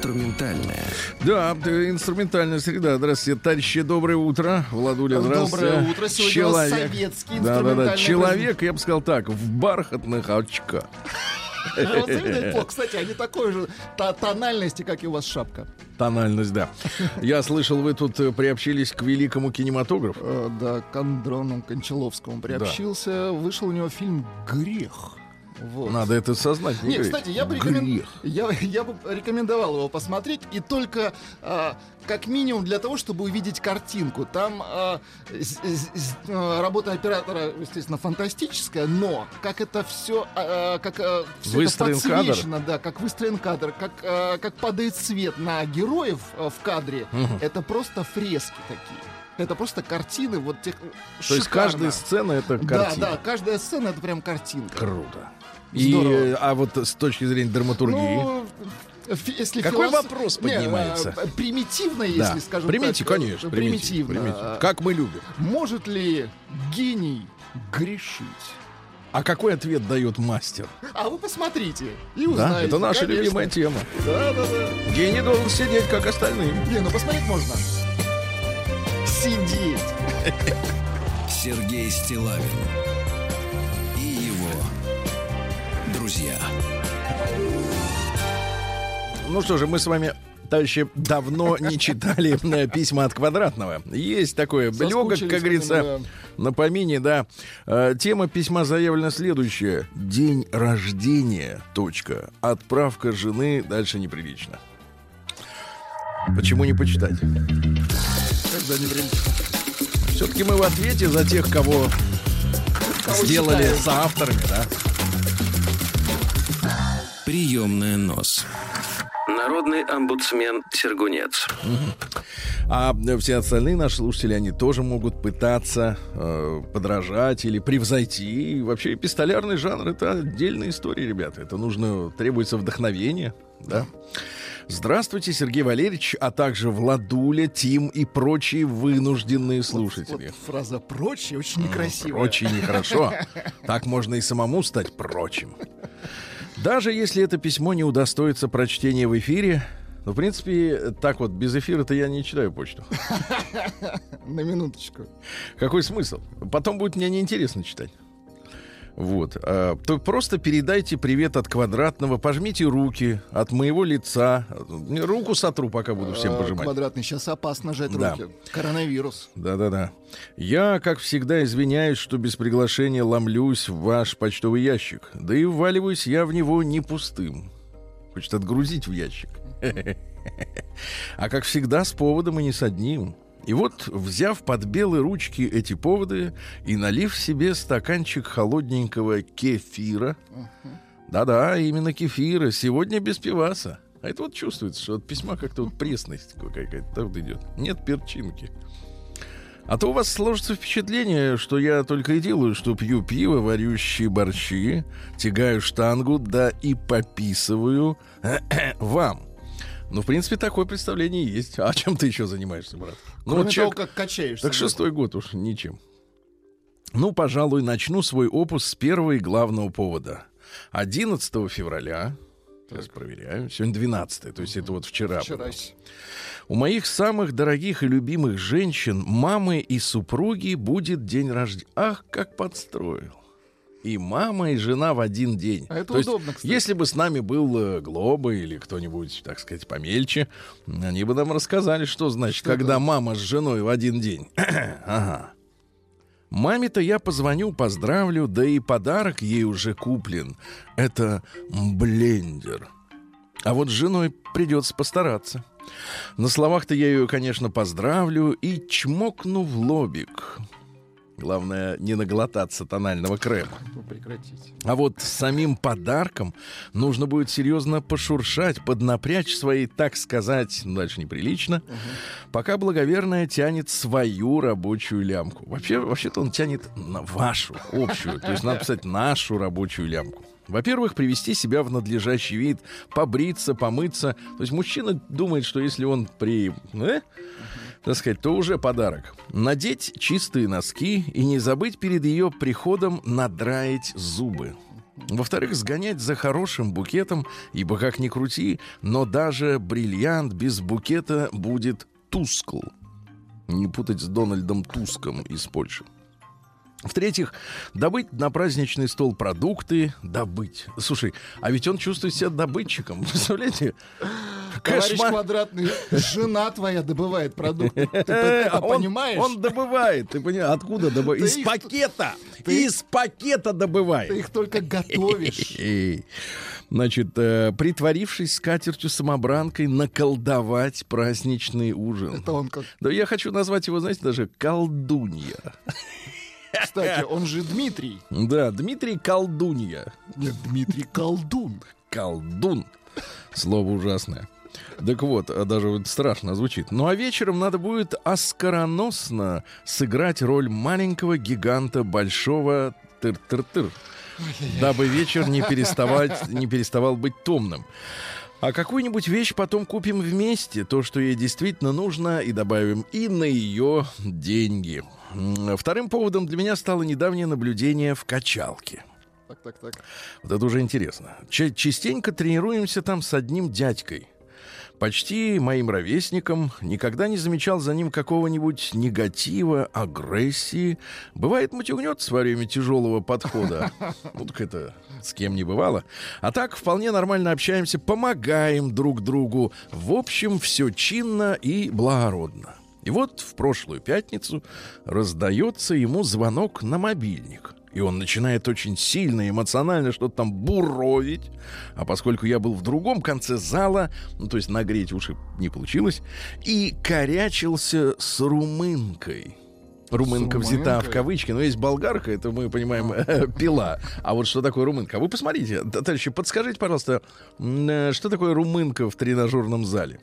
Инструментальная. Да, инструментальная среда. Здравствуйте, товарищи, доброе утро. Владуля, здравствуйте. Доброе утро. Сегодня у вас советский да, да, да. инструментальный Человек, я бы сказал так, в бархатных очках. Вот. Кстати, они такой же то- тональности, как и у вас шапка. Тональность, да. Я слышал, вы тут э, приобщились к великому кинематографу. Э, Да, к Андрону Кончаловскому приобщился. Вышел у него фильм «Грех». Вот. Надо это сознать. Не, кстати, я бы, рекомен- я, я бы рекомендовал его посмотреть, и только а, как минимум для того, чтобы увидеть картинку. Там а, с- с- а, работа оператора, естественно, фантастическая, но как это все, как а, всё Выстроен это кадр. подсвечено, да, как выстроен кадр, как, а, как падает свет на героев а, в кадре, Мгм. это просто фрески такие. Это просто картины вот тех. То есть каждая сцена это Да, картина. да, каждая сцена это прям картинка. Круто. И, Здорово. э, а вот с точки зрения драматургии. Ну, если Какой философ- вопрос Не, поднимается? а, примитивно, если да. скажем примите, так. э, конечно, примитивно. примитивно. А, Как мы любим. Может ли гений грешить? А какой ответ дает мастер? А вы посмотрите и Да, узнаете. это наша конечно. любимая тема. Да, да, да. Гений должен сидеть, как остальные. Не, ну посмотреть можно. Сидеть. Сергей Стилавин друзья. Ну что же, мы с вами товарищи, давно не читали э, письма от Квадратного. Есть такое легок, как говорится, на помине, да. Э, Тема письма заявлена следующая. День рождения, точка. Отправка жены, дальше неприлично. Почему не почитать? Когда. Все-таки мы в ответе за тех, кого, Кого сделали читаем. соавторами, да? Приемная нос. Народный омбудсмен Сергунец. А все остальные наши слушатели, они тоже могут пытаться э, подражать или превзойти. И вообще эпистолярный жанр — это отдельная история, ребята. Это нужно, требуется вдохновение, да? Здравствуйте, Сергей Валерьевич, а также Владуля, Тим и прочие вынужденные слушатели. Вот фраза «прочие» очень некрасивая. Очень нехорошо. Так можно и самому стать прочим. Даже если это письмо не удостоится прочтения в эфире, ну, в принципе, так вот, без эфира-то я не читаю почту. На минуточку. Какой смысл? Потом будет мне неинтересно читать. Вот. А, то просто передайте привет от квадратного, пожмите руки от моего лица. Руку сотру, пока буду всем А, пожимать. Квадратный. Сейчас опасно жать Да. руки. Коронавирус. Да-да-да. Я, как всегда, извиняюсь, что без приглашения ломлюсь в ваш почтовый ящик. Да и вваливаюсь я в него не пустым. Хочет отгрузить в ящик. А как всегда, с поводом и не с одним. И вот, взяв под белые ручки эти поводы и налив себе стаканчик холодненького кефира, да-да, именно кефира, сегодня без пиваса. А это вот чувствуется, что от письма как-то вот пресность какая-то вот идет. Нет перчинки. А то у вас сложится впечатление, что я только и делаю, что пью пиво, варю щи борщи, тягаю штангу, да и пописываю вам. Ну, в принципе, такое представление есть. А чем ты еще занимаешься, брат? Ну, Кроме человек- того, как качаешься. так шестой год уж ничем. Ну, пожалуй, начну свой опус с первого и главного повода. 11 февраля, сейчас проверяю, сегодня 12, то есть это вот вчера. было. Вчера. У моих самых дорогих и любимых женщин, мамы и супруги, будет день рождения. Ах, как подстроил. И мама, и жена в один день. А это То есть, удобно, кстати. Если бы с нами был э, Глоба или кто-нибудь, так сказать, помельче, они бы нам рассказали, что значит, Что когда это? мама с женой в один день. ага. Маме-то я позвоню, поздравлю, да и подарок ей уже куплен. Это блендер. А вот с женой придется постараться. На словах-то я ее, конечно, поздравлю и чмокну в лобик. Главное, не наглотаться тонального крема. Ну, Прекратите. А вот с самим подарком нужно будет серьезно пошуршать, поднапрячь свои, так сказать, ну, дальше неприлично, пока благоверная тянет свою рабочую лямку. Вообще, вообще-то он тянет на вашу общую, то есть надо писать нашу рабочую лямку. Во-первых, привести себя в надлежащий вид, побриться, помыться. То есть мужчина думает, что если он при... э, так сказать, то уже подарок. Надеть чистые носки и не забыть перед ее приходом надраить зубы. Во-вторых, сгонять за хорошим букетом, ибо как ни крути, но даже бриллиант без букета будет тускл. Не путать с Дональдом Туском из Польши. В-третьих, добыть на праздничный стол продукты, добыть. Слушай, а ведь он чувствует себя добытчиком, представляете? Товарищ Кошмар. квадратный, жена твоя добывает продукты. Ты это А он, понимаешь? Он добывает, ты понимаешь, откуда добывает? Из их- пакета! ты- Из пакета добывает. Ты их только готовишь. Значит, э, притворившись скатертью-самобранкой, наколдовать праздничный ужин. Это он как... Да я хочу назвать его, знаете, даже колдунья. Кстати, он же Дмитрий. Да, Дмитрий Колдунья. Нет, Дмитрий Колдун. Колдун. Слово ужасное. Так вот, а даже вот страшно звучит. Ну а вечером надо будет оскароносно сыграть роль маленького гиганта большого тыр-тыр-тыр. Дабы вечер не, переставать, не переставал быть томным. А какую-нибудь вещь потом купим вместе, то, что ей действительно нужно, и добавим и на ее деньги. Вторым поводом для меня стало недавнее наблюдение в качалке. Так, так, так. Вот это уже интересно. Ча- частенько тренируемся там с одним дядькой. Почти моим ровесником, никогда не замечал за ним какого-нибудь негатива, агрессии. Бывает, матюгнется во время тяжелого подхода. Ну, так это с кем не бывало. А так вполне нормально общаемся, помогаем друг другу. В общем, все чинно и благородно. И вот в прошлую пятницу раздается ему звонок на мобильник. И он начинает очень сильно, эмоционально что-то там буровить. А поскольку я был в другом конце зала, ну, то есть нагреть уши не получилось, и корячился с румынкой. Румынка С взята в кавычки, но есть болгарка, это мы понимаем, пила. А вот что такое румынка? А Вы посмотрите, товарищи, подскажите, пожалуйста, э, что такое румынка в тренажерном зале?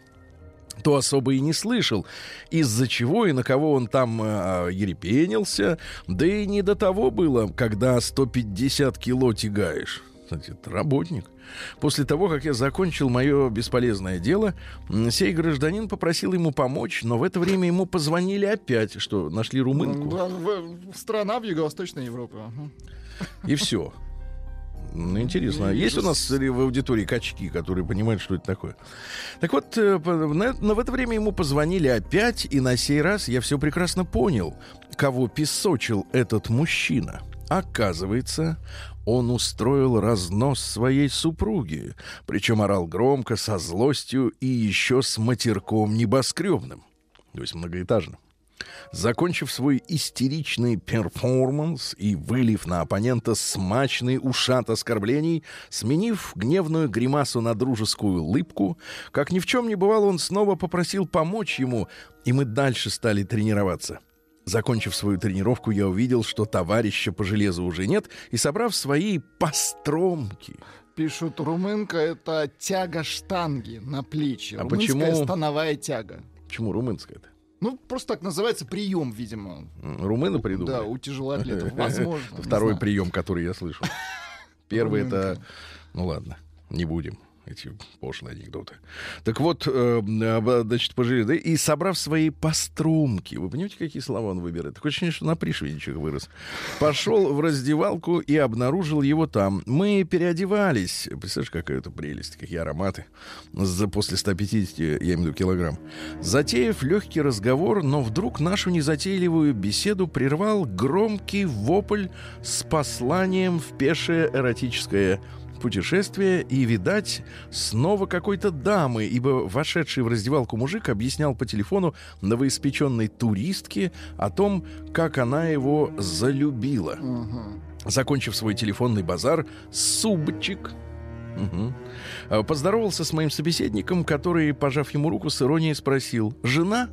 То особо и не слышал, из-за чего и на кого он там э, ерепенился. Да и не до того было, когда 150 кило тягаешь. Кстати, это работник. После того, как я закончил мое бесполезное дело, сей гражданин попросил ему помочь, но в это время ему позвонили опять, что нашли румынку, Страна в Юго-Восточной Европе. и все. Ну, интересно, а есть у нас в аудитории качки, которые понимают, что это такое? Так вот, э, на- но в это время ему позвонили опять, и на сей раз я все прекрасно понял, кого песочил этот мужчина. Оказывается, он устроил разнос своей супруги, причем орал громко, со злостью и еще с матерком небоскребным, то есть многоэтажным. Закончив свой истеричный перформанс и вылив на оппонента смачный ушат оскорблений, сменив гневную гримасу на дружескую улыбку, как ни в чем не бывало, он снова попросил помочь ему, и мы дальше стали тренироваться. Закончив свою тренировку, я увидел, что товарища по железу уже нет, и, собрав свои постромки, Пишут, румынка — это тяга штанги на плечи. А Румынская почему- становая тяга. почему румынская-то? Ну, просто так называется прием, видимо. Румыны придумали? Да, у тяжелоатлетов. Возможно. Второй прием, который я слышал. Первый это... Ну ладно, не будем эти пошлые анекдоты. Так вот, э, значит, пожили, да, и собрав свои пострумки, вы понимаете, какие слова он выбирает? Такое ощущение, что на пришведичах вырос. Пошел в раздевалку и обнаружил его там. Мы переодевались. Представляешь, какая это прелесть, какие ароматы. За, после 150, я имею в виду, килограмм. Затеяв легкий разговор, но вдруг нашу незатейливую беседу прервал громкий вопль с посланием в пешее эротическое путешествие и, видать, снова какой-то дамы, ибо вошедший в раздевалку мужик объяснял по телефону новоиспеченной туристке о том, как она его залюбила. Мгм. Закончив свой телефонный базар, Субчик э, поздоровался с моим собеседником, который, пожав ему руку, с иронией спросил «Жена?»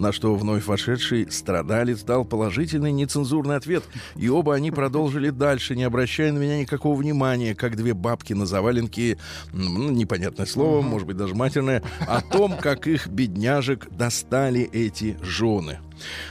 На что вновь вошедший страдалец дал положительный нецензурный ответ, и оба они продолжили дальше, не обращая на меня никакого внимания, как две бабки на заваленке, ну, непонятное слово, может быть, даже матерное, о том, как их бедняжек достали эти жены.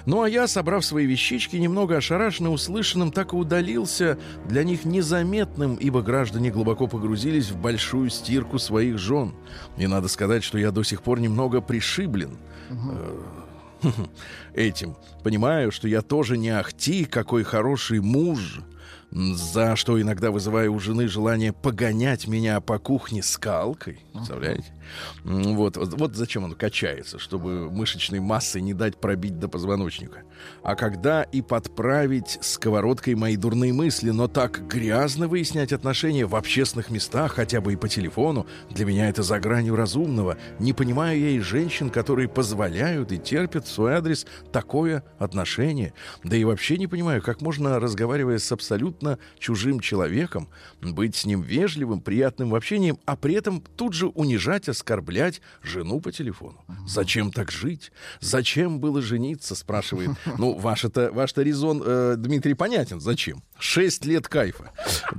Ну а я, собрав свои вещички, немного ошарашенно услышанным, так и удалился, для них незаметным, ибо граждане глубоко погрузились в большую стирку своих жен. И надо сказать, что я до сих пор немного пришиблен. э, Этим. Понимаю, что я тоже не ахти, какой хороший муж, за что иногда вызываю у жены желание погонять меня по кухне скалкой. Представляете? Вот, вот, зачем он качается, чтобы мышечной массой не дать пробить до позвоночника. А когда и подправить сковородкой мои дурные мысли, но так грязно выяснять отношения в общественных местах, хотя бы и по телефону, для меня это за гранью разумного. Не понимаю я и женщин, которые позволяют и терпят в свой адрес такое отношение. Да и вообще не понимаю, как можно, разговаривая с абсолютно чужим человеком, быть с ним вежливым, приятным в общении, а при этом тут же унижать, оскорблять жену по телефону. Зачем так жить? Зачем было жениться, спрашивает. Ну, ваш-то ваш резон, э, Дмитрий, понятен. Зачем? Шесть лет кайфа.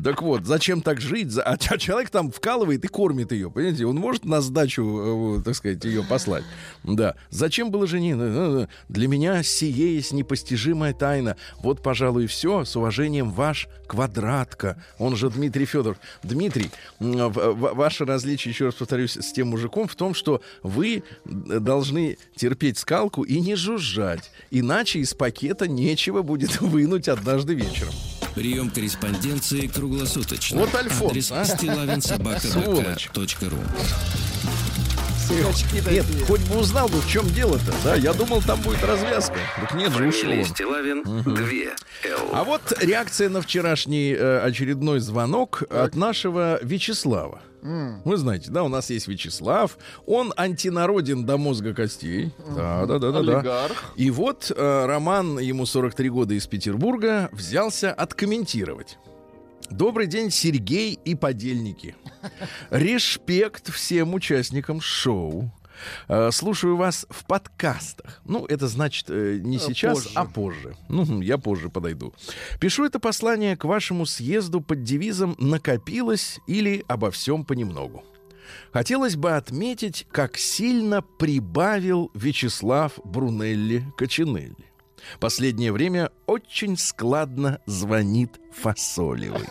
Так вот, зачем так жить? А человек там вкалывает и кормит ее, понимаете? Он может на сдачу, э, так сказать, ее послать. Да. Зачем было жениться? Для меня сие есть непостижимая тайна. Вот, пожалуй, все. С уважением, ваш квадратка. Он же Дмитрий Федоров. Дмитрий, ваше различие, еще раз повторюсь, с тем мужиком в том, что вы должны терпеть скалку и не жужжать. Иначе из пакета нечего будет вынуть однажды вечером. Прием корреспонденции круглосуточно. Вот Альфонс, Адрес а? Сволочь. стилавинсобакабк.ру Нет, хоть бы узнал бы, в чем дело-то. Да, я думал, там будет развязка. Так нет же, ушел Фамилия он. Стилавин 2 Л. А вот реакция на вчерашний э, очередной звонок от нашего Вячеслава. Вы знаете, да, у нас есть Вячеслав. Он антинароден до мозга костей. Да, да, да, да, да. Олигарх. И вот э, Роман, ему 43 года из Петербурга, взялся откомментировать. Добрый день, Сергей и подельники. Респект всем участникам шоу. Э, Слушаю вас в подкастах. Ну, это значит э, не А, сейчас, позже. а позже. Ну, я позже подойду. Пишу это послание к вашему съезду под девизом «Накопилось» или «Обо всем понемногу». Хотелось бы отметить, как сильно прибавил Вячеслав Брунелли Кочинелли. Последнее время очень складно звонит Фасолевый.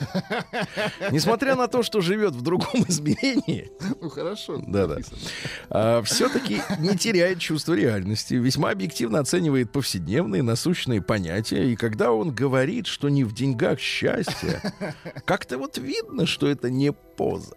Несмотря на то, что живет в другом измерении, Ну, хорошо. да-да. написано. все-таки не теряет чувство реальности, весьма объективно оценивает повседневные насущные понятия, и когда он говорит, что не в деньгах счастье, как-то вот видно, что это не поза.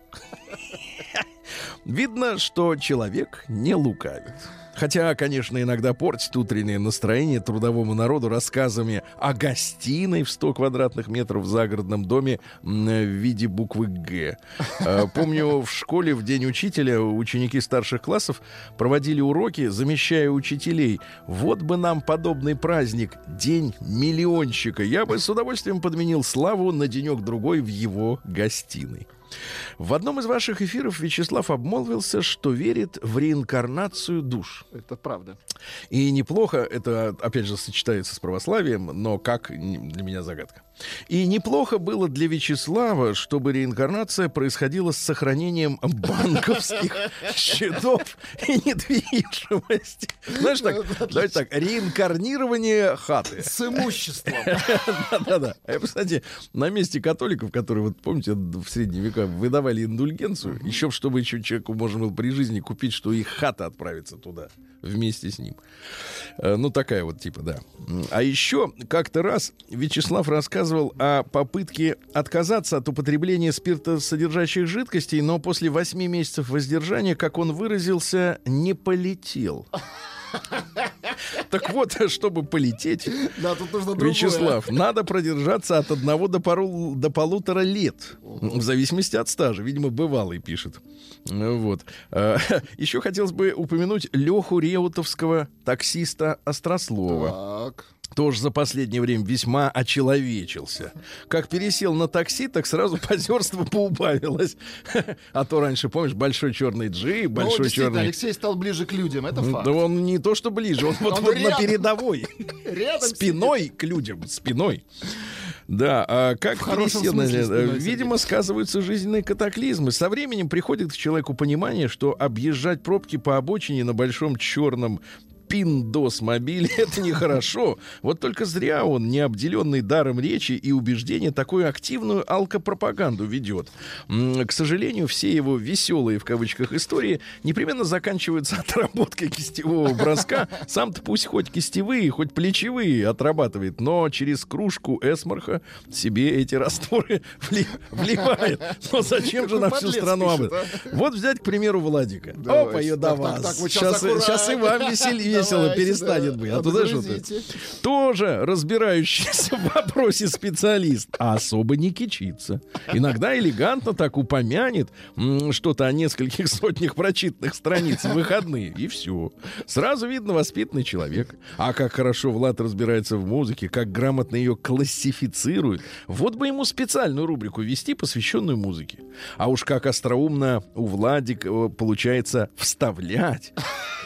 Видно, что человек не лукавит. Хотя, конечно, иногда портит утреннее настроение трудовому народу рассказами о гостиной в 100 квадратных метров в загородном доме в виде буквы «Г». Э, Помню, в школе в День учителя ученики старших классов проводили уроки, замещая учителей. Вот бы нам подобный праздник, День миллионщика. Я бы с удовольствием подменил Славу на денек-другой в его гостиной. В одном из ваших эфиров Вячеслав обмолвился, что верит в реинкарнацию душ. Это правда. И неплохо, это опять же сочетается с православием, но как для меня загадка. И неплохо было для Вячеслава, чтобы реинкарнация происходила с сохранением банковских счетов и недвижимости. Знаешь так, давайте так, реинкарнирование хаты. С имуществом. Да-да-да. А, кстати, на месте католиков, которые, вот помните, в средние века выдавали индульгенцию, еще чтобы еще человеку можно было при жизни купить, что их хата отправится туда вместе с ним. Э, Ну, такая вот типа, да. А еще как-то раз Вячеслав рассказывал о попытке отказаться от употребления спиртосодержащих жидкостей, но после восьми месяцев воздержания, как он выразился, не полетел. Так вот, чтобы полететь, Да, тут нужно другое. Вячеслав, надо продержаться от одного до, пару, до полутора лет. В зависимости от стажа. Видимо, бывалый пишет. Вот. А, Еще хотелось бы упомянуть Леху Реутовского, таксиста Острослова. Так. Тоже за последнее время весьма очеловечился. Как пересел на такси, так сразу позерство поубавилось. А то раньше, помнишь, большой черный джип, Ну, большой действительно, черный... Алексей стал ближе к людям, это факт. Да он не то что ближе, он вот, вот на передовой. Рядом Спиной к людям, спиной. Да, а как В пересел спиной, Видимо, сказываются жизненные катаклизмы. Со временем приходит к человеку понимание, что объезжать пробки по обочине на большом черном пиндос мобиле это нехорошо. Вот только зря он, не обделенный даром речи и убеждения, такую активную алкопропаганду ведет. К сожалению, все его веселые в кавычках истории непременно заканчиваются отработкой кистевого броска. Сам-то пусть хоть кистевые, хоть плечевые отрабатывает, но через кружку эсмарха себе эти растворы вли- вливает. Но зачем же на всю страну об этом? Вот взять, к примеру, Владика. Опа, ее до вас. Сейчас, и вам веселье, весело перестанет быть. А туда что-то. отгрузите. Тоже разбирающийся в вопросе специалист, а особо не кичится. Иногда элегантно так упомянет что-то о нескольких сотнях прочитанных страниц в выходные, и все. Сразу видно воспитанный человек. А как хорошо Влад разбирается в музыке, как грамотно ее классифицирует. Вот бы ему специальную рубрику вести, посвященную музыке. А уж как остроумно у Владика э, получается вставлять.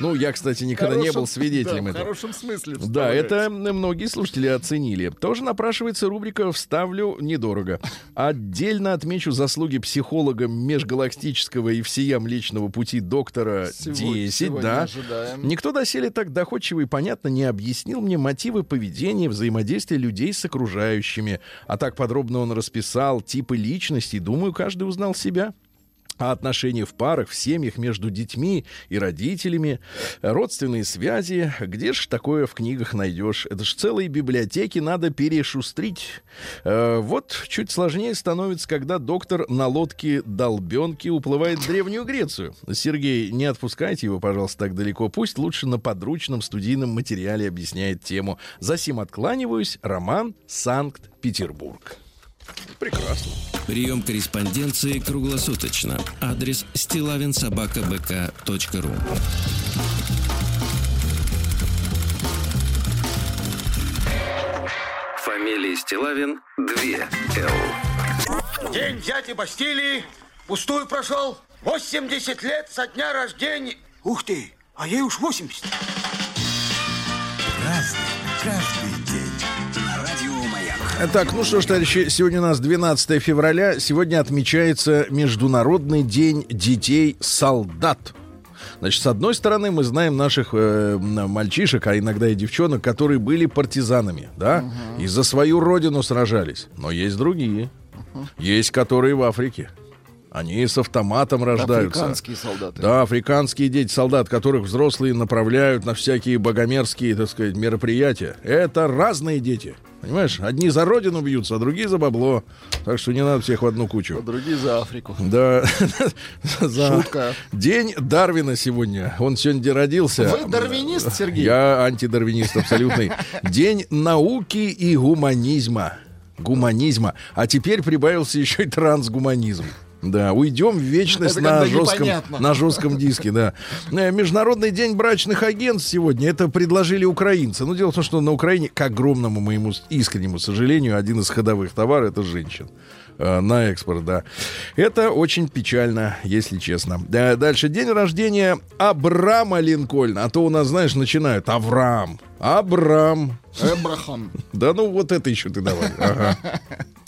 Ну, я, кстати, никогда не был Хорошем- свидетелем да, этого. В хорошем смысле. Да, это многие слушатели оценили. Тоже напрашивается рубрика «Вставлю недорого». Отдельно отмечу заслуги психолога межгалактического и всея Млечного пути доктора Сегодня- 10, сегодня да. ожидаем. Никто доселе так доходчиво и понятно не объяснил мне мотивы поведения, взаимодействия людей с окружающими. А так подробно он расписал типы личностей. Думаю, каждый узнал себя. А отношения в парах, в семьях между детьми и родителями, родственные связи, где ж такое в книгах найдешь? Это ж целые библиотеки надо перешустрить. Э, вот чуть сложнее становится, когда доктор на лодке долбенки уплывает в Древнюю Грецию. Сергей, не отпускайте его, пожалуйста, так далеко. Пусть лучше на подручном студийном материале объясняет тему. Засим откланиваюсь. Роман Санкт-Петербург. Прекрасно. Прием корреспонденции круглосуточно. Адрес стилавинсобакабк.ру Фамилия Стилавин 2 Л. День дяди Бастилии пустую прошел. 80 лет со дня рождения. Ух ты, а ей уж 80. Так, ну что ж, товарищи, сегодня у нас 12 февраля. Сегодня отмечается Международный день детей-солдат. Значит, с одной стороны, мы знаем наших э, мальчишек, а иногда и девчонок, которые были партизанами, да, и за свою родину сражались. Но есть другие. Есть, которые в Африке. Они с автоматом рождаются. Африканские солдаты. Да, африканские дети солдат, которых взрослые направляют на всякие богомерзкие, так сказать, мероприятия. Это разные дети. Понимаешь? Одни за родину бьются, а другие за бабло. Так что не надо всех в одну кучу. А Другие за Африку. Да. За Шутка. День Дарвина сегодня. Он сегодня родился. Вы дарвинист, Сергей? Я антидарвинист абсолютный. День науки и гуманизма. Гуманизма. А теперь прибавился еще и трансгуманизм. Да, уйдем в вечность на жестком, непонятно. на жестком диске, да. Э, Международный день брачных агентств сегодня. Это предложили украинцы. Но дело в том, что на Украине, к огромному моему искреннему сожалению, один из ходовых товаров это женщин. Э, На экспорт, да. Это очень печально, если честно. Да, Дальше. День рождения Абрама Линкольна. А то у нас, знаешь, начинают Авраам. Абрам. Эбрахам. Да ну вот это еще ты давай. Ага.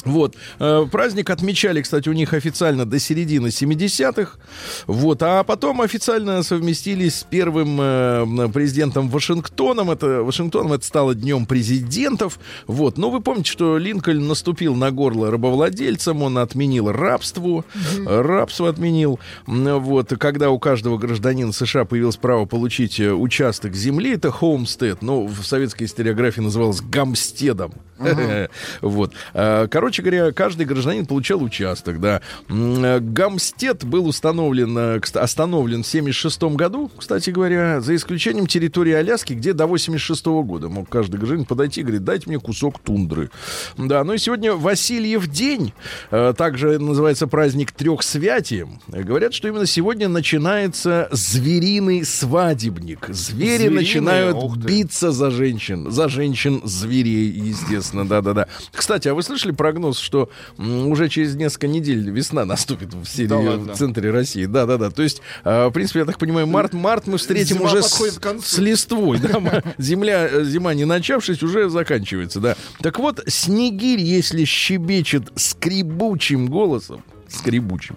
Вот. Э, Праздник отмечали, кстати, у них официально до середины 70-х. Вот. А потом официально совместились с первым э, президентом Вашингтоном. Это, Вашингтоном это стало днем президентов. Вот. Но вы помните, что Линкольн наступил на горло рабовладельцам, он отменил рабство. э, Рабство отменил. Вот. Когда у каждого гражданина США появилось право получить участок земли, это homestead, ну, в советской историографии называлось гамстедом. Вот. А, Короче говоря, каждый гражданин получал участок, да. Э, Гамстед был установлен, э, остановлен в 76 году, кстати говоря, за исключением территории Аляски, где до 86 года мог каждый гражданин подойти и говорить, дайте мне кусок тундры. Да, ну и сегодня Васильев день, э, также называется праздник трехсвятием. Э, Говорят, что именно сегодня начинается звериный свадебник. Звери Звериный, начинают биться за женщин, за женщин женщин-зверей, естественно, да-да-да. Кстати, а вы слышали прогноз, что уже через несколько недель весна наступит в, Сирии, Да ладно. в центре России? Да-да-да. То есть, э, в принципе, я так понимаю, март, март мы встретим Зима уже с, с листвой. Да? Земля, э, зима не начавшись, уже заканчивается, да. Так вот, снегирь, если щебечет скребучим голосом, скребучим.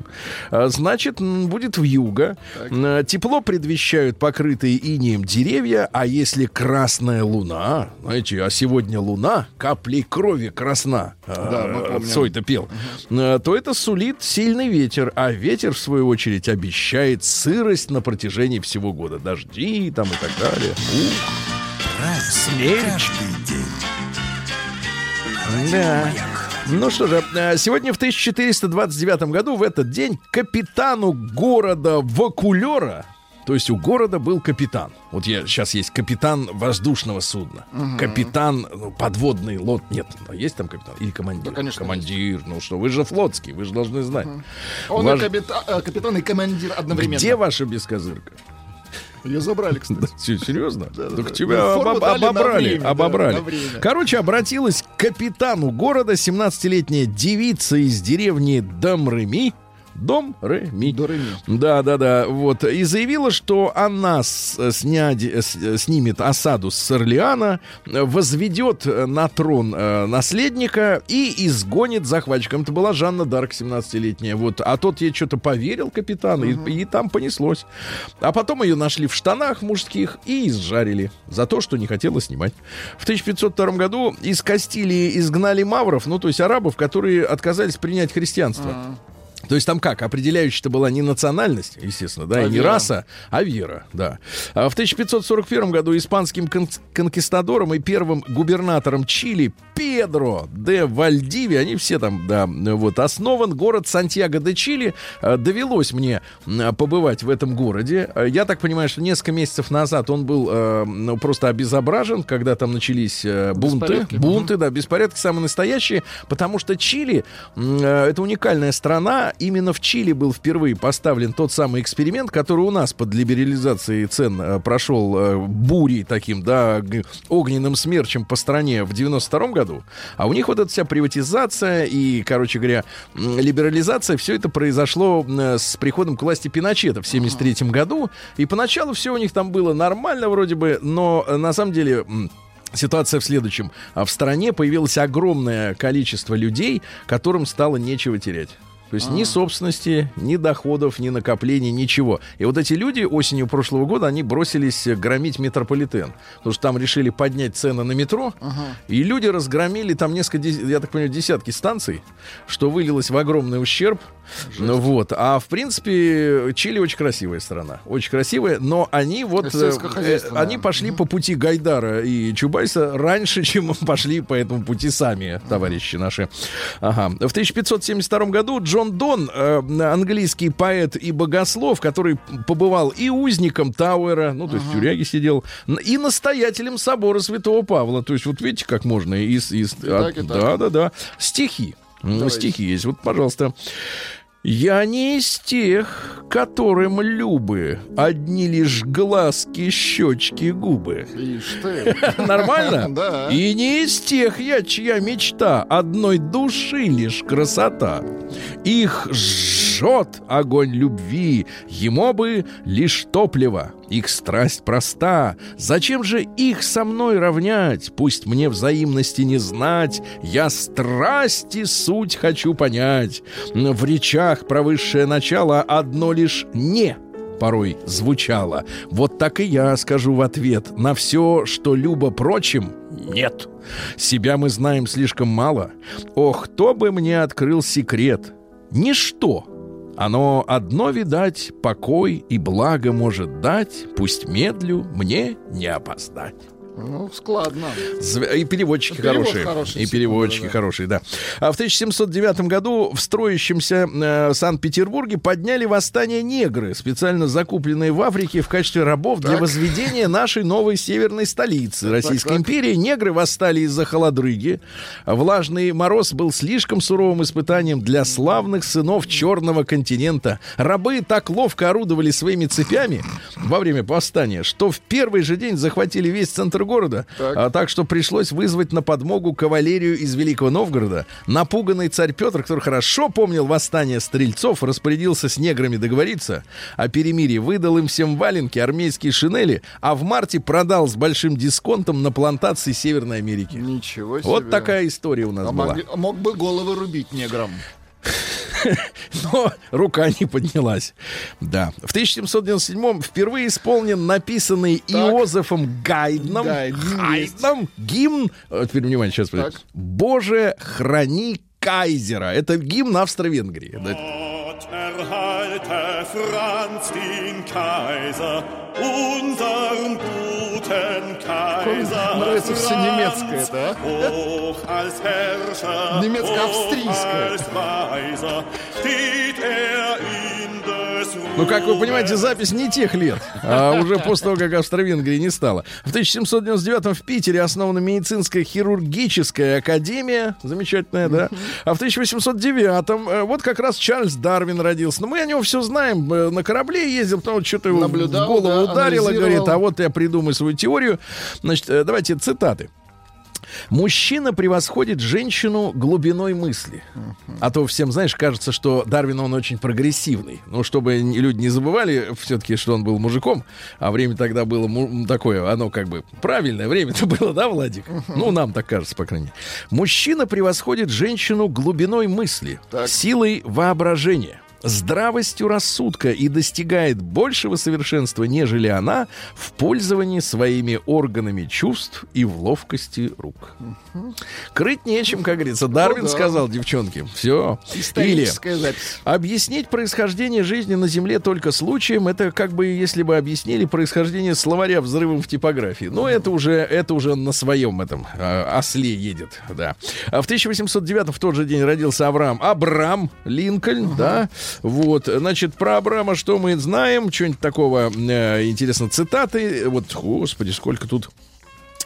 А, Значит, будет в юго. Тепло предвещают покрытые инеем деревья, а если красная луна, знаете, а сегодня луна, каплей крови красна, Да, а, помним. Цой-то пел, а, то это сулит сильный ветер, а ветер, в свою очередь, обещает сырость на протяжении всего года. Дожди там и так далее. Ух, смерч. Да. Ну что же, э, сегодня в 1429 году, в этот день, капитану города Вакулера, то есть у города был капитан. Вот я сейчас есть капитан воздушного судна, капитан ну, подводный лод. Нет, а есть там капитан или командир? Да, конечно, командир. Ну что, вы же флотский, вы же должны знать. Он Ваш- и капита- э, капитан и командир одновременно. Где ваша бескозырка? Ее забрали, кстати. Се- Серьезно? так тебя Ну, обобрали. обобрали. Короче, обратилась к капитану города 17-летняя девица из деревни Домреми. Дом. До Реми. Да, да, да. Вот. И заявила, что она снять, э, э, снимет осаду с Орлеана, возведет на трон э, наследника и изгонит захватчиком. Это была Жанна Дарк, 17-летняя. Вот. А тот ей что-то поверил, капитан, и, и там понеслось. А потом ее нашли в штанах мужских и изжарили за то, что не хотела снимать. В 1502 году из Кастилии изгнали мавров, ну, то есть арабов, которые отказались принять христианство. То есть там как? Определяющей-то была не национальность, естественно, да, А и не вера. раса, а вера, да. А в 1541 году испанским кон- конкистадором и первым губернатором Чили Педро де Вальдиви, они все там, да, вот, основан город Сантьяго де Чили. А, Довелось мне побывать в этом городе. А, Я так понимаю, что несколько месяцев назад он был э, ну, просто обезображен, когда там начались э, бунты. Беспорядки. Бунты, да, беспорядки самые настоящие, потому что Чили э, это уникальная страна. Именно в Чили был впервые поставлен тот самый эксперимент, который у нас под либерализацией цен э, прошел э, бурей таким, да, огненным смерчем по стране в 92 году. А у них вот эта вся приватизация и, короче говоря, либерализация, все это произошло э, с приходом к власти Пиночета в 73 году. И поначалу все у них там было нормально вроде бы, но на самом деле... Ситуация в следующем. А В стране появилось огромное количество людей, которым стало нечего терять. То есть ни собственности, ни доходов, ни накоплений, ничего. И вот эти люди осенью прошлого года, они бросились громить метрополитен. Потому что там решили поднять цены на метро. И люди разгромили там несколько, я так понимаю, десятки станций, что вылилось в огромный ущерб. Ну вот. А в принципе, Чили очень красивая страна. Очень красивая, но они вот... э, они пошли по пути Гайдара и Чубайса раньше, чем пошли по этому пути сами, товарищи наши. Ага. В 1572 году Джон Дон, э, английский поэт и богослов, который побывал и узником Тауэра, ну, то есть в тюряге сидел, и настоятелем собора Святого Павла. То есть вот видите, как можно из... из так, и так. Да, да, да. Стихи. Давайте. Стихи есть. Вот, пожалуйста. Я не из тех, которым любы одни лишь глазки, щечки, губы. Ишь ты. Нормально? Да. И не из тех я, чья мечта одной души лишь красота. Их жжет огонь любви, ему бы лишь топливо. Их страсть проста. Зачем же их со мной равнять? Пусть мне взаимности не знать. Я страсти суть хочу понять. В речах про высшее начало одно лишь «не» порой звучало. Вот так и я скажу в ответ на все, что любо прочим, нет. Себя мы знаем слишком мало. Ох, кто бы мне открыл секрет? Ничто. Оно одно, видать, покой и благо может дать, пусть медлю мне не опоздать. Ну, складно. И переводчики Перевод хорошие. хороший, и переводчики да, да. хорошие, да. А в 1709 году в строящемся э, Санкт-Петербурге подняли восстание негры, специально закупленные в Африке в качестве рабов для Так. возведения нашей новой северной столицы Российской так. империи. Негры восстали из-за холодрыги. Влажный мороз был слишком суровым испытанием для славных сынов Черного континента. Рабы так ловко орудовали своими цепями во время восстания, что в первый же день захватили весь центр центр города. Так. А, так что пришлось вызвать на подмогу кавалерию из Великого Новгорода. Напуганный царь Петр, который хорошо помнил восстание стрельцов, распорядился с неграми договориться о перемирии, выдал им всем валенки, армейские шинели, а в марте продал с большим дисконтом на плантации Северной Америки. Ничего себе. Вот такая история у нас А была. мог, мог бы головы рубить неграм. Но рука не поднялась. Да. В 1797 впервые исполнен написанный Иозефом Гайдном. Гайдном гимн. э, Теперь внимание, сейчас. Так. Боже, храни Кайзера. Это гимн Австро-Венгрии. Да. Gott erhalte Franz den Kaiser, unseren guten Kaiser. нравится всё Franz, немецкое, да? Hoch als Herrscher, Немецко-австрийское. hoch als Weiser, steht er in des Ну, как вы понимаете, запись не тех лет, а уже после того, как Австро-Венгрии не стало. В 1799 в Питере основана медицинская хирургическая академия, замечательная, да. А в 1809 э, вот как раз Чарльз Дарвин родился. Но мы о нем все знаем. Э, На корабле ездил, потому что что-то его Наблюдал, в голову да, ударило, говорит, а вот я придумаю свою теорию. Значит, э, давайте цитаты. Мужчина превосходит женщину глубиной мысли. А то всем, знаешь, кажется, что Дарвин, он очень прогрессивный. Ну, чтобы люди не забывали все-таки, что он был мужиком, а время тогда было такое, оно как бы правильное время-то было, да, Владик? Ну, нам так кажется, по крайней мере. Мужчина превосходит женщину глубиной мысли, Так. силой воображения здравостью рассудка и достигает большего совершенства, нежели она в пользовании своими органами чувств и в ловкости рук. Крыть нечем, как говорится. Дарвин Ну да. сказал, девчонки. Все. Или запись. объяснить происхождение жизни на Земле только случаем, это как бы если бы объяснили происхождение словаря взрывом в типографии. Но это уже, это уже на своем этом э, осле едет, да. А в 1809 в тот же день родился Авраам. Абрам Линкольн, да. Вот, значит, про Абрама что мы знаем? Что-нибудь такого, э, интересно, цитаты. Вот, господи, сколько тут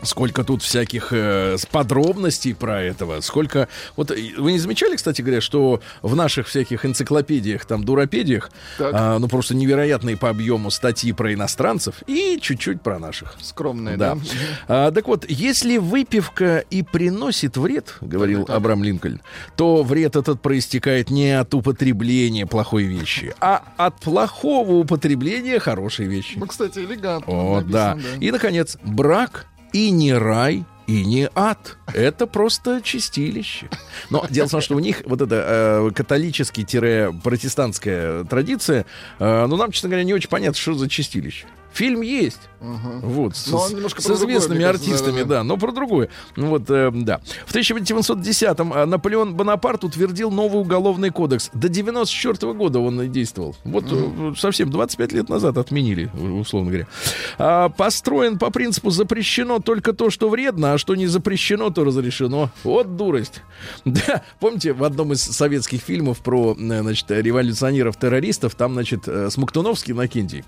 Сколько тут всяких э, подробностей про этого, сколько... Вот э, вы не замечали, кстати говоря, что в наших всяких энциклопедиях, там, дуропедиях, Так. а, ну, просто невероятные по объему статьи про иностранцев и чуть-чуть про наших. Скромные, Да. да? А, так вот, если выпивка и приносит вред, говорил Так, так. Абрам Линкольн, то вред этот проистекает не от употребления плохой вещи, а от плохого употребления хорошей вещи. Ну, кстати, элегантно О, да. написано, И, наконец, брак и не рай, и не ад. Это просто чистилище. Но дело в том, что у них вот эта э, католический-протестантская традиция, э, ну, нам, честно говоря, не очень понятно, что за чистилище. Фильм есть. Вот, с, с другое, известными кажется, артистами, да-да-да. да, но про другое. Ну Вот, э, да. В 1810-м э, Наполеон Бонапарт утвердил новый уголовный кодекс. До 94 года он и действовал. Вот э, совсем 25 лет назад отменили, у- условно говоря. А, построен по принципу запрещено только то, что вредно, а что не запрещено, то разрешено. Вот дурость. Да, помните, в одном из советских фильмов про, э, значит, революционеров-террористов, там, значит, э, Смоктуновский Накинтий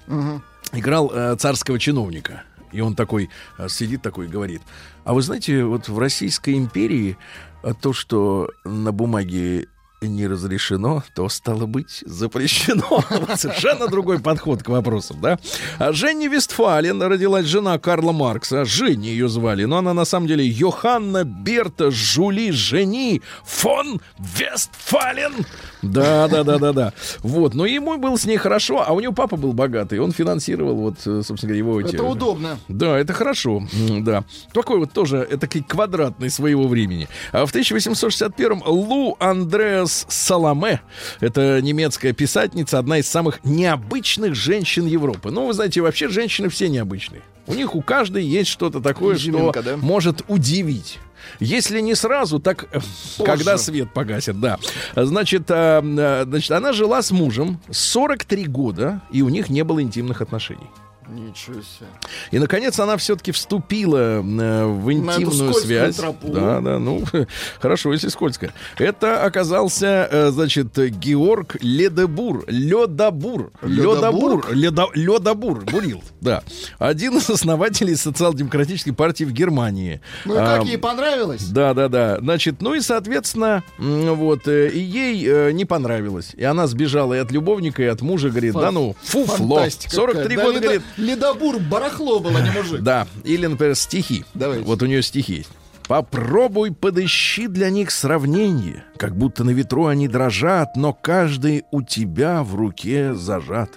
играл э, царского чиновника. И он такой э, сидит такой и говорит, а вы знаете, вот в Российской империи э, то, что на бумаге не разрешено, то стало быть запрещено. Совершенно другой подход к вопросам, да? А Женни Вестфален родилась жена Карла Маркса. Женни ее звали, но она на самом деле Йоханна Берта Жули Жени фон Вестфален. Да, да, да, да, да. Вот, но ему было с ней хорошо, а у него папа был богатый, он финансировал вот, э, собственно говоря, его эти- Это удобно. да, это хорошо. Да. Такой вот тоже этакий квадратный своего времени. А в 1861-м Лу Андреас Саламе, это немецкая писательница, одна из самых необычных женщин Европы. Ну, вы знаете, вообще женщины все необычные. У них у каждой есть что-то такое, Изюминка, что да? может удивить. Если не сразу, так э, когда свет погасит, да. Значит, а, значит, она жила с мужем 43 года, и у них не было интимных отношений. Ничего себе. И, наконец, она все-таки вступила э, в интимную связь. тропу. Да, да, ну, хорошо, если скользко. Это оказался, э, значит, Георг Ледебур. Ледобур. Ледобур. Ледо- Ледобур. Бурил, да. Один из основателей социал-демократической партии в Германии. Ну и А, как ей понравилось? да, да, да. Значит, ну и, соответственно, вот, э, и ей э, не понравилось. И она сбежала и от любовника, и от мужа, говорит, Фа- да ну, фуфло. фантастика 43 какая. года, Да, говорит, Ледобур, барахло было, не мужик. Да, или, например, стихи. Давайте. Вот у нее стихи есть. Попробуй подыщи для них сравнение, как будто на ветру они дрожат, но каждый у тебя в руке зажат.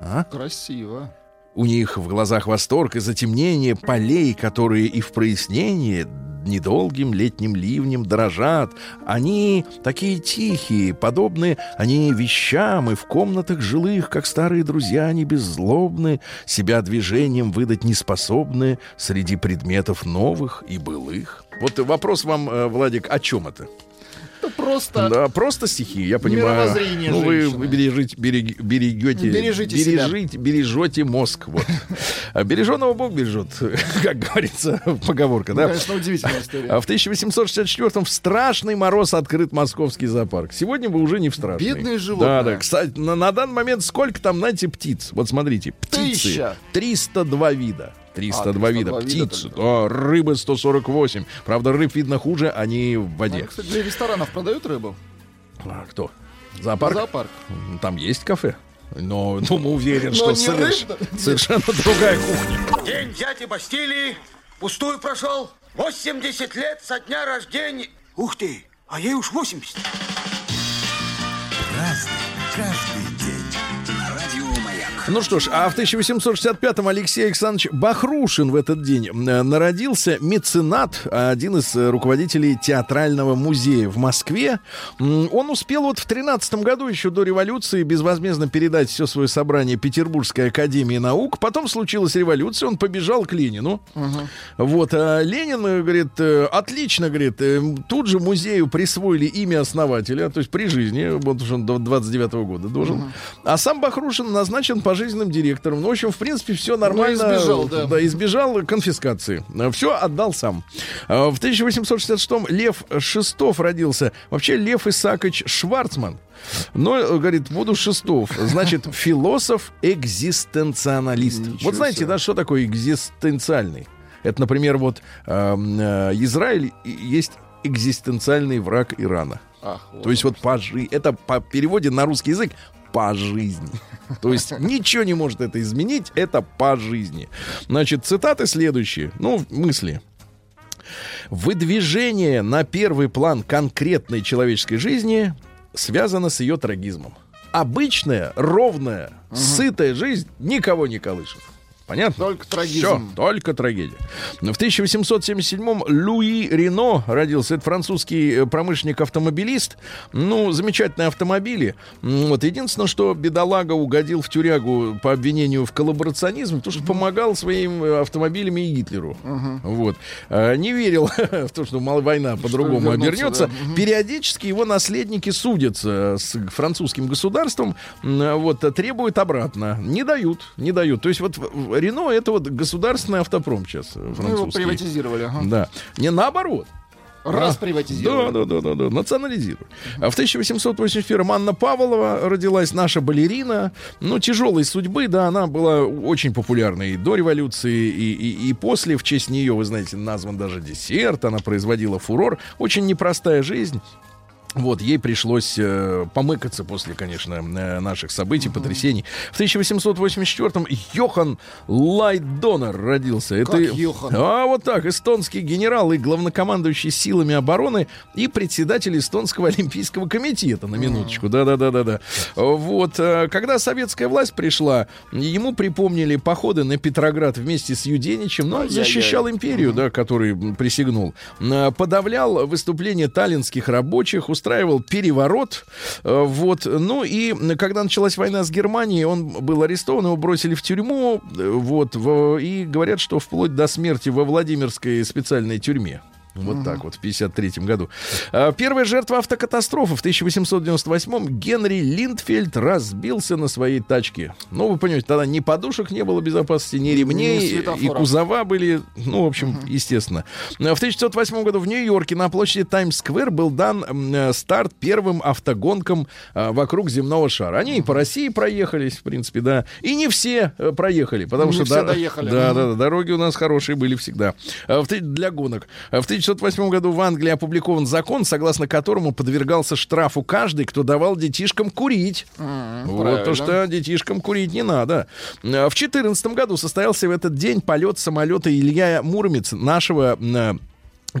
А? Красиво. У них в глазах восторг и затемнение полей, которые и в прояснение недолгим летним ливнем дрожат. Они такие тихие, подобны они вещам, и в комнатах жилых, как старые друзья, они беззлобны, себя движением выдать не способны среди предметов новых и былых. Вот вопрос вам, э, Владик, о чем это? Это просто... Да, просто стихи, я понимаю. Мировоззрение ну, вы бережите, берег- берегете, Бережите себя. бережите, бережете мозг. Вот. А береженого Бог бережет, как говорится поговорка, Ну, да? Конечно, удивительная история. А в 1864-м в страшный мороз открыт московский зоопарк. Сегодня вы уже не в страшный. Бедные животные. Да, да. Кстати, на, на данный момент сколько там, знаете, птиц? Вот смотрите, птицы. Тысяча. 302 вида. 302 302 вида вида птиц. только. Да, рыбы 148. Правда, рыб видно хуже, они в воде. кстати, для ресторанов продают рыбу? А, кто? Зоопарк? Зоопарк. Там есть кафе. Но, думаю, уверен, Но что соверш- совершенно другая кухня. День дяди Бастилии пустую прошел. 80 лет со дня рождения. Ух ты, а ей уж 80. Ну что ж, а в 1865-м Алексей Александрович Бахрушин в этот день э, народился меценат, один из э, руководителей театрального музея в Москве. Он успел вот в 13 году, еще до революции, безвозмездно передать все свое собрание Петербургской академии наук. Потом случилась революция, он побежал к Ленину. Вот, а Ленин э, говорит, отлично, говорит, тут же музею присвоили имя основателя, то есть при жизни, вот уж он до 29 года должен. А сам Бахрушин назначен пожизненным директором. Ну, в общем, в принципе, все нормально. Ну, избежал, да. избежал конфискации. Все отдал сам. А, В 1866-м Лев Шестов родился. Вообще Лев Исаакович Шварцман. Но, э, говорит, буду Шестов. Значит, философ-экзистенционалист. Ничего Вот знаете, себе. да, что такое экзистенциальный? Это, например, вот эм, э, Израиль есть экзистенциальный враг Ирана. Ах, вот. То есть вот по жи- это по переводе на русский язык по жизни. То есть ничего не может это изменить, это по жизни. Значит, цитаты следующие, ну, мысли. Выдвижение на первый план конкретной человеческой жизни связано с ее трагизмом. Обычная, ровная, сытая жизнь никого не колышет. Понятно? Только трагизм. Всё, только трагедия. В 1877-м Луи Рено родился. Это французский э, промышленник-автомобилист. Ну, замечательные автомобили. Вот единственное, что бедолага угодил в тюрягу по обвинению в коллаборационизме, потому что помогал своим э, автомобилями и Гитлеру. Вот. А, Не верил в то, что мало война по-другому обернется. да. Периодически его наследники судятся с французским государством, вот, требуют обратно. Не дают, не дают. То есть вот Рено это вот государственный автопром сейчас э, Ну, его французский. приватизировали. ага. Да. Не наоборот. Раз Да, приватизировали. да, да, да, да, национализируют. А в 1881 Анна Павлова родилась, наша балерина. Ну, тяжелой судьбы, да, она была очень популярной и до революции, и, и, и после. В честь нее, вы знаете, назван даже десерт, она производила фурор. Очень непростая жизнь. Вот, ей пришлось э, помыкаться после, конечно, э, наших событий, потрясений. В 1884-м Йохан Лайдонер родился. Как Йохан? А вот так, эстонский генерал и главнокомандующий силами обороны и председатель эстонского олимпийского комитета, на минуточку. Да-да-да-да-да. Вот, э, когда советская власть пришла, ему припомнили походы на Петроград вместе с Юденичем, но он Ай-яй-яй. защищал империю, да, который присягнул. Э, Подавлял выступления таллинских рабочих, устраивал переворот. Э, Вот. Ну и когда началась война с Германией, он был арестован, его бросили в тюрьму. э, Вот. И говорят, что вплоть до смерти во Владимирской специальной тюрьме. Вот так вот, в 53 году. А, Первая жертва автокатастрофы в 1898-м Генри Линдфельд разбился на своей тачке. Ну, вы понимаете, тогда ни подушек не было безопасности, ни ремней, Ни и кузова были, ну, в общем, естественно. А В 1908 году в Нью-Йорке на площади Таймс-сквер был дан э, старт первым автогонкам а, вокруг земного шара. Они и по России проехались, в принципе, да. И не все э, проехали, потому Не что... все да, доехали. Да, да, да, дороги у нас хорошие были всегда. Для гонок. В 1908 году в Англии опубликован закон, согласно которому подвергался штрафу каждый, кто давал детишкам курить. вот правильно. то, что детишкам курить не надо. Э, В 2014 году состоялся в этот день полет самолета Илья Муромец, нашего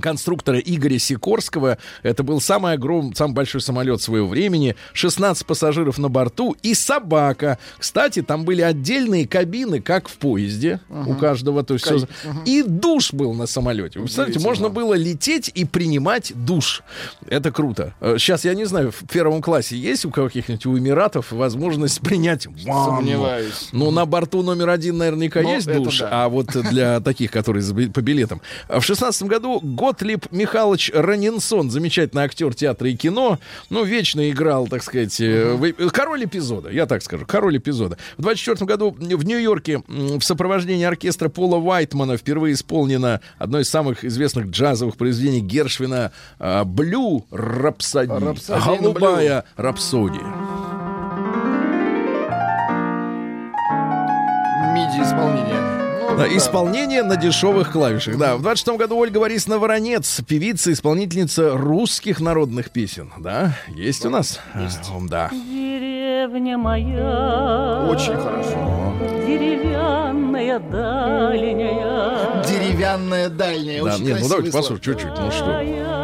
конструктора Игоря Сикорского. Это был самый огромный, самый большой самолет своего времени. 16 пассажиров на борту и собака. Кстати, там были отдельные кабины, как в поезде у каждого. То есть всё- И душ был на самолете. Вы представляете, можно было лететь и принимать душ. Это круто. Сейчас, я не знаю, в первом классе есть у каких-нибудь у Эмиратов возможность принять ванну? Сомневаюсь. Ну, на борту номер один наверняка Ну, есть душ, да. а вот для таких, которые по билетам. В шестнадцатом году Готлиб Михайлович Ранинсон, замечательный актер театра и кино, ну, вечно играл, так сказать, в- король эпизода, я так скажу, король эпизода. В 24 году в Нью-Йорке в сопровождении оркестра Пола Уайтмана впервые исполнено одно из самых известных джазовых произведений Гершвина а, «Блю Рапсодия». Рапсодия на Голубая рапсодия. Миди исполнение. Ну, Да, да. Исполнение на дешевых клавишах. Да, в 26 году Ольга Борисовна Воронец, певица, исполнительница русских народных песен. Да, есть у нас? Есть. да. Деревня моя, Очень хорошо. деревянная дальняя, Деревянная дальняя. Да, Очень нет, ну давайте послушаем чуть-чуть. Ну что?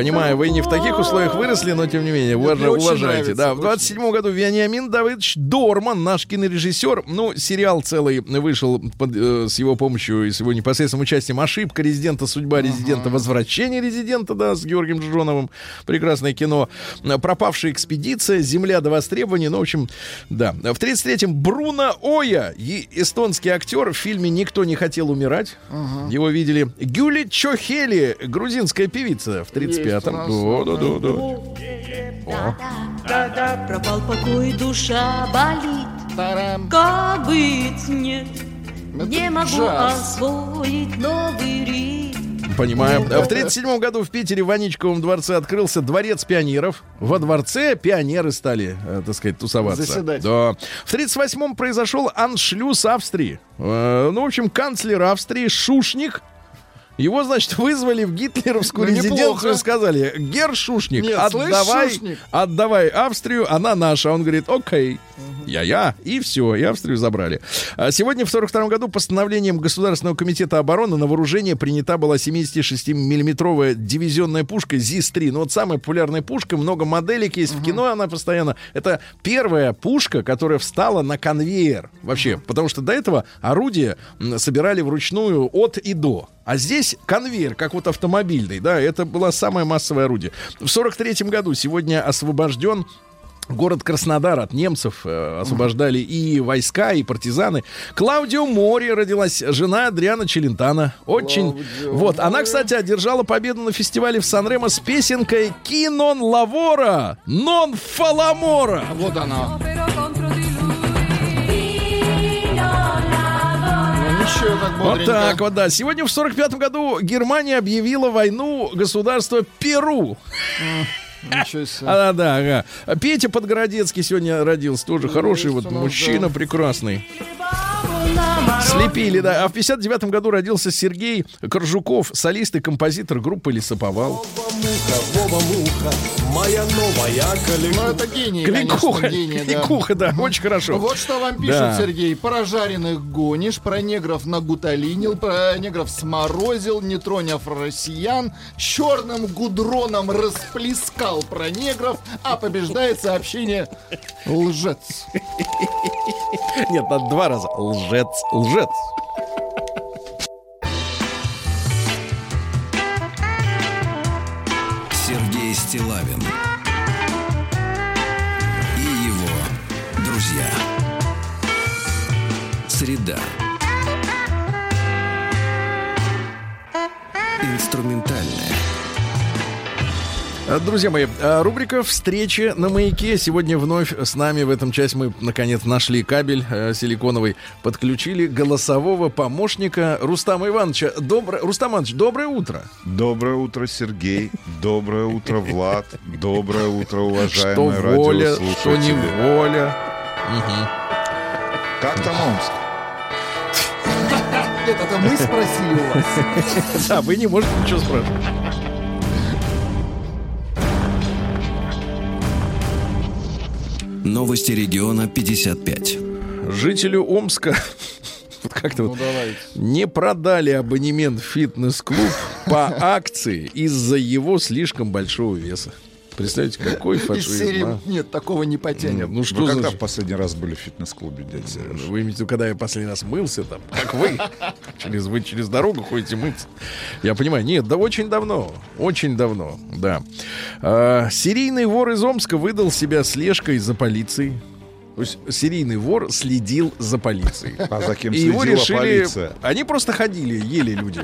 Понимаю, вы не в таких условиях выросли, но тем не менее, очень уважайте. нравится, Да, в очень. 27 году Вениамин Давыдович Дорман, наш кинорежиссер, ну, сериал целый вышел под, э, с его помощью и с его непосредственным участием «Ошибка резидента. Судьба резидента. Возвращение резидента», да, с Георгием Джоновым. Прекрасное кино. «Пропавшая экспедиция», «Земля до востребования». Ну, в общем, да. В 33-м Бруно Оя, эстонский актер в фильме «Никто не хотел умирать». Его видели. Гюли Чохели, грузинская певица в 35-м. Нас. Да, да, да, да. Да-да, пропал покой, душа болит. Тарам. Как быть нет, Это не могу джаз. освоить новый ритм. Понимаю. В 37 году в Питере в Ваничковом дворце открылся дворец пионеров. Во дворце пионеры стали, э, так сказать, тусоваться. Заседать. Да. В 38-м произошел аншлюз Австрии. Э, ну, в общем, канцлер Австрии Шушник его, значит, вызвали в гитлеровскую Ну, резиденцию и сказали, Гер Шушник, Нет, слышь, отдавай, Шушник». отдавай Австрию, она наша. Он говорит, окей, я-я, и все, и Австрию забрали. А Сегодня, в 42 году, постановлением Государственного комитета обороны на вооружение принята была 76-миллиметровая дивизионная пушка ЗИС-3. Ну, вот самая популярная пушка, много моделек есть в кино, она постоянно... Это первая пушка, которая встала на конвейер вообще, потому что до этого орудия собирали вручную от и до. А здесь конвейер, как вот автомобильный, да, это было самое массовое орудие. В 43 году сегодня освобожден Город Краснодар от немцев э, освобождали и войска, и партизаны. Клаудио Мори родилась жена Адриана Челентана. Очень. Клаудио вот. Она, Мори. кстати, одержала победу на фестивале в Сан-Ремо с песенкой «Кинон лавора, нон фаламора». Вот она. Ну, так Вот так вот, да. Сегодня в 45 году Германия объявила войну государству Перу. Ничего себе. А, да, ага. Петя Подгородецкий сегодня родился. Тоже хороший вот мужчина, да. прекрасный. Слепили, да. А в 59 году родился Сергей Коржуков, солист и композитор группы Лесоповал. Моя новая Ну, это гений, Кликуха, конечно, гений, да. кликуха, да, очень хорошо. Вот что вам пишут, Да. Сергей. Про жареных гонишь, про негров нагуталинил, про негров сморозил, не троняв россиян, черным гудроном расплескал про негров, а побеждает сообщение лжец. Нет, надо два раза. Лжец, лжец. Сергей Стилавин и его друзья. Среда. Инструментальная. А, Друзья мои, а, рубрика «Встречи на маяке». Сегодня вновь с нами в этом часть мы, наконец, нашли кабель э, силиконовый, подключили голосового помощника Рустама Ивановича. Доброе, Рустам Иванович, доброе утро. Доброе утро, Сергей. Доброе утро, Влад. Доброе утро, Что уважаемые воля, что не воля. Как там Омск? Нет, это мы спросили у вас. Да, вы не можете ничего спрашивать. Новости региона 55. Жителю Омска вот как-то вот не продали абонемент в фитнес-клуб по акции из-за его слишком большого веса. Представляете, какой Из фашизм, серии а? нет, такого не потянет. Нет, ну что Вы за... когда в последний раз были в фитнес-клубе, дядя Сереж? Вы имеете в виду, когда я последний раз мылся там, как вы? Через, вы через дорогу ходите мыться. Я понимаю, нет, да очень давно. Очень давно, да. А, серийный вор из Омска выдал себя слежкой за полицией. То есть серийный вор следил за полицией. А за кем И его решили... полиция? Они просто ходили, ели люди.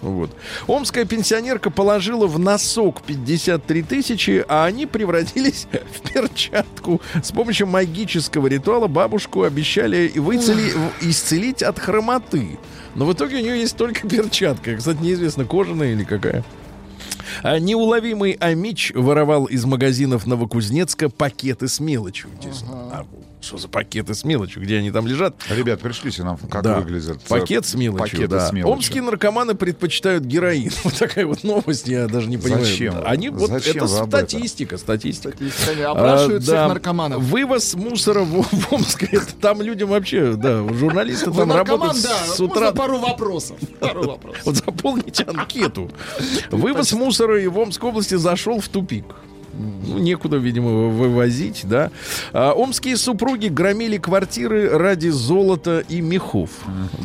Вот. Омская пенсионерка положила в носок 53 тысячи, а они превратились в перчатку. С помощью магического ритуала бабушку обещали выцели... исцелить от хромоты. Но в итоге у нее есть только перчатка. Кстати, неизвестно, кожаная или какая. А неуловимый Амич воровал из магазинов Новокузнецка пакеты с мелочью. Интересно. А что за пакеты с мелочью? Где они там лежат? Ребят, пришлите нам, как Да. выглядит э, Пакет с мелочью, пакеты да. с мелочью. Омские наркоманы предпочитают героин. Вот такая вот новость, я даже не понимаю. Зачем? Они вот Зачем это статистика, статистика. Статистиками Опрашивают А, всех да. наркоманов. Вывоз мусора в, в Омске, это там людям вообще, да, журналисты Вы там работают да. с утра. Можно пару вопросов. Пару вопросов. Вот заполните анкету. Вывоз мусора и в Омской области зашел в тупик. Ну, некуда, видимо, вывозить, да. А, омские супруги громили квартиры ради золота и мехов.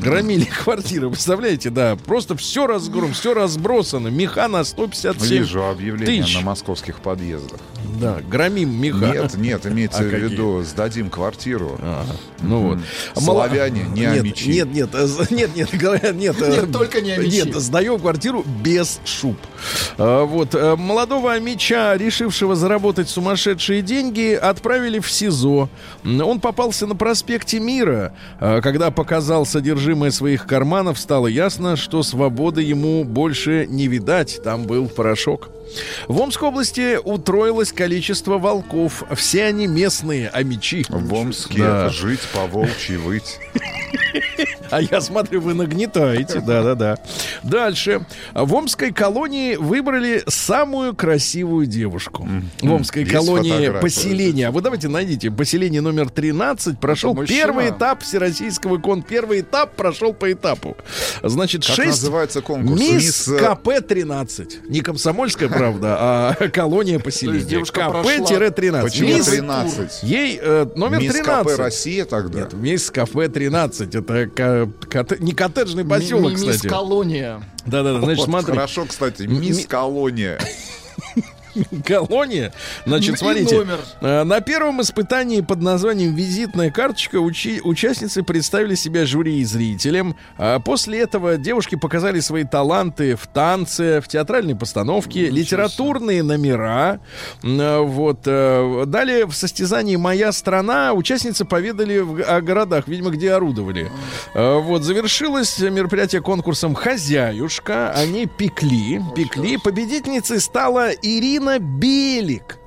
Громили квартиры, представляете, да. Просто все разгром, все разбросано. Меха на 157 Вижу объявление тысяч. на московских подъездах. Да, громим меха. Нет, нет, имеется А в какие? виду, сдадим квартиру. Ага, ну вот. Славяне, не нет, амичи. Нет, нет, э, нет, нет, говорят, нет. э, Нет, только не амичи. Нет, сдаем квартиру без шуб. А, Вот. э, Молодого амича, решившего заработать сумасшедшие деньги, отправили в СИЗО. Он попался на проспекте Мира. А, Когда показал содержимое своих карманов, стало ясно, что свободы ему больше не видать. Там был порошок. В Омской области утроилось количество волков. Все они местные, амичи. В Омске Да. жить по волчьи выть. А я смотрю, вы нагнетаете. Да-да-да. Дальше. В Омской колонии выбрали самую красивую девушку. В Омской Есть колонии поселения. А вы давайте найдите. Поселение номер 13 прошел Это мужчина. первый этап всероссийского кон. Первый этап прошел по этапу. Значит, Как 6... называется конкурс? Мисс Мисс, э, КП-13. Не комсомольская правда, а колония поселения. девушка прошла- КП-13. Почему Мисс- 13? Ей э, номер Мисс 13. КП Россия тогда? Нет, мисс кафе 13. Это коте- не коттеджный поселок, Ми- ми- Мисс кстати. колония. Да-да-да, значит, Вот, смотри. Хорошо, кстати, мисс Ми- колония. Значит, смотрите. э, На первом испытании под названием «Визитная карточка» учи- участницы представили себя жюри и зрителям. А После этого девушки показали свои таланты в танце, в театральной постановке, литературные номера. Э, Вот. э, Далее в состязании «Моя страна» участницы поведали о городах, видимо, где орудовали. Вот. Завершилось мероприятие конкурсом «Хозяюшка». Они пекли. Пекли. Победительницей стала Ирина Белик.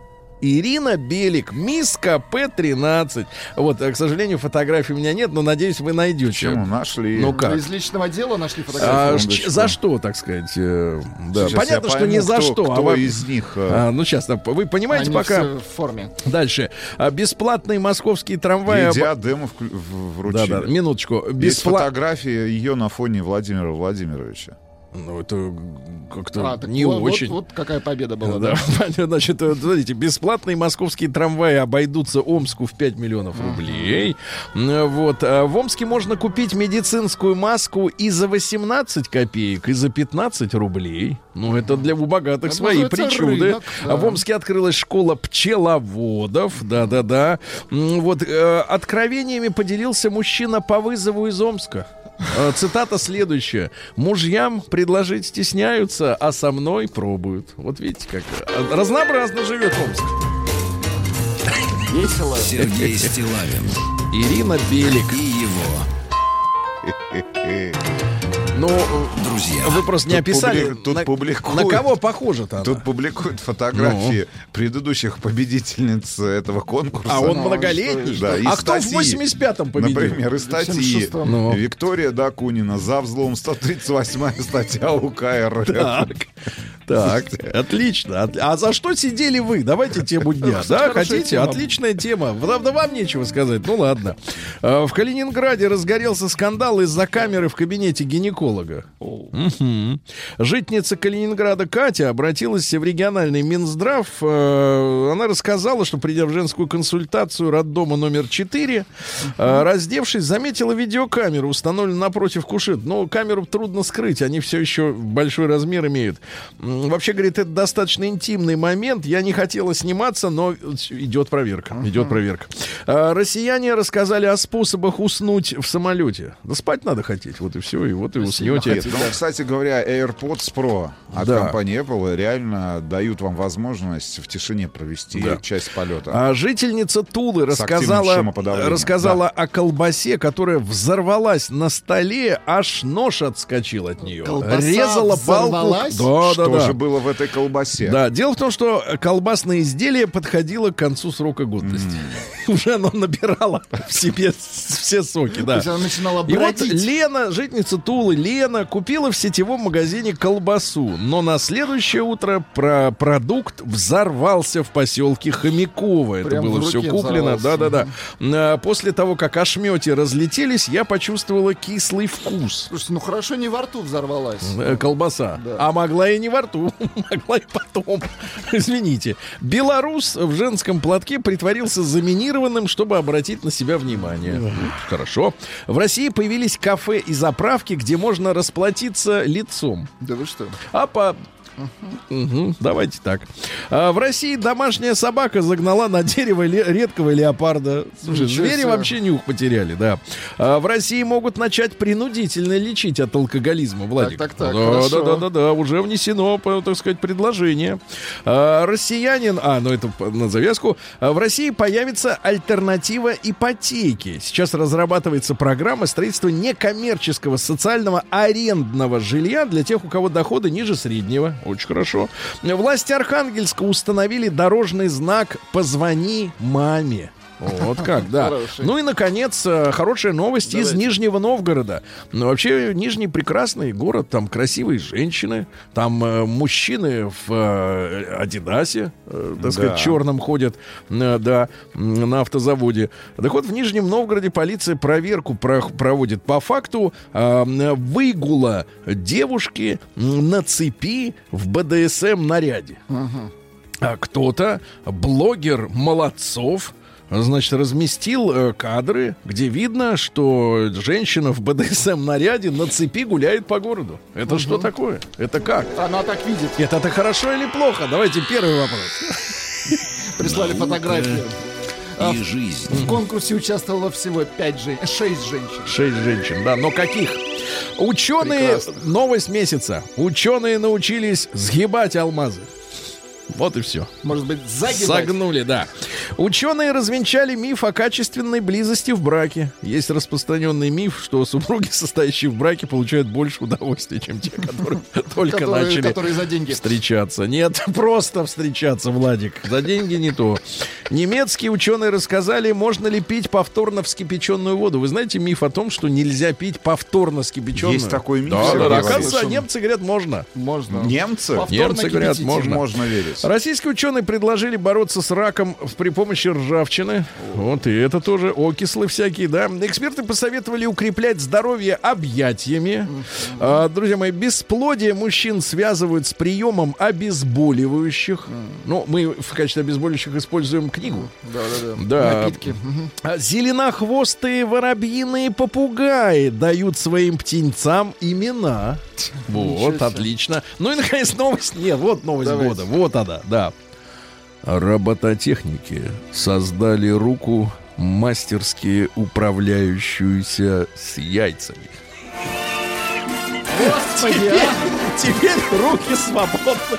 Ирина Белик, мисс КП-13. Вот, э, к сожалению, фотографий у меня нет, но надеюсь, вы найдете. Почему? Нашли. Ну как? Из личного дела нашли А, фотографию. секундочку. за что, так сказать? э, Да. Сейчас Понятно, я что пойму, не за кто- что. Кто а во- из них... э, А, ну, сейчас, вы понимаете, Они пока... все в форме. Дальше. А, Бесплатные московские трамваи... Диадему вклю- вручили. минуточку. Есть Беспла- фотография ее на фоне Владимира Владимировича. Ну, это как-то А, не вот, вот- очень. Вот, какая победа была. Да, да. значит, смотрите, бесплатные московские трамваи обойдутся Омску в 5 миллионов рублей. М, Вот. а В Омске можно купить медицинскую маску и за 18 копеек, и за 15 рублей. Ну, это для у богатых Это свои причуды. рынок, да. А В Омске открылась школа пчеловодов. Да-да-да. Вот. э, Откровениями поделился мужчина по вызову из Омска. Э, Цитата следующая. Мужьям предложить стесняются, а со мной пробуют. Вот видите, как э, разнообразно живет Омск. Весело. Сергей Стилавин Ирина Белик. и его Ну, Друзья, вы просто не Тут описали, публи- тут на, публикуют. на кого похожа-то она? Тут публикуют фотографии предыдущих победительниц этого конкурса. А он Ну, многолетний? Да, и а кто в статьи. 85-м победил? Например, из статьи 76-м. Ну. Виктория Дакунина за взлом 138 статья УК РФ. Так, так, отлично. От- А за что сидели вы? Давайте тему дня. Да, хотите? Отличная тема. Да, да вам нечего сказать. Ну ладно. А, В Калининграде разгорелся скандал из-за камеры в кабинете гинеколога. Мгм. Житница Калининграда Катя обратилась в региональный Минздрав. Э, Она рассказала, что придя в женскую консультацию роддома номер 4, э, раздевшись, заметила видеокамеру, установленную напротив кушет. Но камеру трудно скрыть, они все еще большой размер имеют. Вообще, говорит, это достаточно интимный момент. Я не хотела сниматься, но идет проверка. Идет проверка. А, Россияне рассказали о способах уснуть в самолете. Да спать надо хотеть, вот и все, и вот и уснете. Кстати говоря, AirPods Pro от Да. компании Apple реально дают вам возможность в тишине провести Да. часть полета. А жительница Тулы рассказала, рассказала о колбасе, которая взорвалась на столе, аж нож отскочил от нее. Колбаса Резала взорвалась? Да, Что да, да. же было в этой колбасе? Да, дело в том, что колбасное изделие подходило к концу срока годности. Уже оно набирало в себе все соки, То да. есть она начинала И вот. Лена, жительница Тулы, Лена, купила в сетевом магазине колбасу, но на следующее утро про продукт взорвался в поселке Хомяково. Это Прям было все куплено, да-да-да. А, После того, как ошмети разлетелись, я почувствовала кислый вкус. Слушайте, ну хорошо не во рту взорвалась. Э, Колбаса. Да. А могла и не во рту, могла и потом. Извините. Белорус в женском платке притворился заминированным, чтобы обратить на себя внимание. Хорошо. В России появились кафе и заправки, где можно расплатиться лицом. Да вы что? А по... Мгм, давайте так. А, в России домашняя собака загнала на дерево ле- редкого леопарда. Слушай, Ничего звери себе. вообще нюх потеряли, да. А, в России могут начать принудительно лечить от алкоголизма, Владик. так, так, да, хорошо. да, да, да, да, уже внесено, так сказать, предложение. А, россиянин, а, ну это на завязку. А, в России появится альтернатива ипотеке. Сейчас разрабатывается программа строительства некоммерческого социального арендного жилья для тех, у кого доходы ниже среднего. Очень хорошо. Власти Архангельска установили дорожный знак «Позвони маме». Вот как, да. Хороший. Ну и, наконец, э, хорошая новость из Давайте. Нижнего Новгорода. Ну, вообще, Нижний прекрасный город, там красивые женщины, там э, мужчины в э, Адидасе, э, так сказать, Да. черном ходят, э, да, на автозаводе. Так вот, в Нижнем Новгороде полиция проверку про- проводит по факту э, выгула девушки на цепи в БДСМ наряде. А кто-то, блогер Молодцов, значит, разместил э, кадры, где видно, что женщина в БДСМ наряде на цепи гуляет по городу. Это что такое? Это как? Она так видит. Это, это хорошо или плохо? Давайте первый вопрос. Прислали фотографию. А, И жизнь. В конкурсе участвовало всего 5 женщин, 6 женщин. Шесть женщин, да, но каких? Ученые, Прекрасно. новость месяца. Ученые научились сгибать алмазы. Вот и все. Может быть, загибать. Согнули, да. Ученые развенчали миф о качественной близости в браке. Есть распространенный миф, что супруги, состоящие в браке, получают больше удовольствия, чем те, которые только начали которые за деньги. встречаться. Нет, просто встречаться, Владик. За деньги не то. Немецкие ученые рассказали, можно ли пить повторно вскипяченную воду. Вы знаете миф о том, что нельзя пить повторно вскипяченную? Есть такой миф, Да, да. Оказывается, немцы говорят, можно. Можно. Немцы? Повторно Немцы говорят, можно. Можно верить. Российские ученые предложили бороться с раком в- при помощи ржавчины. Вот и это тоже окислы всякие, да. Эксперты посоветовали укреплять здоровье объятиями. А, друзья мои, бесплодие мужчин связывают с приемом обезболивающих. Ну, мы в качестве обезболивающих используем книгу. Да, да, да. Да. Напитки. А Зеленохвостые воробьиные попугаи дают своим птенцам имена. Вот, отлично. Ну и, наконец, новость. Нет, вот новость Давайте. года. Вот она, да. Робототехники создали руку, мастерски управляющуюся с яйцами. Господи, а! Теперь руки свободны.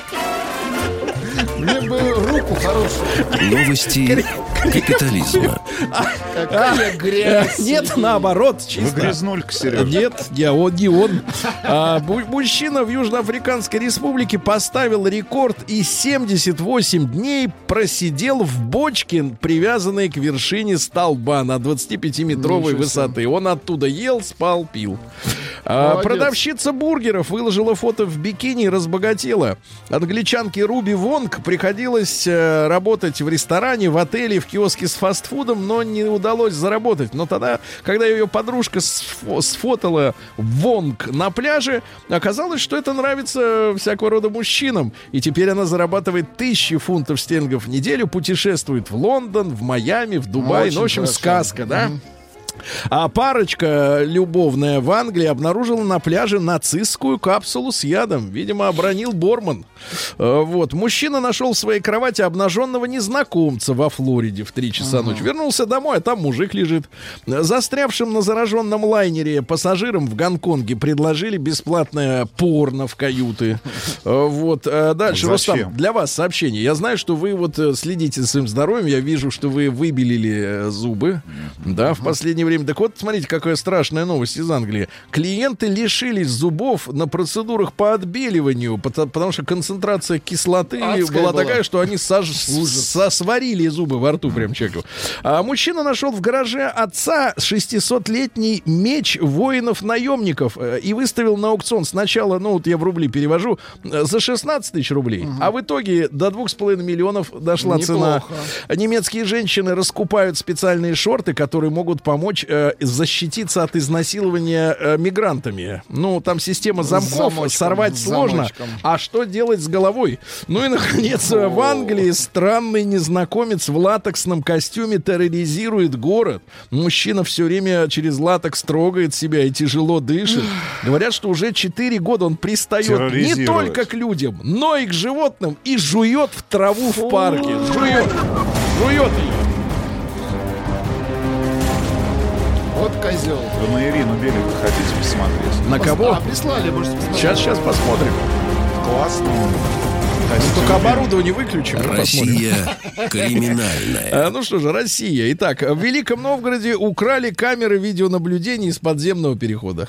Мне бы руку хорошую. Новости капитализма. Какая грязь. Нет, наоборот, Вы чисто. грязнулька, Сережа. Нет, я он не он. А, мужчина в Южноафриканской республике поставил рекорд и 78 дней просидел в бочке, привязанной к вершине столба на 25-метровой Ничего себе. высоты. Он оттуда ел, спал, пил. А, Молодец. продавщица бургеров выложила фото в бикини и разбогатела. Англичанке Руби Вонг приходилось э, работать в ресторане, в отеле, в киоске с фастфудом, но не удалось заработать. Но тогда, когда ее подружка сфо- сфотала Вонг на пляже, оказалось, что это нравится всякого рода мужчинам. И теперь она зарабатывает тысячи фунтов стерлингов в неделю, путешествует в Лондон, в Майами, в Дубай. Очень ну, в общем, хорошо. сказка, да? А парочка любовная в Англии обнаружила на пляже нацистскую капсулу с ядом. Видимо, обронил Борман. Э, Вот. Мужчина нашел в своей кровати обнаженного незнакомца во Флориде в 3 часа ночи. Вернулся домой, а там мужик лежит. Застрявшим на зараженном лайнере пассажирам в Гонконге предложили бесплатное порно в каюты. Э, Вот. Э, Дальше, Зачем? Рустам, для вас сообщение. Я знаю, что вы вот э, следите за своим здоровьем. Я вижу, что вы выбелили э, зубы. Да, в последнее время. Так вот, смотрите, какая страшная новость из Англии. Клиенты лишились зубов на процедурах по отбеливанию, пото- потому что концентрация кислоты Адская была была. такая, что они сож- со- сварили зубы во рту прям человеку. А мужчина нашел в гараже отца 600-летний меч воинов-наемников э, и выставил на аукцион сначала, ну вот я в рубли перевожу, э, за 16 тысяч рублей, а в итоге до 2,5 миллионов дошла цена. Неплохо. Немецкие женщины раскупают специальные шорты, которые могут помочь э, защититься от изнасилования э, мигрантами. Ну, там система замков, замочком, сорвать сложно. замочком. А что делать с головой? Ну и, наконец, э, в Англии странный незнакомец в латексном костюме терроризирует город. Мужчина все время через латекс трогает себя и тяжело дышит. Говорят, что уже 4 года он пристает не только к людям, но и к животным и жует в траву в парке. Жует. Жует ее. Вот козел. Вы на Ирину Белику хотите посмотреть? На кого? А, прислали, можете посмотреть. Сейчас, сейчас посмотрим. Классно. Только оборудование выключим. посмотрим. Россия криминальная. А, ну что же, Россия. Итак, в Великом Новгороде украли камеры видеонаблюдения из подземного перехода.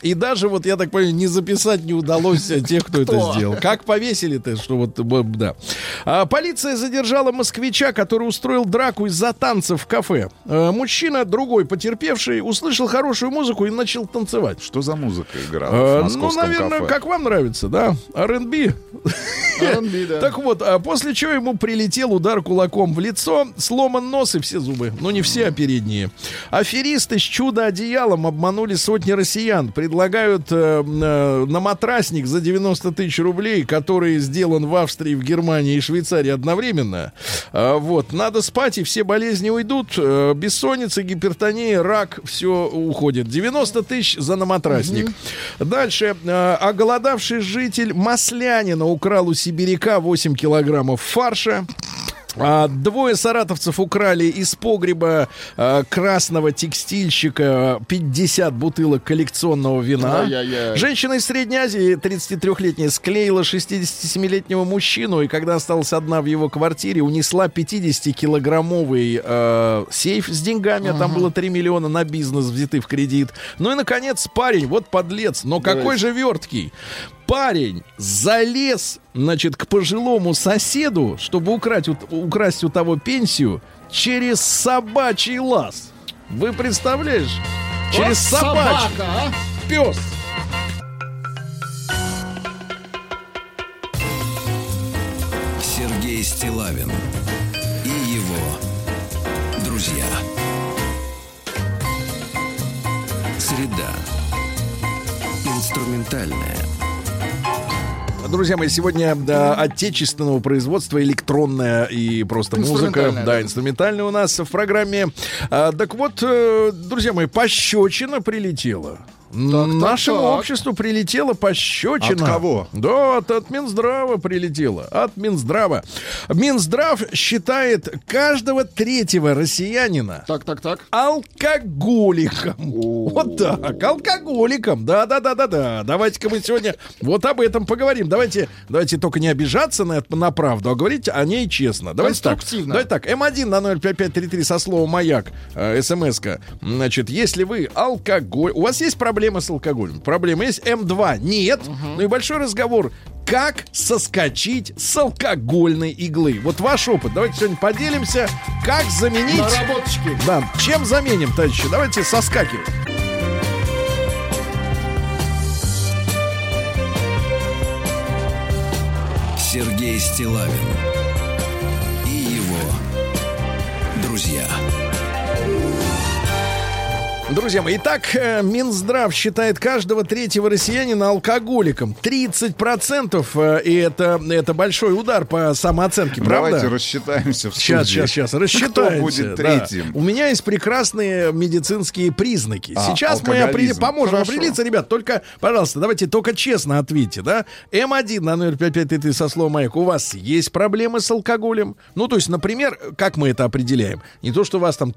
И даже, вот я так понимаю, не записать не удалось тех, кто это сделал. Как повесили-то, что вот, да. А, полиция задержала москвича, который устроил драку из-за танцев в кафе. А, мужчина, другой потерпевший, услышал хорошую музыку и начал танцевать. Что за музыка играла в ну, московском наверное, кафе? как вам нравится, да? R&B. Так вот, а после чего ему прилетел удар кулаком в лицо, сломан нос и все зубы. Ну, не все, а передние. Аферисты с чудо-одеялом обманули сотни россиян. Предлагают э, э, на матрасник за 90 тысяч рублей, который сделан в Австрии, в Германии и Швейцарии одновременно. А, вот, надо спать, и все болезни уйдут. Э, бессонница, гипертония, рак, все уходит. 90 тысяч за на матрасник. Дальше. Э, оголодавший житель Маслянина украл у сибиряка 8 килограммов фарша. А, двое саратовцев украли из погреба а, красного текстильщика 50 бутылок коллекционного вина. Ай-яй-яй. Женщина из Средней Азии, 33-летняя, склеила 67-летнего мужчину, и когда осталась одна в его квартире, унесла 50-килограммовый э, сейф с деньгами, а там было 3 миллиона на бизнес взяты в кредит. Ну и, наконец, парень, вот подлец, но какой же верткий. Парень залез, значит, к пожилому соседу, чтобы украть, у- украсть у того пенсию через собачий лаз. Вы представляешь? Через Вот собачий собака, а? пес. Сергей Стилавин и его друзья. Среда. Инструментальная. Друзья мои, сегодня да, отечественного производства электронная и просто музыка, да. инструментальная у нас в программе. А, так вот, э, друзья мои, пощечина прилетела. Нашему так. обществу прилетела пощечина. От кого? Да, от, от Минздрава прилетела. От Минздрава. Минздрав считает каждого третьего россиянина Так, так, так. алкоголиком. Вот так, алкоголиком. Да, да, да, да, да. Давайте-ка мы сегодня вот об этом поговорим. Давайте, давайте только не обижаться на, на правду, а говорить о ней честно. Давайте так. Давайте так. М1 на 05533 со словом маяк. Э, СМС-ка. Значит, если вы алкоголь. У вас есть проблемы с алкоголем? Проблема есть. М2 нет. Ну и большой разговор. Как соскочить с алкогольной иглы? Вот ваш опыт. Давайте сегодня поделимся. Как заменить... Наработочки. Да, чем заменим, товарищи? Давайте соскакивать. Сергей Стилавин и его друзья. Друзья мои, итак, э, Минздрав считает каждого третьего россиянина алкоголиком. 30% э, и это, это большой удар по самооценке, правда? Давайте рассчитаемся в Сейчас, студии. сейчас, сейчас, рассчитаемся. Кто будет да. третьим? У меня есть прекрасные медицинские признаки. А, Сейчас мы опри- поможем Хорошо. определиться, ребят. Только, пожалуйста, давайте только честно ответьте, да? М1 на 05533 со словом маяк. У вас есть проблемы с алкоголем? Ну, то есть, например, как мы это определяем? Не то, что вас там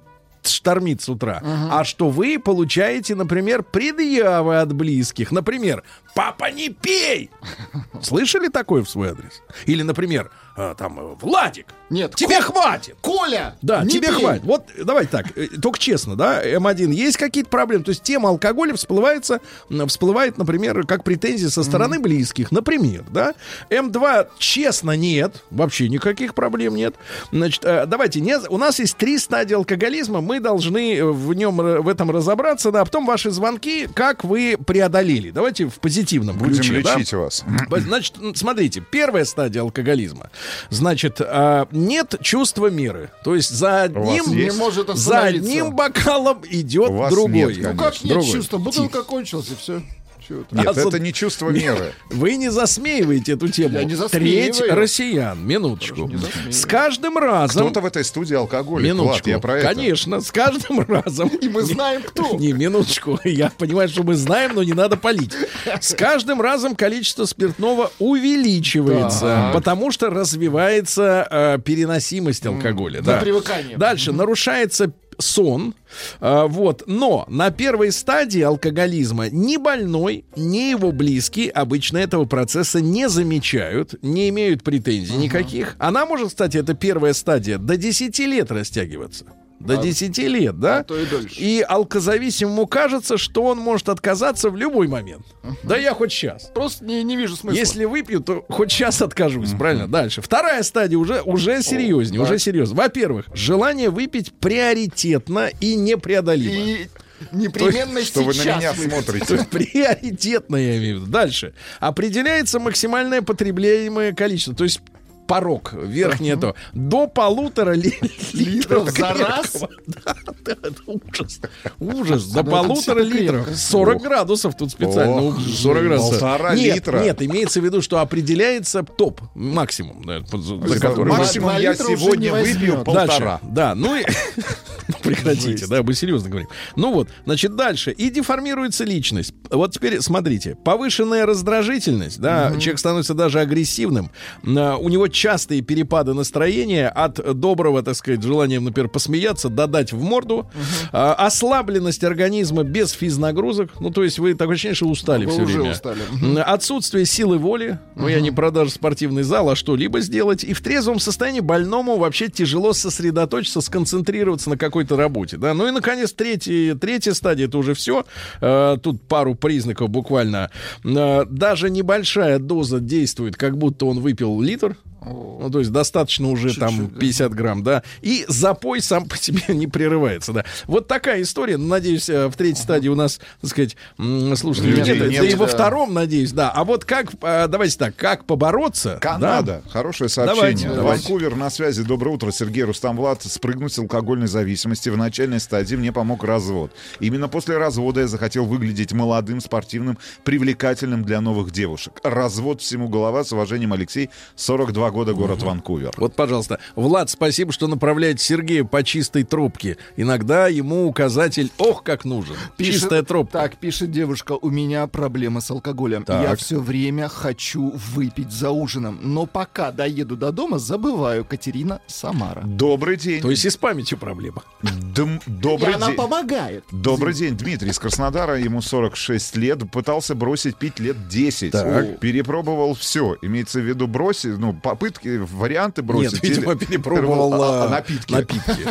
штормит с утра, а что вы получаете, например, предъявы от близких. Например, «Папа, не пей!» Слышали такое в свой адрес? Или, например, э, там, э, «Владик, Нет, тебе Ко- хватит!» Коля! Да, не тебе пей. хватит. Вот давай так, э, только честно, да, М1, есть какие-то проблемы? То есть тема алкоголя всплывается, всплывает, например, как претензии со стороны близких, например, да. М2, честно, нет, вообще никаких проблем нет. Значит, давайте, не, у нас есть три стадии алкоголизма, мы должны в нем, в этом разобраться, да, а потом ваши звонки, как вы преодолели. Давайте в позитивном Будем ключе, да. лечить вас. Значит, смотрите, первая стадия алкоголизма. Значит, а, нет чувства меры. То есть за одним, Не может за одним бокалом идет другой. нет, Ну как нет Другой. чувства? Бутылка кончилась, и все. Нет, А это за- не чувство меры. Вы не засмеиваете эту тему. Я не засмеиваю. Треть россиян. Минуточку. С каждым разом... Кто-то в этой студии алкоголик. Влад, Минуточку. я про это. Конечно, с каждым разом. И мы знаем, кто. Не, минуточку. Я понимаю, что мы знаем, но не надо палить. С каждым разом количество спиртного увеличивается, потому что развивается э, переносимость алкоголя. да. привыкание. Дальше нарушается сон, А, вот, но на первой стадии алкоголизма ни больной, ни его близкие обычно этого процесса не замечают, не имеют претензий никаких. Она может, кстати, это первая стадия, до 10 лет растягиваться. До 10 лет, да? а то и дольше. И алкозависимому кажется, что он может отказаться в любой момент. Да я хоть сейчас. Просто не, не вижу смысла. Если выпью, то хоть сейчас откажусь, правильно? Дальше. Вторая стадия уже, уже серьезнее, уже серьезно. Во-первых, желание выпить приоритетно и непреодолимо. И непременно Что вы на сейчас меня выпить. То смотрите. есть приоритетно, я имею в виду. Дальше. Определяется максимальное потребляемое количество. То есть порог верхний это до полутора ли- литров за раз? ужас. Ужас. До Ну, полутора литров. крепко. 40 градусов тут специально. Ох, 40 градусов. полтора нет, литра. Нет, имеется в виду, что определяется топ, максимум, Максимум я сегодня выпью полтора. Да, ну и... Прекратите, да, мы серьезно говорим. Ну вот, значит, дальше. И деформируется личность. Вот теперь смотрите. Повышенная раздражительность, да, человек становится даже агрессивным. А, У него частые перепады настроения от доброго, так сказать, желания, например, посмеяться, додать в морду. А, Ослабленность организма без физнагрузок. Ну, то есть вы такое ощущение, что устали Вы все уже время. устали. Отсутствие силы воли, ну я не про даже спортивный зал, а что-либо сделать. И в трезвом состоянии больному вообще тяжело сосредоточиться, сконцентрироваться на какой-то работе. Да? Ну и, наконец, третья, третья стадия, это уже все. тут пару признаков буквально. Э, даже небольшая доза действует, как будто он выпил литр. Ну, то есть достаточно уже там Чуть-чуть, да. 50 грамм, да. И запой сам по себе не прерывается, да. Вот такая история. Надеюсь, э, в третьей стадии у нас, так сказать, слушатели нет, нет, да и во втором, надеюсь, да. А вот как, э, давайте так, как побороться? Канада. да? Хорошее Давайте, сообщение. давайте. Ванкувер на связи. Доброе утро. Сергей Рустам Влад. Спрыгнуть с алкогольной зависимости в начальной стадии мне помог развод. Именно после развода я захотел выглядеть молодым, спортивным, привлекательным для новых девушек. Развод всему голова. С уважением, Алексей. 42 года. Погода, город Ванкувер. Вот, пожалуйста. Влад, спасибо, что направляете Сергея по чистой трубке. Иногда ему указатель «Ох, как нужен». Пишет- Чистая трубка. Так, пишет девушка, у меня проблема с алкоголем. Так. Я все время хочу выпить за ужином, но пока доеду до дома, забываю. Катерина Самара. Добрый день. То есть и с памятью проблема. Дм- добрый И она день. помогает. Добрый день, Дмитрий из Краснодара, ему 46 лет, пытался бросить пить лет 10. Так. Перепробовал все, имеется в виду бросить, ну, попытки, варианты бросить. Нет, видимо, перепробовал А, а, напитки. напитки.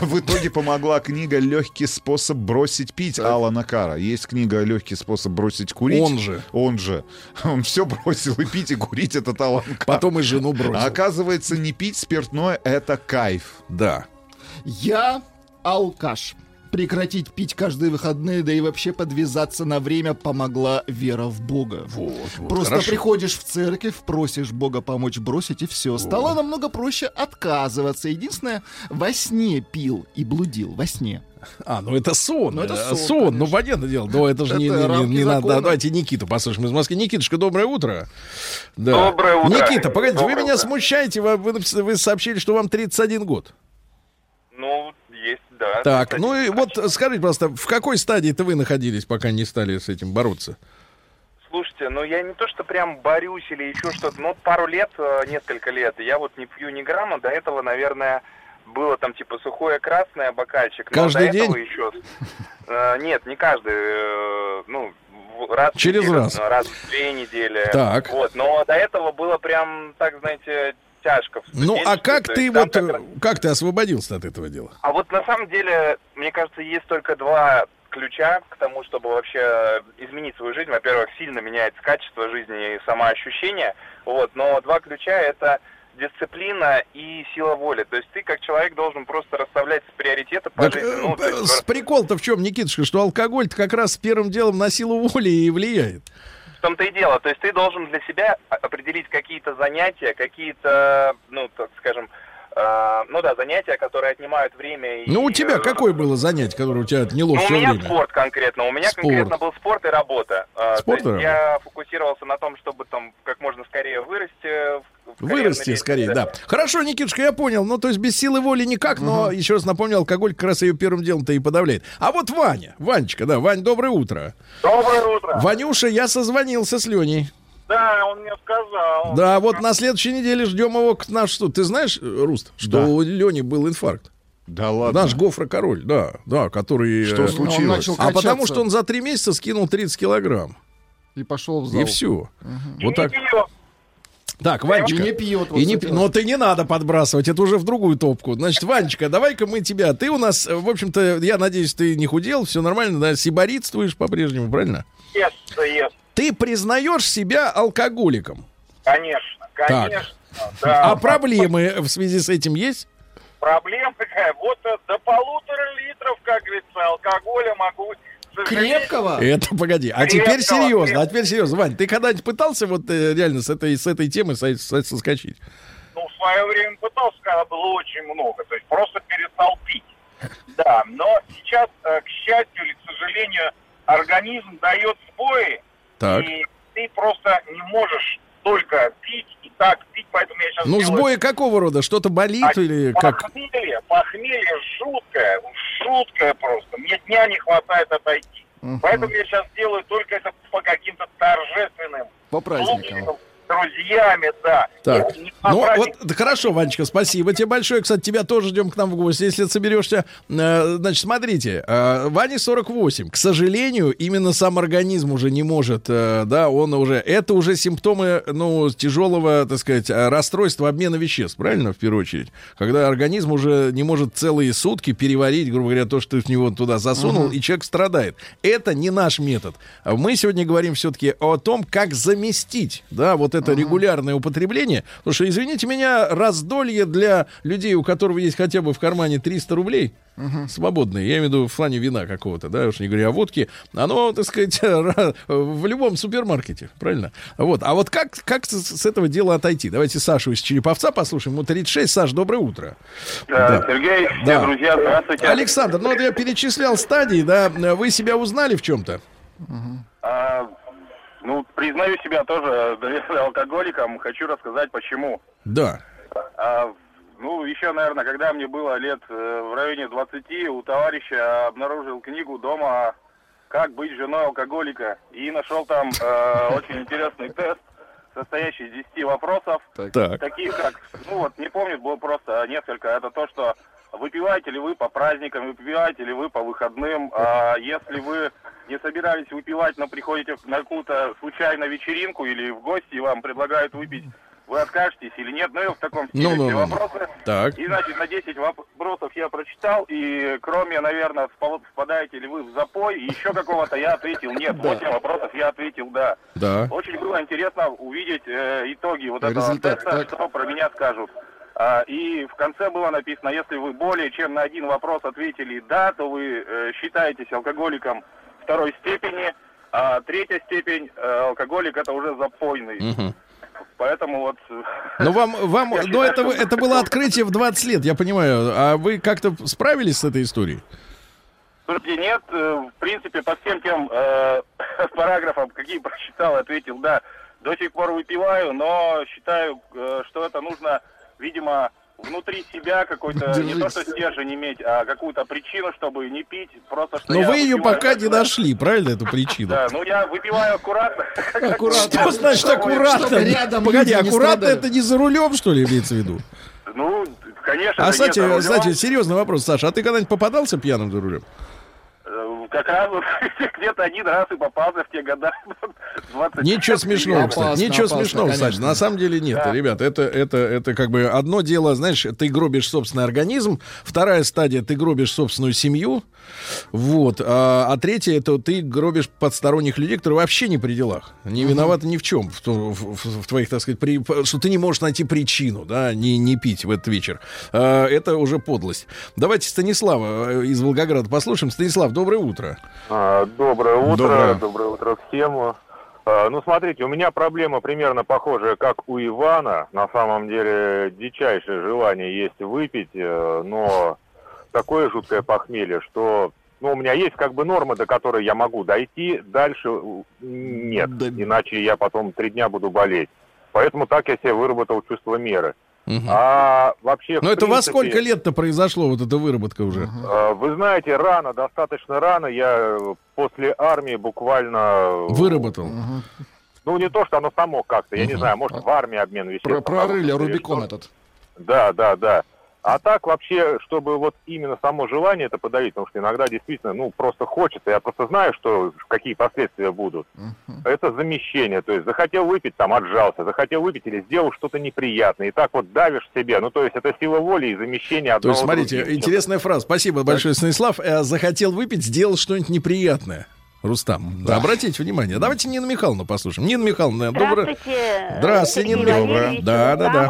В итоге помогла книга «Легкий способ бросить пить» Алана Кара. Есть книга «Легкий способ бросить курить». Он же. Он же. Он все бросил и пить, и курить, этот Алан Кар. Потом и жену А бросил. оказывается, не пить спиртное — это кайф. Да. Я алкаш. Прекратить пить каждые выходные, да и вообще подвязаться на время помогла вера в Бога. Вот, вот, Просто хорошо. приходишь в церковь, просишь Бога помочь бросить, и все. Стало намного проще отказываться. Единственное, во сне пил и блудил. Во сне. А, ну это сон. Ну, это Э, сон, ну понятно дело. Но это же не, Это не- не- не надо. Давайте Никиту послушаем из Москвы. Никитушка, доброе утро. Да. Доброе утро. Никита, погодите, вы Доброе меня утро. смущаете. Вы, вы вы сообщили, что вам 31 год. Ну, да. Так, Кстати, ну и вот скажите, пожалуйста, в какой стадии-то вы находились, пока не стали с этим бороться? Слушайте, ну я не то, что прям борюсь или еще что-то, но пару лет, э, несколько лет, я вот не пью ни грамма, до этого, наверное, было там типа сухое красное, бокальчик. но Каждый до день? этого еще... э, Нет, не каждый, э, ну, раз Через неделю, раз. раз в две недели. Так. Вот, но до этого было прям, так, знаете, тяжко. Ну, а как то ты вот, как э, как ты освободился от этого дела? А вот на самом деле, мне кажется, есть только два ключа к тому, чтобы вообще изменить свою жизнь. Во-первых, сильно меняется качество жизни и самоощущение. Вот, но два ключа это дисциплина и сила воли. То есть ты как человек должен просто расставлять приоритеты по Так, жизни. э, Ну, есть с прикол-то в чем, Никитушка, что алкоголь-то как раз первым делом на силу воли и влияет. В том-то и дело. То есть ты должен для себя определить какие-то занятия, какие-то, ну, так скажем, э, ну да, занятия, которые отнимают время. и, Ну, у тебя э, какое было занятие, которое у тебя отняло Ну, у все меня время? спорт конкретно. У меня Спорт. конкретно был спорт и работа. А, Спорт и я фокусировался на том, чтобы там как можно скорее вырасти. в- в Вырасти лестнице. скорее, да. Хорошо, Никитушка, я понял. Ну, то есть без силы воли никак, но еще раз напомню, алкоголь как раз ее первым делом-то и подавляет. А вот Ваня, Ванечка, да, Вань, доброе утро. Доброе утро. Ванюша, я созвонился с Леней. Да, он мне сказал. Да, вот на следующей неделе ждем его к наш что. Ты знаешь, Руст, что Да. у Лени был инфаркт? Да ладно. Наш Гофра король, да, да, который. Что э, случилось? Он начал А потому что он за три месяца скинул 30 килограмм. И пошел в зал. И все. И Вот так. не пьет. Так, Ванечка. И не пьет. вот И не, пи- но ты не надо подбрасывать, это уже в другую топку. Значит, Ванечка, давай-ка мы тебя. Ты у нас, в общем-то, я надеюсь, ты не худел, все нормально, да, сиборитствуешь по-прежнему, правильно? Ест, ест. Ты признаешь себя алкоголиком. Конечно, конечно. А Да. проблемы в связи с этим есть? Проблема какая? Вот э, до полутора литров, как говорится, алкоголя могу... Крепкого? Это погоди. А Крепкого, теперь серьезно, крепкого. а теперь серьезно. Вань, ты когда-нибудь пытался вот э, реально с этой, с этой темы со- со- соскочить? Ну, в свое время пытался, когда было очень много. То есть просто перестал пить. Да, но сейчас, э, к счастью или к сожалению, организм дает сбои, Так. и ты просто не можешь только пить и так пить, поэтому я сейчас Ну, сбои какого рода? Что-то болит А или как? Похмелье, похмелье жуткое, жуткое просто. Мне дня не хватает отойти. Мгм. Поэтому я сейчас делаю только это по каким-то торжественным По праздникам. случаям, друзьями, да. Так, не ну вот, да хорошо, Ванечка, спасибо тебе большое. Кстати, тебя тоже ждем к нам в гости, если соберешься. Э, Значит, смотрите, э, Ване 48. К сожалению, именно сам организм уже не может, э, да, он уже, это уже симптомы, ну, тяжелого, так сказать, расстройства обмена веществ, правильно, в первую очередь? Когда организм уже не может целые сутки переварить, грубо говоря, то, что ты в него туда засунул, и человек страдает. Это не наш метод. Мы сегодня говорим все-таки о том, как заместить, да, вот это регулярное употребление. Потому что, извините меня, раздолье для людей, у которого есть хотя бы в кармане 300 рублей, свободные, я имею в виду в плане вина какого-то, да, уж не говоря о водке, оно, так сказать, в любом супермаркете, правильно? Вот, а вот как, как с, с этого дела отойти? Давайте Сашу из Череповца послушаем, ему 36. Саш, доброе утро. Да, Да. Сергей, все Да. друзья, здравствуйте. Александр, ну вот я перечислял стадии, да, вы себя узнали в чем-то? А, ну, признаю себя тоже алкоголиком. Хочу рассказать, почему. Да. А, ну, еще, наверное, когда мне было лет э, в районе 20, у товарища обнаружил книгу дома «Как быть женой алкоголика». И нашел там э, очень интересный тест, состоящий из 10 вопросов. Так. Таких как, ну вот, не помню, было просто несколько. Это то, что выпиваете ли вы по праздникам, выпиваете ли вы по выходным. А если вы не собирались выпивать, но приходите на какую-то случайно вечеринку или в гости, и вам предлагают выпить, вы откажетесь или нет? Ну, и в таком стиле Ну, ну, все ну. вопросы. Так. И, значит, на 10 вопросов я прочитал, и кроме, наверное, впадаете ли вы в запой, и еще какого-то я ответил нет. 8 вопросов я ответил да. Да. Очень было интересно увидеть э, итоги вот этого Результат, теста, так. что про меня скажут. А, и в конце было написано, если вы более чем на один вопрос ответили «да», то вы э, считаетесь алкоголиком второй степени, а третья степень э, алкоголик это уже запойный. Мгм. Поэтому вот... э, Ну, вам, вам, Я ну, считаю, это, что- это было открытие в 20 лет, я понимаю. А вы как-то справились с этой историей? Слушайте, нет, в принципе, по всем тем э, параграфам, какие прочитал, ответил, да, до сих пор выпиваю, но считаю, что это нужно, видимо, внутри себя какой-то, не то что стержень иметь, а какую-то причину, чтобы не пить, просто что Но вы ее выпиваю. пока не нашли, правильно, эту причину? Да, ну я выпиваю аккуратно. Что значит аккуратно? рядом Погоди, аккуратно это не за рулем, что ли, имеется в виду? Ну, конечно. А, кстати, кстати, серьезный вопрос, Саша, а ты когда-нибудь попадался пьяным за рулем? Э, Как раз вот где-то один раз и попался в те года. 20 Ничего смешного, кстати. Опасно, Ничего опасно, смешного, конечно. Саша. На самом деле нет, Да. ребят. Это, это, это как бы одно дело, знаешь, ты гробишь собственный организм. Вторая стадия, ты гробишь собственную семью. Вот. А, а третья, это ты гробишь подсторонних людей, которые вообще не при делах. Не виноваты ни в чем. В- в- в твоих, так сказать, при- что ты не можешь найти причину, да, не, не пить в этот вечер. А, это уже подлость. Давайте Станислава э, из Волгограда послушаем. Станислав, доброе утро. А, Доброе утро, Доброе. доброе, утро всем. А, Ну, смотрите, у меня проблема примерно похожая, как у Ивана. На самом деле, дичайшее желание есть выпить, э, но такое жуткое похмелье, что ну, у меня есть как бы норма, до которой я могу дойти, дальше нет, Да. иначе я потом три дня буду болеть. Поэтому так я себе выработал чувство меры. Мгм. А вообще, в Ну, это принципе, сколько лет-то произошло, вот эта выработка уже? Э, Вы знаете, рано, достаточно рано, я э, после армии буквально... э, Выработал. Мгм. Ну, не то, что оно само как-то, я не знаю, может, в армии обмен веществ. Прорыли Рубикон этот. Да, да, да. А так вообще, чтобы вот именно само желание это подавить, потому что иногда действительно, ну, просто хочется, я просто знаю, что какие последствия будут. Мгм. Это замещение, то есть захотел выпить, там, отжался, захотел выпить или сделал что-то неприятное, и так вот давишь себе, ну, то есть это сила воли и замещение То одного есть, смотрите, другим. интересная фраза. Спасибо большое, Станислав. Э, Захотел выпить, сделал что-нибудь неприятное. Рустам, да. обратите внимание. Давайте Нину Михайловну послушаем. Нина Михайловна, доброе... Здравствуйте. Нина Валерьевич, Да, да, да.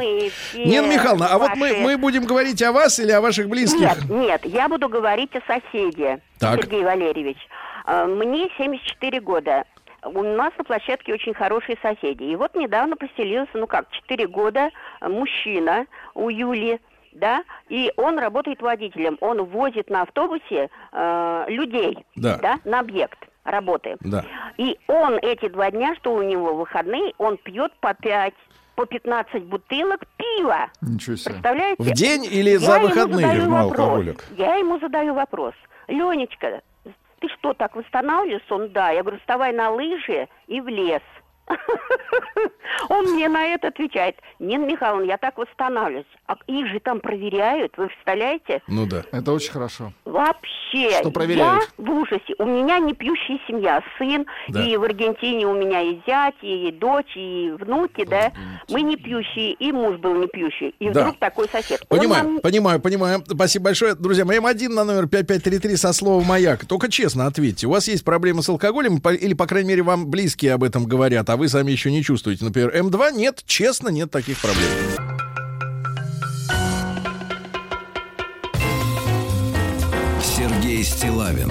Нина Михайловна, а вот мы, мы будем говорить о вас или о ваших близких? Нет, нет, я буду говорить о соседе, Так. Сергей Валерьевич. А, Мне 74 года. У нас на площадке очень хорошие соседи. И вот недавно поселился, ну как, 4 года, а, мужчина у Юли, да, и он работает водителем. Он возит на автобусе э, людей, Да. на объект работы. Да. И он эти два дня, что у него выходные, он пьет по 5, по 15 бутылок пива. Ничего себе. Представляете? В день или Я за выходные? вопрос. алкоголик. Я ему задаю вопрос. Ленечка, ты что, так восстанавливаешься? Он, да. Я говорю, вставай на лыжи и в лес. Он мне на это отвечает. Нина Михайловна, я так восстанавливаюсь. А их же там проверяют, вы представляете? Ну да. Это очень хорошо. Вообще, Что проверяют? я в ужасе. У меня не пьющая семья, сын, Да. и в Аргентине у меня и зять, и дочь, и внуки, да. Мы не пьющие, и муж был не пьющий. И Да. вдруг такой сосед. Он Понимаю, нам- понимаю, понимаю. Спасибо большое. Друзья, моим один на номер 5533 со словом «Маяк». Только честно ответьте. У вас есть проблемы с алкоголем, или, по крайней мере, вам близкие об этом говорят, а вы сами еще не чувствуете? Например, М2 нет, честно, нет таких проблем. Сергей Стилавин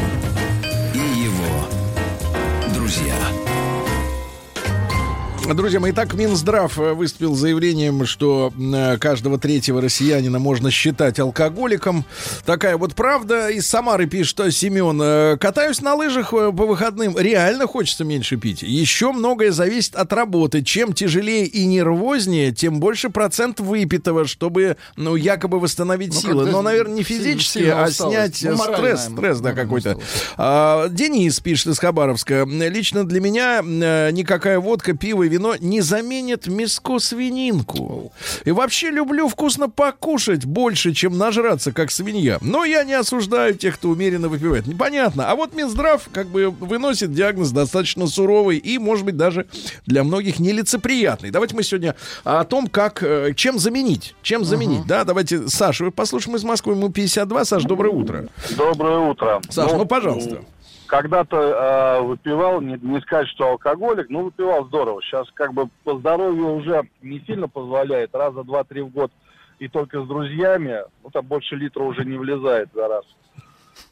друзья. Мои, так Минздрав э, выступил заявлением, что э, каждого третьего россиянина можно считать алкоголиком. Такая вот правда. Из Самары пишет Семен. э, Катаюсь на лыжах по выходным. Реально хочется меньше пить. Еще многое зависит от работы. Чем тяжелее и нервознее, тем больше процент выпитого, чтобы, ну, якобы восстановить Ну, силы. Но, наверное, не физически, а усталость. снять Ну, стресс, стресс, да, какой-то. А, Денис пишет из Хабаровска. Лично для меня никакая водка, пиво и вино не заменит мяско свининку. И вообще люблю вкусно покушать больше, чем нажраться, как свинья. Но я не осуждаю тех, кто умеренно выпивает. Непонятно. А вот Минздрав как бы выносит диагноз достаточно суровый и, может быть, даже для многих нелицеприятный. Давайте мы сегодня о том, как, э, чем заменить. Чем заменить, да? Давайте Сашу послушаем из Москвы. Ему 52. Саш, доброе утро. Доброе утро. Саш, ну, пожалуйста. Когда-то э, выпивал, не, не сказать, что алкоголик, но выпивал здорово. Сейчас как бы по здоровью уже не сильно позволяет. Раза два-три в год и только с друзьями. Ну, там больше литра уже не влезает за раз.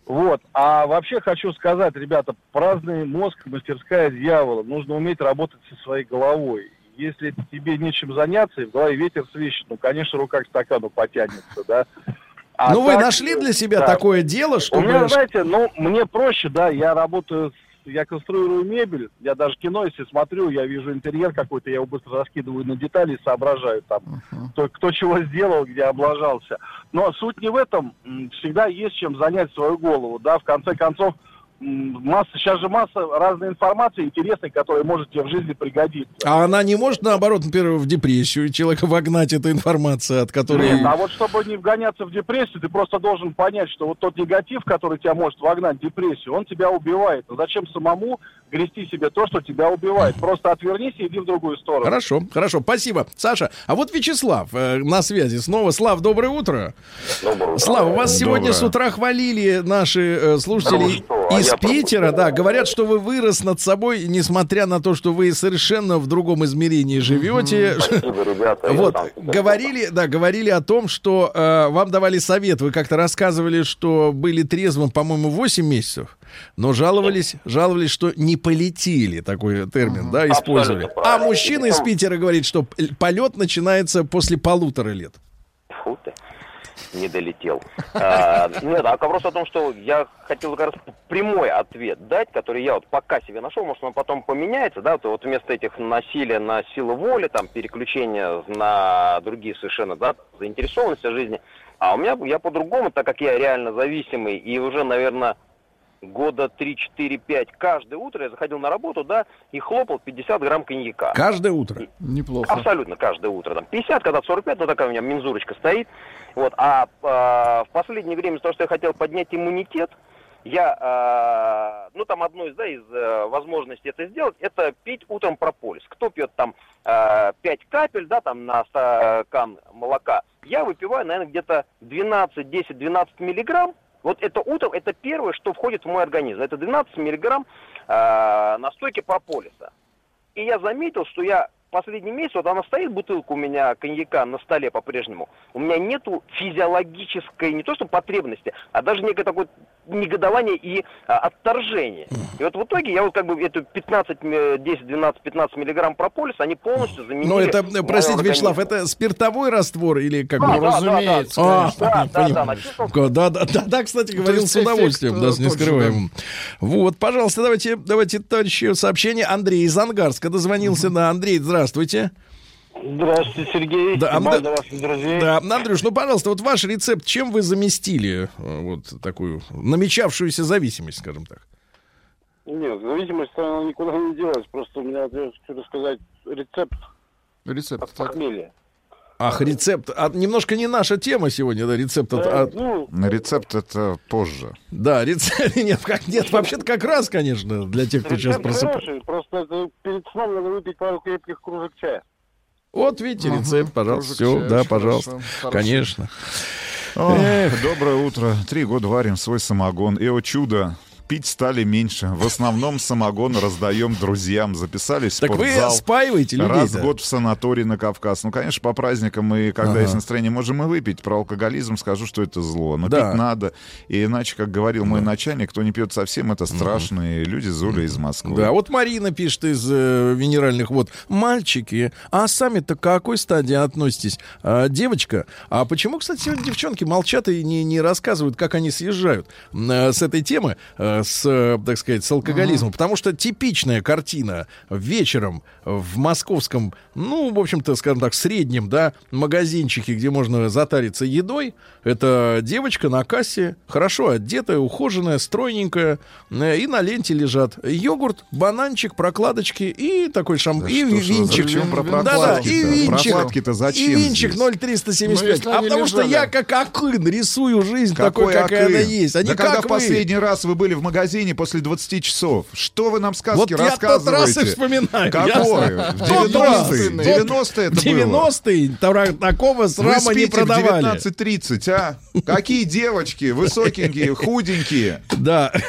Вот. А вообще хочу сказать, ребята, праздный мозг, мастерская дьявола. Нужно уметь работать со своей головой. Если тебе нечем заняться, и в голове ветер свищет, ну, конечно, рука к стакану потянется, да. А ну, вы так, нашли для себя да. такое дело, У чтобы... меня, знаете, ну, мне проще, да, я работаю, с- я конструирую мебель, я даже кино, если смотрю, я вижу интерьер какой-то, я его быстро раскидываю на детали и соображаю там, кто, кто чего сделал, где облажался. Но суть не в этом, всегда есть чем занять свою голову, да, в конце концов, масса, сейчас же масса разной информации интересной, которая может тебе в жизни пригодиться. А она не может, наоборот, например, в депрессию человека вогнать эта информация, от которой... Нет, а вот чтобы не вгоняться в депрессию, ты просто должен понять, что вот тот негатив, который тебя может вогнать в депрессию, он тебя убивает. Но зачем самому грести себе то, что тебя убивает? Просто отвернись и иди в другую сторону. Хорошо, хорошо, спасибо. Саша, а вот Вячеслав э, на связи снова. Слав, доброе утро. Слава, вас сегодня Доброе. с утра хвалили наши э, слушатели Ну что, а из я Питера, да, говорят, что вы вырос над собой, несмотря на то, что вы совершенно в другом измерении живете. Спасибо, ребята. Вот, говорили, да, говорили о том, что э, вам давали совет. Вы как-то рассказывали, что были трезвым, по-моему, 8 месяцев, но жаловались, жаловались, что не полетели, такой термин, да, использовали. А мужчина из Питера говорит, что полет начинается после полутора лет. Фу ты, не долетел. А, Нет, а вопрос о том, что я хотел как раз прямой ответ дать, который я вот пока себе нашел, может он потом поменяется, да, то вот вместо этих насилия на силу воли, там, переключения на другие совершенно, да, заинтересованности жизни, а у меня, я по-другому, так как я реально зависимый и уже, наверное, года 3-4-5 каждое утро я заходил на работу, да, и хлопал 50 грамм коньяка. Каждое утро. Неплохо. Абсолютно каждое утро. Там 50, когда 45, ну такая у меня мензурочка стоит. Вот. А, а, в последнее время, того, что я хотел поднять иммунитет, я, а, ну там одно из, да, из э, возможностей это сделать, это пить утром прополис. Кто пьет там а, 5 капель, да, там на стакан молока, я выпиваю, наверное, где-то 12, 10, 12 миллиграмм. Вот это утром, это первое, что входит в мой организм. Это 12 миллиграмм а, настойки прополиса. И я заметил, что я последний месяц, вот она стоит, бутылка у меня коньяка на столе по-прежнему, у меня нету физиологической, не то что потребности, а даже некое такое негодование и а, отторжение. И вот в итоге я вот как бы эту 15, э, 10, 12, 15 миллиграмм прополиса, они полностью заменили... Ну, это, э, простите, Вячеслав, это спиртовой раствор или как Да, бы? да, да, разумеется, да, А, да, да, да, написано, Да, да, да, да, кстати, говорил есть с удовольствием, эффект, да, э, с тот же, нескрываемым. Вот, пожалуйста, давайте, давайте, товарищи, сообщение. Андрей из Ангарска дозвонился. Да, Андрей, здравствуйте. Здравствуйте, Сергей. Да, Анд- ваших друзей. Да, Андрюш, ну, пожалуйста, вот ваш рецепт, чем вы заместили э, вот такую намечавшуюся зависимость, скажем так? Нет, зависимость она никуда не делась. Просто у меня, я хочу рассказать, рецепт Рецепт. от похмелья. Ах, рецепт. А, немножко не наша тема сегодня, да, рецепт от... Да, от- ну, На рецепт это позже. Да, рецепт. Нет, как нет, вообще-то как раз, конечно, для тех, кто сейчас рецепт просыпается. хороший, просто это перед сном надо выпить пару крепких кружек чая. Вот видите, рецепт, пожалуйста. Все, да, пожалуйста. Конечно. Ох, доброе утро. Три года варим свой самогон. И, о чудо, пить стали меньше. В основном самогон раздаем друзьям. Записались в Так вы спортзал. спаиваете людей, Раз да? в год в санаторий на Кавказ. Ну, конечно, по праздникам мы, когда Ага. есть настроение, можем и выпить. Про алкоголизм скажу, что это зло. Но Да. пить надо. И иначе, как говорил мой начальник, кто не пьет совсем, это страшные люди Зуля из Москвы. Да, вот Марина пишет из э, минеральных вод. Мальчики, а сами-то к какой стадии относитесь? А, девочка, а почему, кстати, сегодня девчонки молчат и не, не рассказывают, как они съезжают э, с этой темы, э, с, э, так сказать, с алкоголизмом? Потому что типичная картина вечером в московском, ну, в общем-то, скажем так, среднем, да, магазинчике, где можно затариться едой, это девочка на кассе, хорошо одетая, ухоженная, стройненькая, э, и на ленте лежат йогурт, бананчик, прокладочки и такой шам... и что ж вы, винчик. зачем про Да-да, прокладки-то? и винчик. Прокладки-то зачем И винчик здесь? 0,375. Ну, а потому что лежали. я как Акын рисую жизнь такой, Какой какая она Акын? есть. А не да когда как в вы. последний раз вы были в магазине после 20 часов? Что вы нам сказки Вот я тот рассказываете? раз и вспоминаю. Ясно? В Тот 90-е? раз. 90-е это было? 90-е тора- такого срама не спите в продавали. 19.30, а? Какие девочки, высокенькие, худенькие. Да.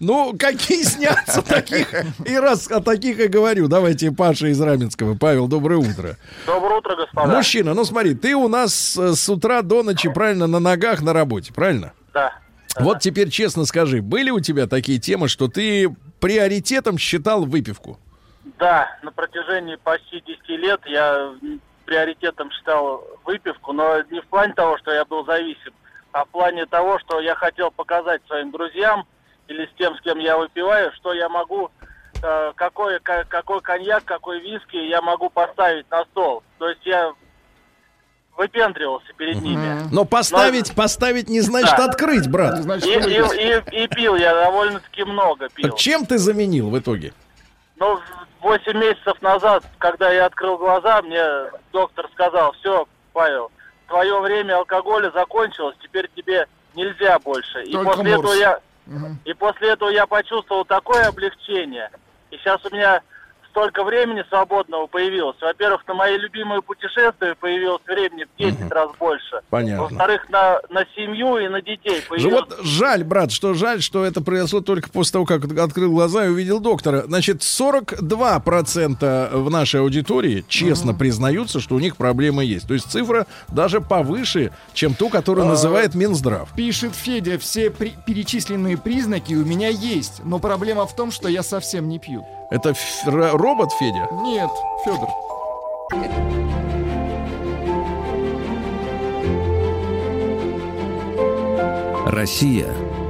Ну, какие снятся таких? И раз о таких и говорю. Давайте Паша из Раменского. Павел, доброе утро. Доброе утро, господа. Мужчина, ну смотри, ты у нас э, с утра до ночи правильно на ногах на работе, правильно? Да. Вот теперь честно скажи, были у тебя такие темы, что ты приоритетом считал выпивку? Да, на протяжении почти 10 лет я приоритетом считал выпивку, но не в плане того, что я был зависим, а в плане того, что я хотел показать своим друзьям или с тем, с кем я выпиваю, что я могу, э, какой, ка- какой коньяк, какой виски я могу поставить на стол. То есть я выпендривался перед ними. Но поставить, поставить не значит Да. открыть, брат. И, и- и- и пил я довольно-таки много пил. Чем ты заменил в итоге? Ну, 8 месяцев назад, когда я открыл глаза, мне доктор сказал, все, Павел, твое время алкоголя закончилось, теперь тебе нельзя больше. И после, этого я, и после этого я почувствовал такое облегчение. И сейчас у меня столько времени свободного появилось. Во-первых, на мои любимые путешествия появилось времени в 10 раз больше. Понятно. Во-вторых, на, на семью и на детей Же появилось Вот жаль, брат, что жаль, что это произошло только после того, как открыл глаза и увидел доктора. Значит, 42% в нашей аудитории честно признаются, что у них проблемы есть. То есть цифра даже повыше, чем ту, которую А, называет Минздрав. Пишет Федя, все при- перечисленные признаки у меня есть, но проблема в том, что я совсем не пью. Это ф- робот, Федя? Нет, Федор. Россия –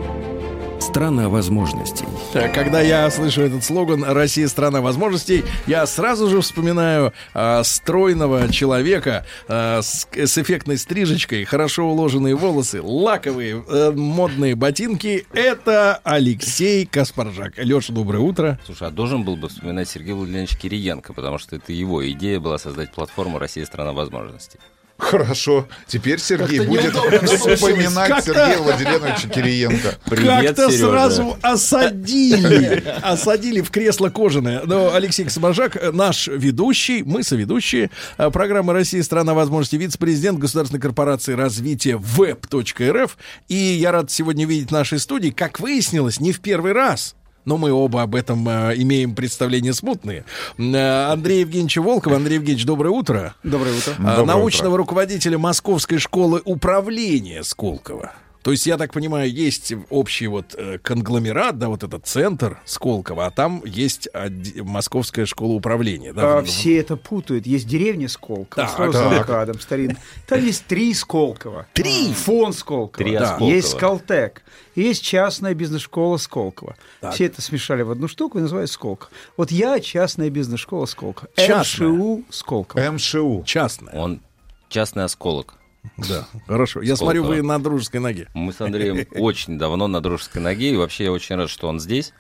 страна возможностей. Так, Когда я слышу этот слоган «Россия – страна возможностей», я сразу же вспоминаю а, стройного человека а, с, с эффектной стрижечкой, хорошо уложенные волосы, лаковые э, модные ботинки. Это Алексей Каспаржак. Леша, доброе утро. Слушай, а должен был бы вспоминать Сергей Владимирович Кириенко, потому что это его идея была создать платформу «Россия – страна возможностей». Хорошо. Теперь Сергей Как-то будет Как-то- Сергея Владимировича Кириенко. Как-то сразу осадили. Осадили в кресло кожаное. Но Алексей э, наш ведущий, мы соведущие э, программы «Россия. Страна возможностей», вице-президент государственной корпорации развития web.рф. И я рад сегодня видеть в нашей студии, как выяснилось, не в первый раз. Но мы оба об этом э, имеем представления смутные. Э, Андрей Евгеньевич Волков. Андрей Евгеньевич, доброе утро. Доброе утро. А, Доброе научного утро. руководителя Московской школы управления Сколково. То есть, я так понимаю, есть общий вот э, конгломерат, да, вот этот центр Сколково, а там есть оди- Московская школа управления. Да, А, в- все это путают. Есть деревня Сколково, Так, строился так. МКАДом старинный. Там есть три Сколково. Три? Фон Сколково. Три Да. Сколково. Есть Скалтек. Есть частная бизнес-школа Сколково. Так. Все это смешали в одну штуку и называют Сколково. Вот я частная бизнес-школа Сколково. Частная? МШУ Сколково. МШУ. Частная. Он частный осколок. Да, хорошо. Я смотрю, вы на дружеской ноге. Мы с Андреем очень давно на дружеской ноге, и вообще я очень рад, что он здесь.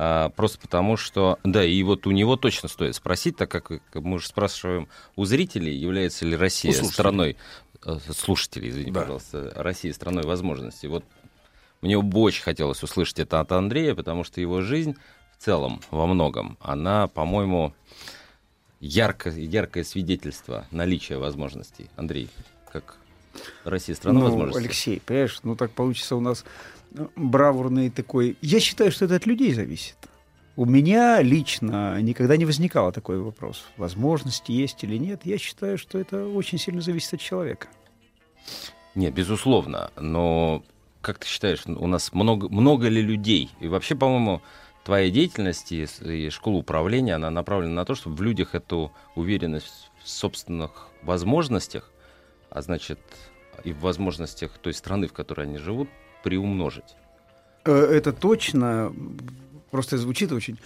А, просто потому что, да, и вот у него точно стоит спросить, так как мы уже спрашиваем у зрителей, является ли Россия страной, э, слушателей, извини, Да. пожалуйста, Россия страной возможностей. Вот мне бы очень хотелось услышать это от Андрея, потому что его жизнь в целом, во многом, она, по-моему, ярко, яркое свидетельство наличия возможностей. Андрей, как Россия страна ну, возможностей? Алексей, понимаешь, ну так получится у нас ну, бравурный такой. Я считаю, что это от людей зависит. У меня лично никогда не возникало такой вопрос. Возможности есть или нет. Я считаю, что это очень сильно зависит от человека. Нет, безусловно. Но как ты считаешь, у нас много, много ли людей? И вообще, по-моему, твоя деятельность и, и школа управления, она направлена на то, чтобы в людях эту уверенность в собственных возможностях, а значит и в возможностях той страны, в которой они живут, приумножить. Э, Это точно. Просто звучит очень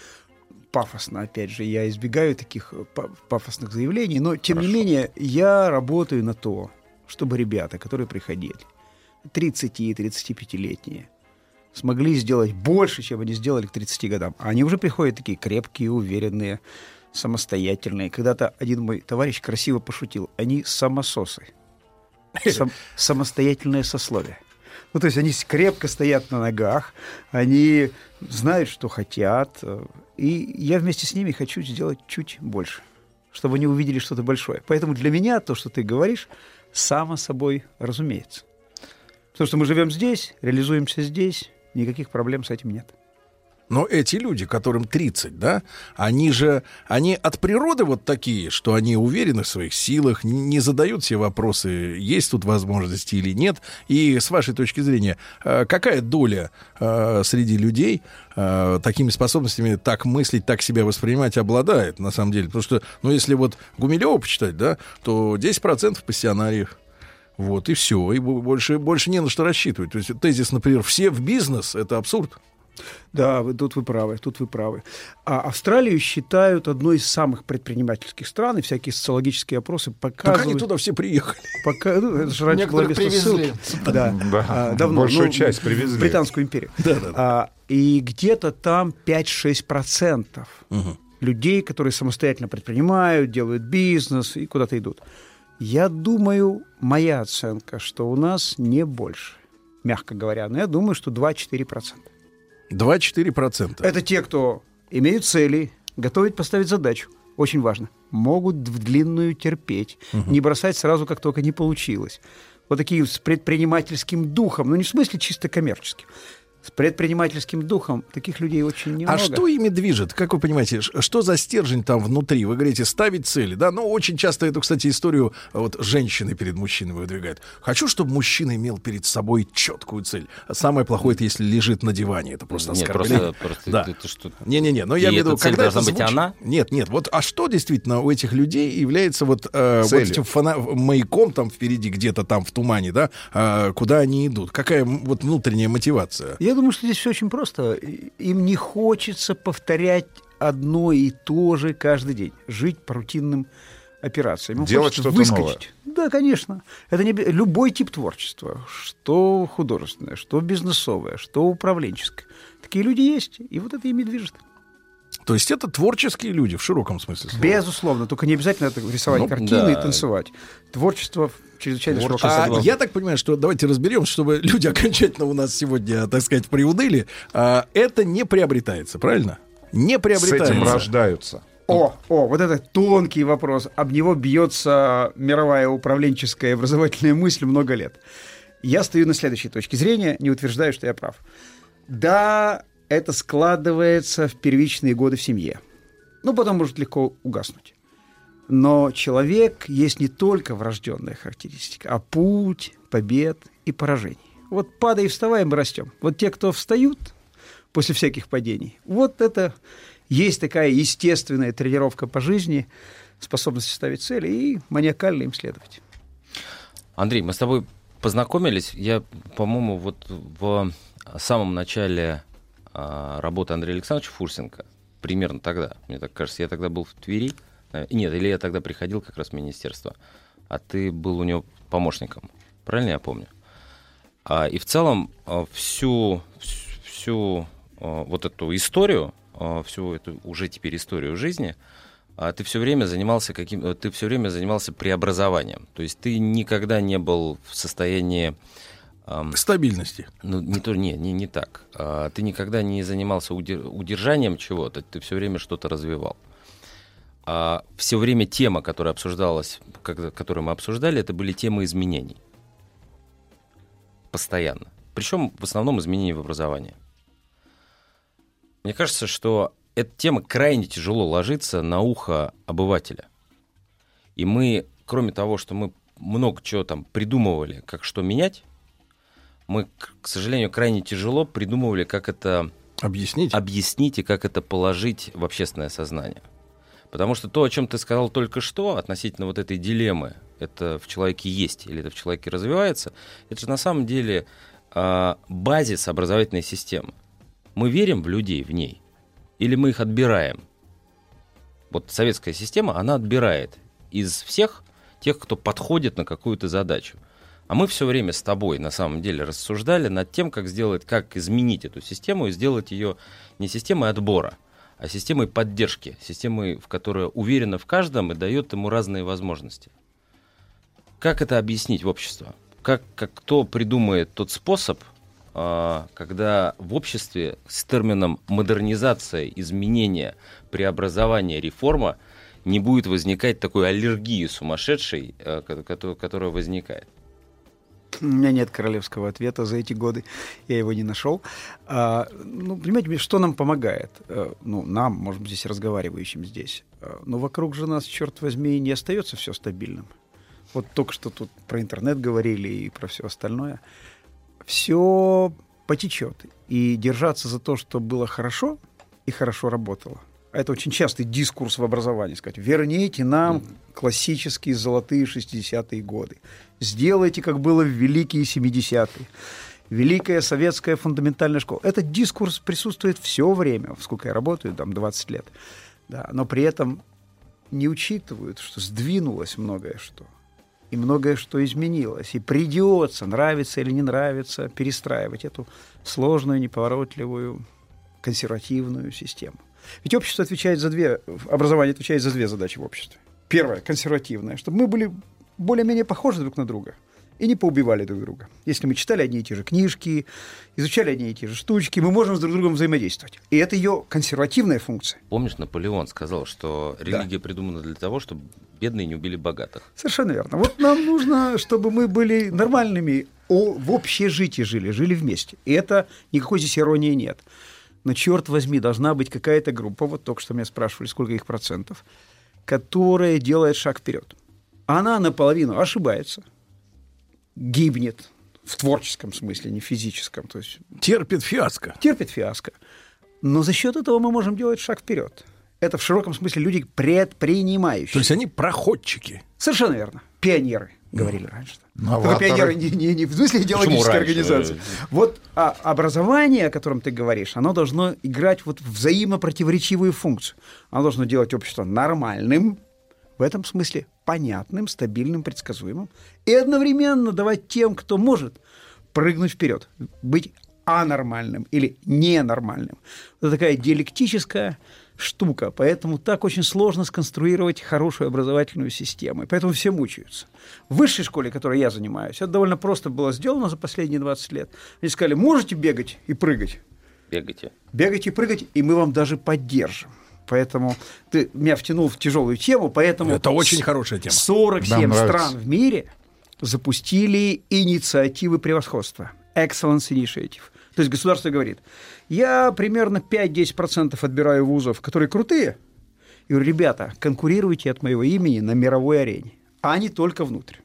пафосно, опять же. Я избегаю таких э, па- пафосных заявлений, но тем не менее я работаю на то, чтобы ребята, которые приходили, 30-35-летние, смогли сделать больше, чем они сделали к 30 годам. А они уже приходят такие крепкие, уверенные, самостоятельные. Когда-то один мой товарищ красиво пошутил. Они самососы. Сам- самостоятельное сословие. Ну, то есть они крепко стоят на ногах, они знают, что хотят. И я вместе с ними хочу сделать чуть больше, чтобы они увидели что-то большое. Поэтому для меня то, что ты говоришь, само собой разумеется. Потому что мы живем здесь, реализуемся здесь, никаких проблем с этим нет. Но эти люди, которым 30, да, они же, они от природы вот такие, что они уверены в своих силах, не задают себе вопросы, есть тут возможности или нет. И с вашей точки зрения, э, какая доля э, среди людей э, такими способностями так мыслить, так себя воспринимать обладает, на самом деле? Потому что, ну, если вот Гумилева почитать, да, то 10% пассионариев. Вот, и все. И бо- больше, больше не на что рассчитывать. То есть тезис, например, все в бизнес, это абсурд. Да, вы, тут вы правы, тут вы правы. А Австралию считают одной из самых предпринимательских стран, и всякие социологические опросы показывают... Так они туда все приехали. Пока, ну, это же раньше было привезли. ссылки. Да, Да, а, давно. большую ну, часть привезли. Британскую империю. А, и где-то там 5-6% людей, которые самостоятельно предпринимают, делают бизнес и куда-то идут. Я думаю, моя оценка, что у нас не больше, мягко говоря. Но я думаю, что 2-4%. 2-4%. Это те, кто имеют цели, готовят поставить задачу. Очень важно. Могут в длинную терпеть. Не бросать сразу, как только не получилось. Вот такие с предпринимательским духом. Ну, не в смысле чисто коммерческим. С предпринимательским духом таких людей очень немного. А что ими движет? Как вы понимаете, что за стержень там внутри? Вы говорите, ставить цели, да? Ну, очень часто эту, кстати, историю а, вот женщины перед мужчиной выдвигают. Хочу, чтобы мужчина имел перед собой четкую цель. А Самое плохое, это если лежит на диване. Это просто Нет, оскорбление. просто, просто Да. это что... Не-не-не, но я имею в виду, когда это должна быть звучит- она? Нет, нет, вот, а что действительно у этих людей является вот, э, вот этим фана- маяком там впереди, где-то там в тумане, да, э, куда они идут? Какая вот внутренняя мотивация? Я думаю, что здесь все очень просто. Им не хочется повторять одно и то же каждый день. Жить по рутинным операциям. Им Делать что-то выскочить. Да, конечно. Это не... любой тип творчества. Что художественное, что бизнесовое, что управленческое. Такие люди есть, и вот это ими движет. То есть это творческие люди в широком смысле слова. Безусловно. Только не обязательно это рисовать Ну, картины да. и танцевать. Творчество в чрезвычайно широком А я так понимаю, что давайте разберем, чтобы люди окончательно у нас сегодня, так сказать, приуныли. А, это не приобретается, правильно? Не С приобретается. этим рождаются. О, о, вот это тонкий вопрос. Об него бьется мировая управленческая и образовательная мысль много лет. Я стою на следующей точке зрения, не утверждаю, что я прав. Да, это складывается в первичные годы в семье. Ну, потом может легко угаснуть. Но человек есть не только врожденная характеристика, а путь побед и поражений. Вот падая и вставая, мы растем. Вот те, кто встают после всяких падений, вот это есть такая естественная тренировка по жизни, способность ставить цели и маниакально им следовать. Андрей, мы с тобой познакомились, я, по-моему, вот в самом начале работы Андрея Александровича Фурсенко, примерно тогда, мне так кажется, я тогда был в Твери, э, нет, или я тогда приходил как раз в министерство, а ты был у него помощником, правильно я помню? А, и в целом а, всю, всю, а, вот эту историю, а, всю эту уже теперь историю жизни, а, ты все время занимался каким, э, ты все время занимался преобразованием. То есть ты никогда не был в состоянии Стабильности. ну, не, то, не, не, не так. А, ты никогда не занимался удер- удержанием чего-то, ты все время что-то развивал. А все время тема, которая обсуждалась, которую мы обсуждали, это были темы изменений. Постоянно. причем в основном изменения в образовании. Мне кажется, что эта тема крайне тяжело ложится на ухо обывателя. И мы, кроме того, что мы много чего там придумывали, как что менять, мы, к сожалению, крайне тяжело придумывали, как это объяснить, объяснить и как это положить в общественное сознание. Потому что то, о чем ты сказал только что, относительно вот этой дилеммы, это в человеке есть или это в человеке развивается, это же на самом деле э, базис образовательной системы. Мы верим в людей в ней или мы их отбираем? Вот советская система, она отбирает из всех тех, кто подходит на какую-то задачу. А мы все время с тобой, на самом деле, рассуждали над тем, как сделать, как изменить эту систему и сделать ее не системой отбора, а системой поддержки, системой, в которой уверена в каждом и дает ему разные возможности. Как это объяснить в обществе? Как, как кто придумает тот способ, а, когда в обществе с термином модернизация, изменение, преобразование, реформа не будет возникать такой аллергии сумасшедшей, э, которая возникает. У меня нет королевского ответа за эти годы, я его не нашел. А, ну, понимаете, что нам помогает? А, ну, нам, может быть, здесь разговаривающим здесь. А, но вокруг же нас, черт возьми, не остается все стабильным. Вот только что тут про интернет говорили и про все остальное. Все потечет. И держаться за то, что было хорошо и хорошо работало – это очень частый дискурс в образовании, сказать, верните нам классические золотые 60-е годы, сделайте, как было в великие 70-е. Великая советская фундаментальная школа. Этот дискурс присутствует все время, сколько я работаю, там 20 лет. Да, но при этом не учитывают, что сдвинулось многое что. И многое что изменилось. И придется, нравится или не нравится, перестраивать эту сложную, неповоротливую, консервативную систему. Ведь общество отвечает за две, образование отвечает за две задачи в обществе. Первое, консервативное, чтобы мы были более-менее похожи друг на друга и не поубивали друг друга. Если мы читали одни и те же книжки, изучали одни и те же штучки, мы можем с друг другом взаимодействовать. И это ее консервативная функция. Помнишь, Наполеон сказал, что религия да. придумана для того, чтобы бедные не убили богатых. Совершенно верно. Вот нам нужно, чтобы мы были нормальными, в общежитии жили, жили вместе. И это никакой здесь иронии нет. Но, черт возьми, должна быть какая-то группа, вот только что меня спрашивали, сколько их процентов, которая делает шаг вперед. Она наполовину ошибается, гибнет в творческом смысле, не физическом. То есть терпит фиаско. Терпит фиаско. Но за счет этого мы можем делать шаг вперед. Это в широком смысле люди предпринимающие. То есть они проходчики. Совершенно верно. Пионеры говорили раньше. Новаторы. Пионеры не, не, не в смысле идеологической организации. Вот а, образование, о котором ты говоришь, оно должно играть вот взаимопротиворечивую функцию. Оно должно делать общество нормальным, в этом смысле понятным, стабильным, предсказуемым, и одновременно давать тем, кто может прыгнуть вперед, быть анормальным или ненормальным. Это такая диалектическая штука. Поэтому так очень сложно сконструировать хорошую образовательную систему. И поэтому все мучаются. В высшей школе, которой я занимаюсь, это довольно просто было сделано за последние 20 лет. Они сказали, можете бегать и прыгать? Бегайте. Бегать и прыгать, и мы вам даже поддержим. Поэтому ты меня втянул в тяжелую тему, поэтому... Это очень хорошая тема. 47 стран в мире запустили инициативы превосходства. Excellence Initiative. То есть государство говорит, я примерно 5-10% отбираю вузов, которые крутые. И говорю, ребята, конкурируйте от моего имени на мировой арене, а не только внутрь.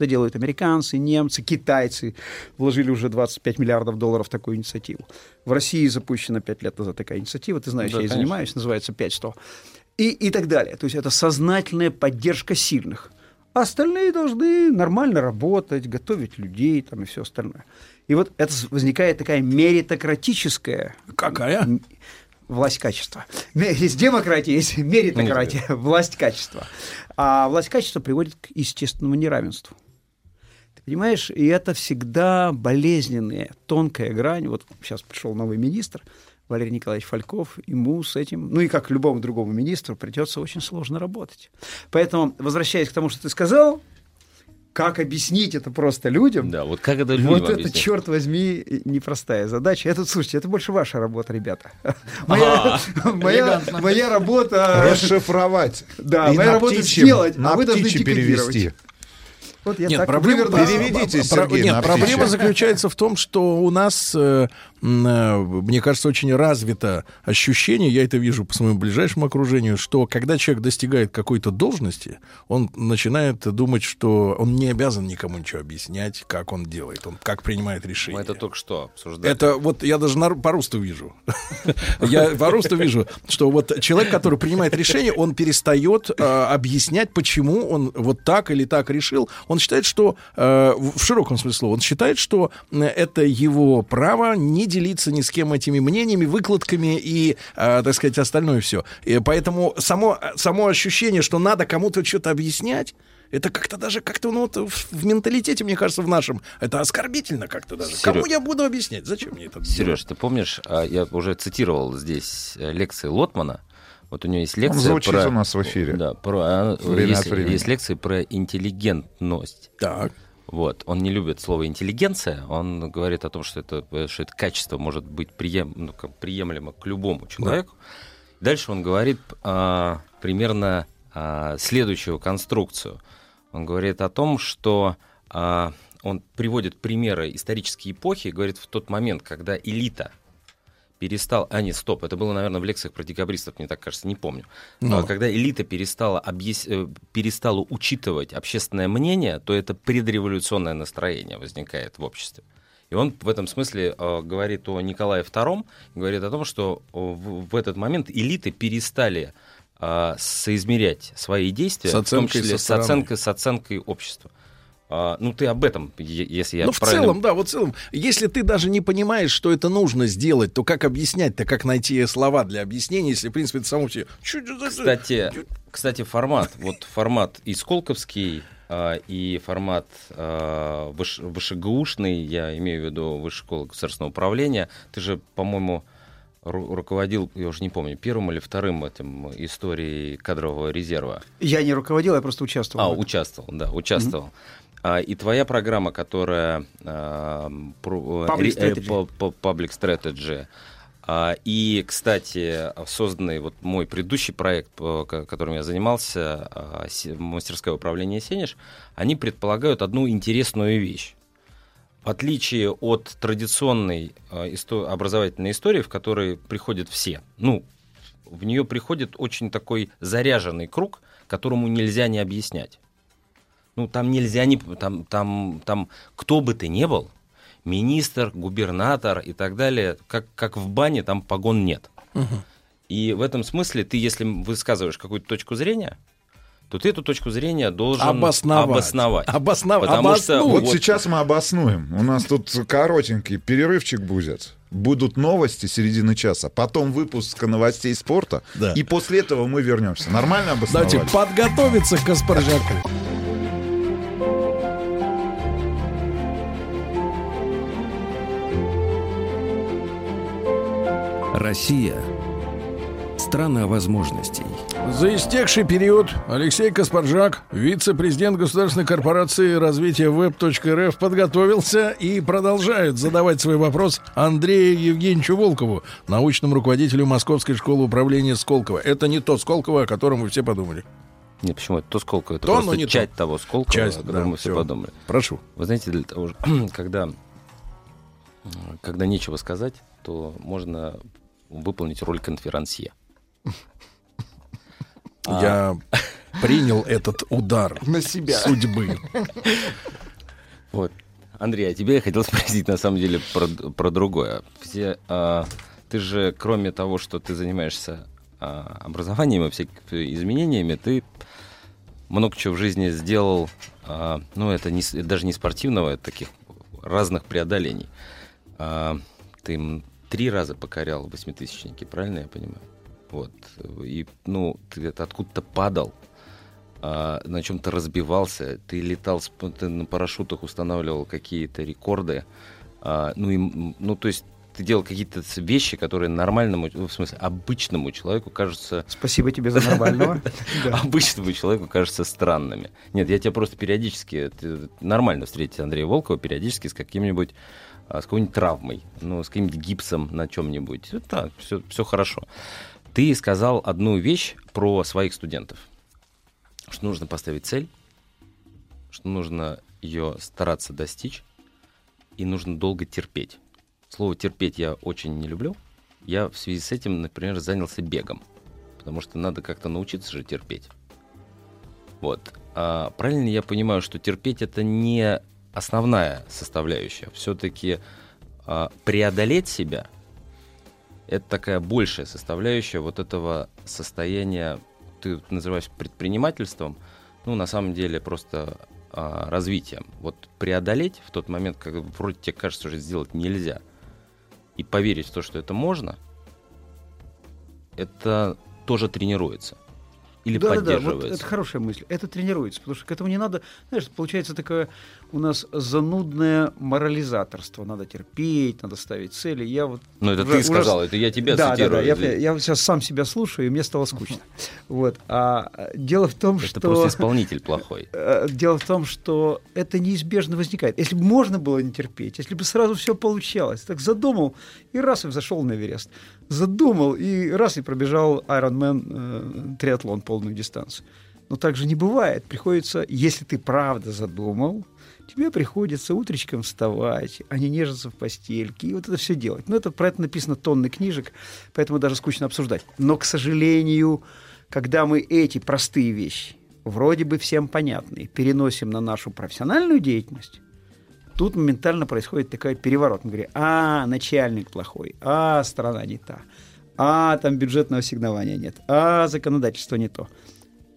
Это делают американцы, немцы, китайцы. Вложили уже 25 миллиардов долларов в такую инициативу. В России запущена 5 лет назад такая инициатива. Ты знаешь, да, я ей занимаюсь, называется 500. И, и так далее. То есть это сознательная поддержка сильных. А остальные должны нормально работать, готовить людей там, и все остальное. И вот это возникает такая меритократическая... Какая? Власть качества. Есть демократия, есть меритократия, власть качества. А власть качества приводит к естественному неравенству. Ты понимаешь, и это всегда болезненная, тонкая грань. Вот сейчас пришел новый министр, Валерий Николаевич Фальков, ему с этим, ну и как любому другому министру, придется очень сложно работать. Поэтому, возвращаясь к тому, что ты сказал, как объяснить это просто людям? Да, вот как это людям Вот объяснить? это, черт возьми, непростая задача. Это, слушайте, это больше ваша работа, ребята. Моя, моя, моя работа... Расшифровать. Да, моя работа сделать, а вы должны перевести. Вот я Нет, так проблема. Переведите, Сергей, нет, на проблема заключается в том, что у нас, э, мне кажется, очень развито ощущение, я это вижу по своему ближайшему окружению, что когда человек достигает какой-то должности, он начинает думать, что он не обязан никому ничего объяснять, как он делает, он как принимает решения. Мы это только что обсуждали. Это вот я даже на, по русту вижу. Я по русту вижу, что вот человек, который принимает решение, он перестает э, объяснять, почему он вот так или так решил. Он считает, что э, в широком смысле слова, он считает, что э, это его право не делиться ни с кем этими мнениями, выкладками и, э, так сказать, остальное все. И поэтому само, само ощущение, что надо кому-то что-то объяснять, это как-то даже как-то ну, вот в, в менталитете, мне кажется, в нашем, это оскорбительно как-то даже. Серё- Кому я буду объяснять? Зачем мне это? Сереж, ты помнишь, а, я уже цитировал здесь э, лекции Лотмана. Вот у него есть Он лекция звучит про... у нас в эфире. Да, про... а, Время есть, есть лекции про интеллигентность. Так. Вот. Он не любит слово интеллигенция. Он говорит о том, что это, э, что это качество может быть прием, ну, как приемлемо к любому человеку. Дальше он говорит а, примерно а, следующую конструкцию. Он говорит о том, что а, он приводит примеры исторической эпохи, говорит в тот момент, когда элита перестал... А, нет, стоп, это было, наверное, в лекциях про декабристов, мне так кажется, не помню. Ну. А, Когда элита перестала, объяс- э, перестала учитывать общественное мнение, то это предреволюционное настроение возникает в обществе. И он в этом смысле э, говорит о Николае II, говорит о том, что в, в этот момент элиты перестали э, соизмерять свои действия, С в том оценкой числе с оценкой, с оценкой общества. А, ну, ты об этом, если я ну, в правильно... целом, да, вот в целом, если ты даже не понимаешь, что это нужно сделать, то как объяснять-то, как найти слова для объяснения, если, в принципе, это само все... Кстати, кстати, формат, вот формат и Сколковский, а, и формат а, выш- вышегаушный, я имею в виду Высшая школа государственного управления, ты же, по-моему, ру- руководил, я уже не помню, первым или вторым этим историей кадрового резерва. Я не руководил, я просто участвовал. А, участвовал, да, участвовал. А, и твоя программа, которая а, Public э, Strategy. по- Public Strategy, а, и, кстати, созданный вот мой предыдущий проект, ко- которым я занимался, а, мастерское управление Сенеж, они предполагают одну интересную вещь. В отличие от традиционной а, образовательной истории, в которой приходят все, ну, в нее приходит очень такой заряженный круг, которому нельзя не объяснять. Ну, там нельзя не... Там, там, там кто бы ты ни был, министр, губернатор и так далее, как, как в бане, там погон нет. И в этом смысле ты, если высказываешь какую-то точку зрения, то ты эту точку зрения должен Обосновать. обосновать. Обоснов- Потому что обоснуй. Вот сейчас мы обоснуем. У нас тут коротенький перерывчик будет. Будут новости середины часа, потом выпуск новостей спорта, Да. и после этого мы вернемся. Нормально обосновали? Давайте подготовиться к Каспаржаку. Россия – страна возможностей. За истекший период Алексей Каспаржак, вице-президент Государственной корпорации развития веб.рф, подготовился и продолжает задавать свой вопрос Андрею Евгеньевичу Волкову, научному руководителю Московской школы управления Сколково. Это не то Сколково, о котором вы все подумали. Нет, почему? Это то Сколково. Это То, но просто не то. часть того Сколково, Часть, о котором да, мы все подумали. Прошу. Вы знаете, для того, когда, когда нечего сказать, то можно выполнить роль конферансье. А. Я принял этот удар На себя. судьбы. Вот. Андрей, а тебе я хотел спросить на самом деле про, про другое. Все, а, ты же, кроме того, что ты занимаешься а, образованием и всякими изменениями, ты много чего в жизни сделал, а, ну, это, не, даже не спортивного, это таких разных преодолений. А, ты три раза покорял восьмитысячники, правильно я понимаю? Вот. И, ну, ты откуда-то падал, а, на чем-то разбивался, ты летал, ты на парашютах устанавливал какие-то рекорды, а, ну, и, ну, то есть ты делал какие-то вещи, которые нормальному, ну, в смысле, обычному человеку кажутся... Спасибо тебе за нормального. Обычному человеку кажутся странными. Нет, я тебя просто периодически... нормально встретить Андрея Волкова периодически с каким-нибудь с какой-нибудь травмой, ну, с каким-нибудь гипсом на чем-нибудь. Да, все, все хорошо. Ты сказал одну вещь про своих студентов. Что нужно поставить цель, что нужно ее стараться достичь, и нужно долго терпеть. Слово терпеть я очень не люблю. Я в связи с этим, например, занялся бегом. Потому что надо как-то научиться же терпеть. Вот. А правильно я понимаю, что терпеть это не основная составляющая. Все-таки а, преодолеть себя это такая большая составляющая вот этого состояния, ты называешь предпринимательством, ну, на самом деле просто а, развитием. Вот преодолеть в тот момент, когда вроде тебе кажется, что сделать нельзя, и поверить в то, что это можно, это тоже тренируется или да, поддерживается. Да, да, вот это хорошая мысль. Это тренируется, потому что к этому не надо, знаешь, получается такое у нас занудное морализаторство. Надо терпеть, надо ставить цели. Я вот ну, это уже, ты сказал, уже... это я тебя да, цитирую. Да, да, я, я сейчас сам себя слушаю, и мне стало скучно. Вот. А дело в том, это что... Это просто исполнитель плохой. Э, дело в том, что это неизбежно возникает. Если бы можно было не терпеть, если бы сразу все получалось, так задумал, и раз и взошел на Эверест. Задумал, и раз и пробежал Ironman э, триатлон полную дистанцию. Но так же не бывает. Приходится, если ты правда задумал, тебе приходится утречком вставать, а не нежиться в постельке, и вот это все делать. Ну, это про это написано тонны книжек, поэтому даже скучно обсуждать. Но, к сожалению, когда мы эти простые вещи, вроде бы всем понятные, переносим на нашу профессиональную деятельность, тут моментально происходит такой переворот. Мы говорим, а, начальник плохой, а, страна не та, а, там бюджетного ассигнования нет, а, законодательство не то.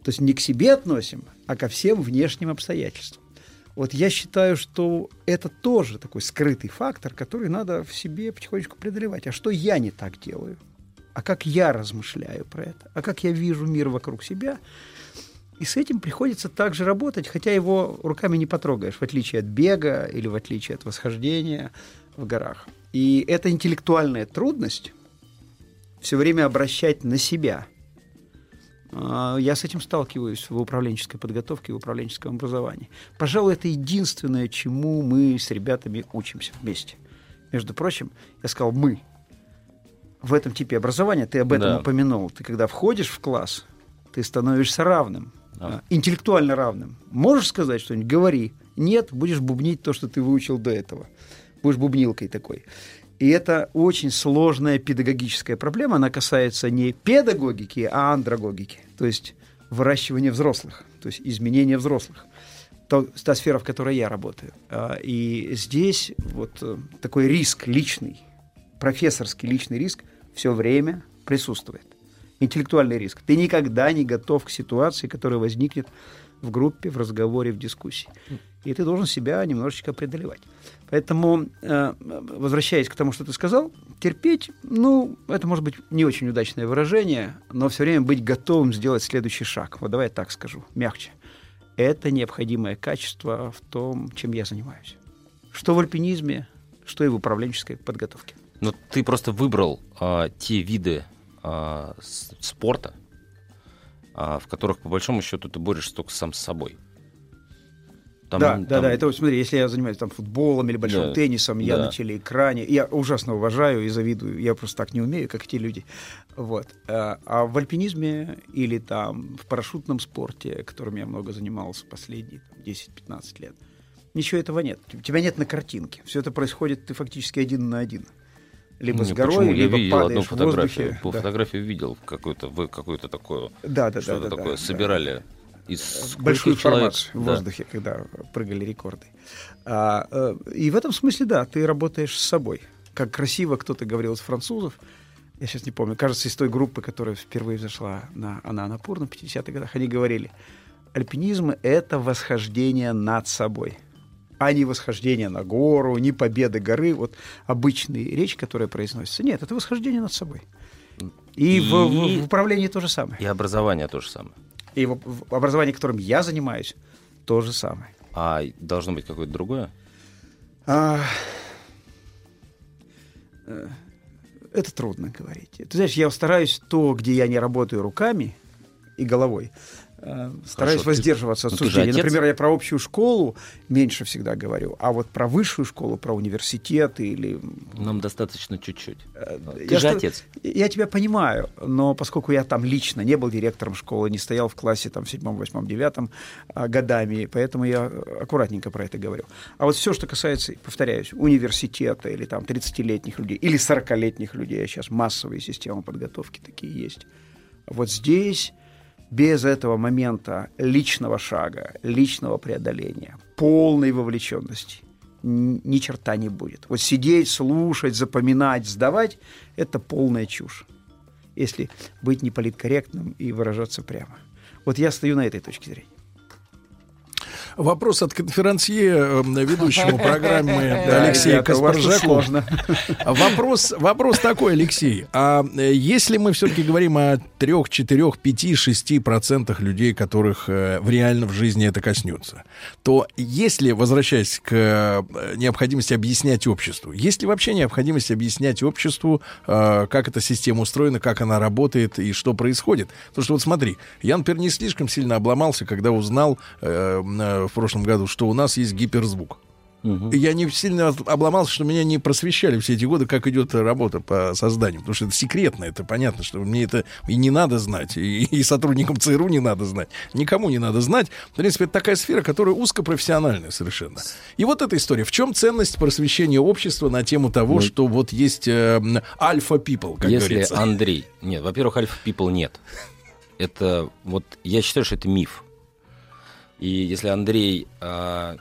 То есть не к себе относим, а ко всем внешним обстоятельствам. Вот я считаю, что это тоже такой скрытый фактор, который надо в себе потихонечку преодолевать. А что я не так делаю? А как я размышляю про это? А как я вижу мир вокруг себя? И с этим приходится также работать, хотя его руками не потрогаешь, в отличие от бега или в отличие от восхождения в горах. И эта интеллектуальная трудность все время обращать на себя – я с этим сталкиваюсь в управленческой подготовке, в управленческом образовании. Пожалуй, это единственное, чему мы с ребятами учимся вместе. Между прочим, я сказал «мы». В этом типе образования, ты об этом да. упомянул, ты когда входишь в класс, ты становишься равным, да. интеллектуально равным. Можешь сказать что-нибудь? Говори. Нет, будешь бубнить то, что ты выучил до этого. Будешь бубнилкой такой. И это очень сложная педагогическая проблема. Она касается не педагогики, а андрогогики, то есть выращивания взрослых, то есть изменения взрослых. То, та сфера, в которой я работаю. А, и здесь вот э, такой риск личный, профессорский личный риск все время присутствует. Интеллектуальный риск. Ты никогда не готов к ситуации, которая возникнет в группе, в разговоре, в дискуссии. И ты должен себя немножечко преодолевать. Поэтому, э, возвращаясь к тому, что ты сказал, терпеть, ну, это может быть не очень удачное выражение, но все время быть готовым сделать следующий шаг. Вот давай я так скажу, мягче. Это необходимое качество в том, чем я занимаюсь. Что в альпинизме, что и в управленческой подготовке. Но ты просто выбрал а, те виды а, спорта, а, в которых, по большому счету, ты борешься только сам с собой. Там, да, там... да, да. Это вот смотри, если я занимаюсь там футболом или большим да, теннисом, я да. на телеэкране, я ужасно уважаю и завидую. Я просто так не умею, как те люди. Вот. А, а в альпинизме или там в парашютном спорте, которым я много занимался последние 10-15 лет, ничего этого нет. Тебя нет на картинке. Все это происходит ты фактически один на один либо не, с горой, почему? либо я видел падаешь одну фотографию, в воздухе. По да. фотографии видел какую-то, вы какую-то такую, да, да, что-то да, да, такое да, собирали. Да из большую человек? информацию в воздухе, когда прыгали рекорды. А, э, и в этом смысле, да, ты работаешь с собой. Как красиво кто-то говорил из французов, я сейчас не помню, кажется, из той группы, которая впервые взошла на Анапур на 50-х годах, они говорили, альпинизм — это восхождение над собой а не восхождение на гору, не победа горы, вот обычная речь, которая произносится. Нет, это восхождение над собой. И, и... В, в, в управлении то же самое. И образование то же самое. И в, образовании, которым я занимаюсь, то же самое. А должно быть какое-то другое? А, э, это трудно говорить. Ты знаешь, я стараюсь то, где я не работаю руками и головой, стараюсь Хорошо, воздерживаться от ну, ты же суждений. Например, я про общую школу меньше всегда говорю, а вот про высшую школу, про университет или... Нам достаточно чуть-чуть. Я Ты же что- отец. Я тебя понимаю, но поскольку я там лично не был директором школы, не стоял в классе там в седьмом, восьмом, девятом а, годами, поэтому я аккуратненько про это говорю. А вот все, что касается, повторяюсь, университета или там 30-летних людей, или 40-летних людей, а сейчас массовые системы подготовки такие есть. Вот здесь без этого момента личного шага, личного преодоления, полной вовлеченности ни черта не будет. Вот сидеть, слушать, запоминать, сдавать – это полная чушь, если быть неполиткорректным и выражаться прямо. Вот я стою на этой точке зрения. Вопрос от конферансье, э, ведущему программы Да, Алексея Каспаржаку. Вопрос, вопрос такой, Алексей. А э, если мы все-таки говорим о трех, четырех, пяти, шести процентах людей, которых э, в реально в жизни это коснется, то если, возвращаясь к э, необходимости объяснять обществу, есть ли вообще необходимость объяснять обществу, как эта система устроена, как она работает и что происходит? Потому что вот смотри, я, например, не слишком сильно обломался, когда узнал э, в прошлом году, что у нас есть гиперзвук. И Я не сильно обломался, что меня не просвещали все эти годы, как идет работа по созданию. Потому что это секретно, это понятно, что мне это и не надо знать, и, и сотрудникам ЦРУ не надо знать, никому не надо знать. В принципе, это такая сфера, которая узкопрофессиональная совершенно. И вот эта история. В чем ценность просвещения общества на тему того, Ну, что вот есть э, альфа-пипл, как Если говорится? Андрей... Нет, во-первых, альфа people нет. Это вот... Я считаю, что это миф. И если Андрей а,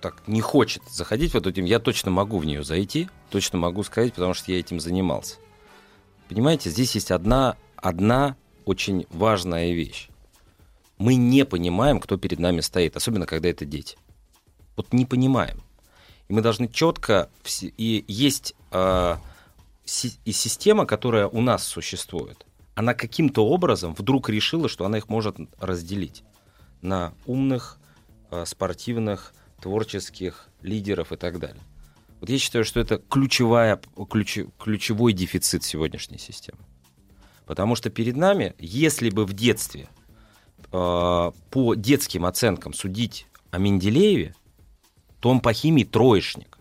так не хочет заходить в эту тему, я точно могу в нее зайти, точно могу сказать, потому что я этим занимался. Понимаете, здесь есть одна, одна очень важная вещь. Мы не понимаем, кто перед нами стоит, особенно когда это дети. Вот не понимаем. И мы должны четко... И есть си- и система, которая у нас существует, она каким-то образом вдруг решила, что она их может разделить на умных, а, спортивных, творческих лидеров и так далее. Вот я считаю, что это ключевая, ключ- ключевой дефицит сегодняшней системы. Потому что перед нами, если бы в детстве э, по детским оценкам судить о Менделееве, то он по химии троечник.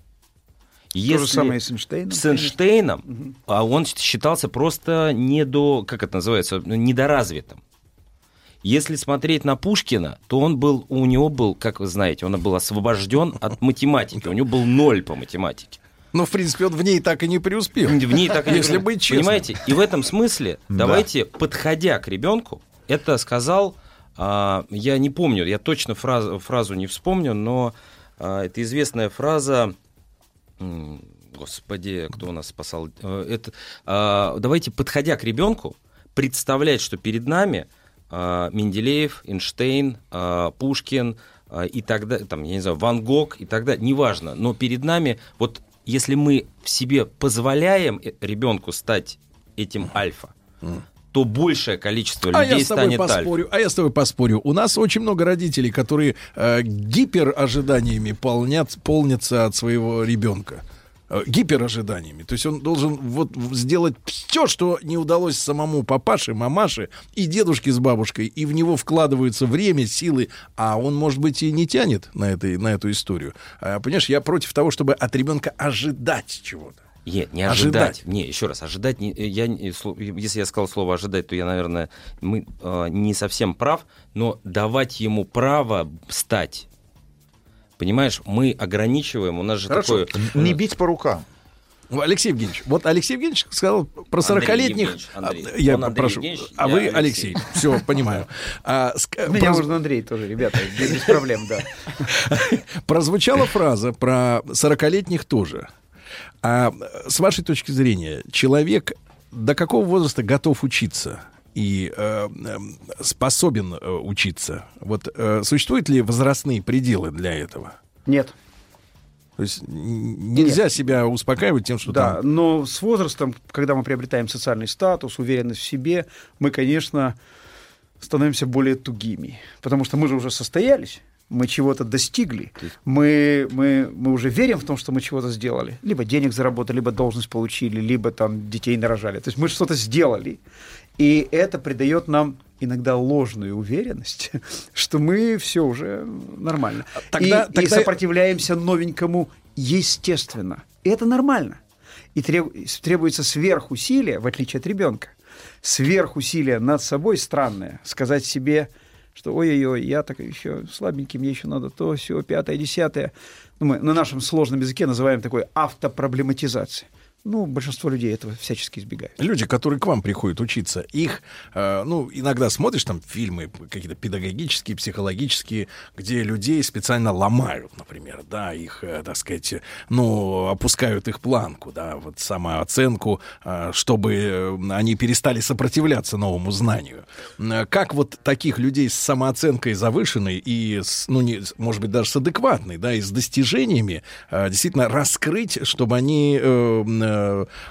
То же самое с Эйнштейном, С Эйнштейном, а он считался просто недо, как это называется, недоразвитым. Если смотреть на Пушкина, то он был, у него был, как вы знаете, он был освобожден от математики, у него был ноль по математике. Ну, в принципе, он в ней так и не преуспел. В ней так и не Если быть честным. Понимаете? И в этом смысле Да. давайте, подходя к ребенку, это сказал, а, я не помню, я точно фразу, фразу не вспомню, но а, это известная фраза, господи, кто у нас спасал, Э, это, а, давайте, подходя к ребенку, представлять, что перед нами Менделеев, Эйнштейн, а, Пушкин а, и так далее, там, я не знаю, Ван Гог и так далее, неважно, но перед нами, вот если мы в себе позволяем э, ребенку стать этим альфа, то большее количество А людей я с тобой станет поспорю. А я с тобой поспорю. У нас очень много родителей, которые э, гиперожиданиями полнят, полнятся от своего ребенка. Э, Гиперожиданиями. То есть он должен вот сделать все, что не удалось самому папаше, мамаше и дедушке с бабушкой, и в него вкладываются время, силы, а он, может быть, и не тянет на, этой, на эту историю. А, понимаешь, я против того, чтобы от ребенка ожидать чего-то. Нет, не Ожидать. ожидать. Не, еще раз, ожидать. Не, я, не- сло- если я сказал слово ожидать, то я, наверное, мы, э, не совсем прав, но давать ему право стать. Понимаешь, мы ограничиваем, у нас же Хорошо. такое... Не бить по рукам. Ну, Алексей Евгеньевич, вот Алексей Евгеньевич сказал про Андрей 40-летних... Евгеньевич, Андрей. А, Я Он Андрей прошу. Евгеньевич, А я вы Алексей. Алексей. Все, понимаю. А, ск- Меня проз- можно Андрей тоже, ребята, без проблем, да. Прозвучала фраза про 40-летних тоже. А с вашей точки зрения, человек до какого возраста готов учиться? И э, э, способен э, учиться. Вот э, существуют ли возрастные пределы для этого? Нет. То есть нельзя себя успокаивать тем, что Да, там... но с возрастом, когда мы приобретаем социальный статус, уверенность в себе, мы, конечно, становимся более тугими. Потому что мы же уже состоялись, мы чего-то достигли, мы, мы, мы уже верим в том, что мы чего-то сделали. Либо денег заработали, либо должность получили, либо там детей нарожали. То есть мы что-то сделали. И это придает нам иногда ложную уверенность, что мы все уже нормально. Тогда- и, и тогда- сопротивляемся новенькому естественно. И это нормально. И треб- требуется сверхусилие, в отличие от ребенка, сверхусилие над собой странное, сказать себе, что ой-ой-ой, я так еще слабенький, мне еще надо то, все, пятое, десятое. Ну, мы на нашем сложном языке называем такой автопроблематизацией. Ну, большинство людей этого всячески избегают. Люди, которые к вам приходят учиться, их, э, ну, иногда смотришь там фильмы какие-то педагогические, психологические, где людей специально ломают, например, да, их, э, так сказать, ну, опускают их планку, да, вот самооценку, э, чтобы э, они перестали сопротивляться новому знанию. Э, Как вот таких людей с самооценкой завышенной и, с, ну, не, может быть, даже с адекватной, да, и с достижениями э, действительно раскрыть, чтобы они, э, э,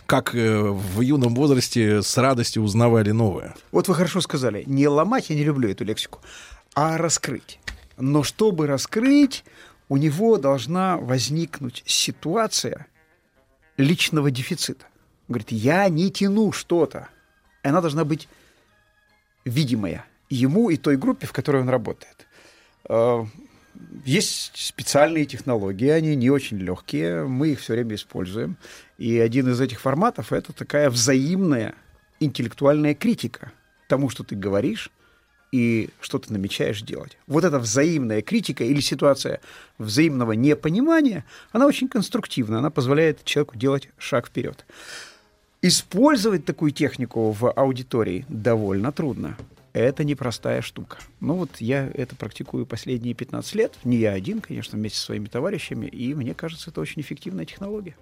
как э, в юном возрасте, с радостью узнавали новое. Вот вы хорошо сказали, не ломать, я не люблю эту лексику, а раскрыть. Но чтобы раскрыть, у него должна возникнуть ситуация личного дефицита. Он говорит, я не тяну что-то. Она должна быть видимая ему и той группе, в которой он работает. Есть специальные технологии, они не очень легкие, мы их все время используем. И один из этих форматов это такая взаимная интеллектуальная критика тому, что ты говоришь и что ты намечаешь делать. Вот эта взаимная критика или ситуация взаимного непонимания, она очень конструктивна, она позволяет человеку делать шаг вперед. Использовать такую технику в аудитории довольно трудно. Это непростая штука. Ну вот я это практикую последние 15 лет. Не я один, конечно, вместе со своими товарищами. И мне кажется, это очень эффективная технология.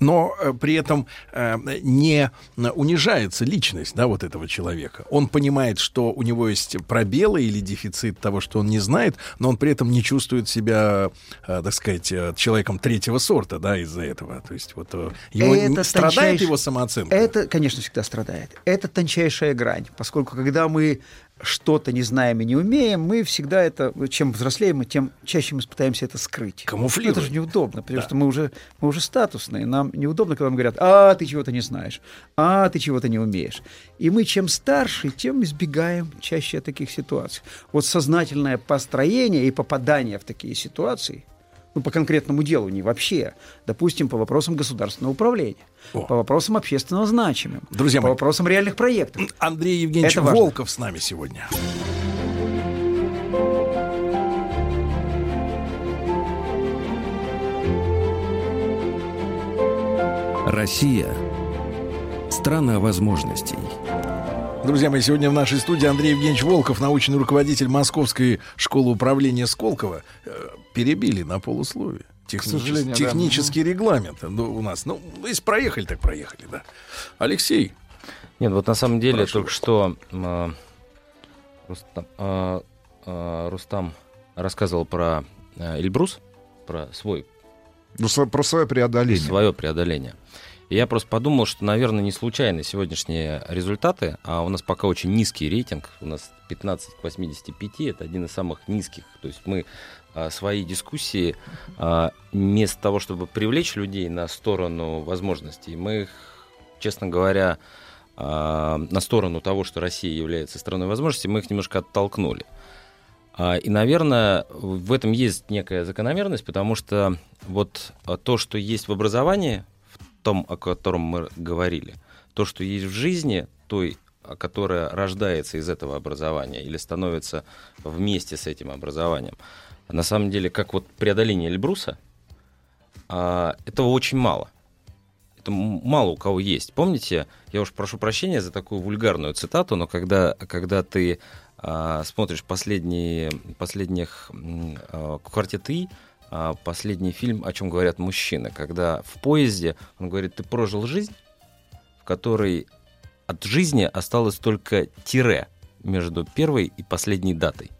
Но э, при этом э, не унижается личность да, вот этого человека. Он понимает, что у него есть пробелы или дефицит того, что он не знает, но он при этом не чувствует себя, э, так сказать, человеком третьего сорта да, из-за этого. То есть вот его, Это страдает тончайш- его самооценка. Это, конечно, всегда страдает. Это тончайшая грань, поскольку когда мы что-то не знаем и не умеем, мы всегда это, чем взрослеем, мы тем чаще мы пытаемся это скрыть. Камуфлировать. Ну, Это же неудобно, потому что мы уже, мы уже статусные. Нам неудобно, когда нам говорят, а, ты чего-то не знаешь, а, ты чего-то не умеешь. И мы чем старше, тем избегаем чаще таких ситуаций. Вот сознательное построение и попадание в такие ситуации, ну, по конкретному делу, не вообще, допустим, по вопросам государственного управления, по вопросам общественно значимым, Друзья по мои, вопросам реальных проектов. Андрей Евгеньевич Это важно. Волков с нами сегодня. Россия – страна возможностей. Друзья мои, сегодня в нашей студии Андрей Евгеньевич Волков, научный руководитель Московской школы управления Сколково. Э, Перебили на полусловие. Техничес- сожалению, да. Технический регламент ну, у нас. Ну, если проехали, так проехали, да. Алексей, Нет, вот на самом деле Прошу только что э, Рустам, э, э, Рустам рассказывал про э, Эльбрус, про свой Ну, про свое преодоление. свое преодоление. Я просто подумал, что, наверное, не случайны сегодняшние результаты, а у нас пока очень низкий рейтинг, у нас 15 к 85, это один из самых низких. То есть мы а, свои дискуссии, а, вместо того, чтобы привлечь людей на сторону возможностей, мы их, честно говоря, а, на сторону того, что Россия является страной возможностей, мы их немножко оттолкнули. И, наверное, в этом есть некая закономерность, потому что вот то, что есть в образовании, том, о котором мы говорили, то, что есть в жизни, той, которая рождается из этого образования или становится вместе с этим образованием, на самом деле, как вот преодоление Эльбруса, а, этого очень мало. Это мало у кого есть. Помните, я уж прошу прощения за такую вульгарную цитату, но когда, когда ты а, смотришь последние, последних м, «Квартет И», а, последний фильм «О чем говорят мужчины», когда в поезде он говорит, ты прожил жизнь, в которой от жизни осталось только тире между первой и последней датой.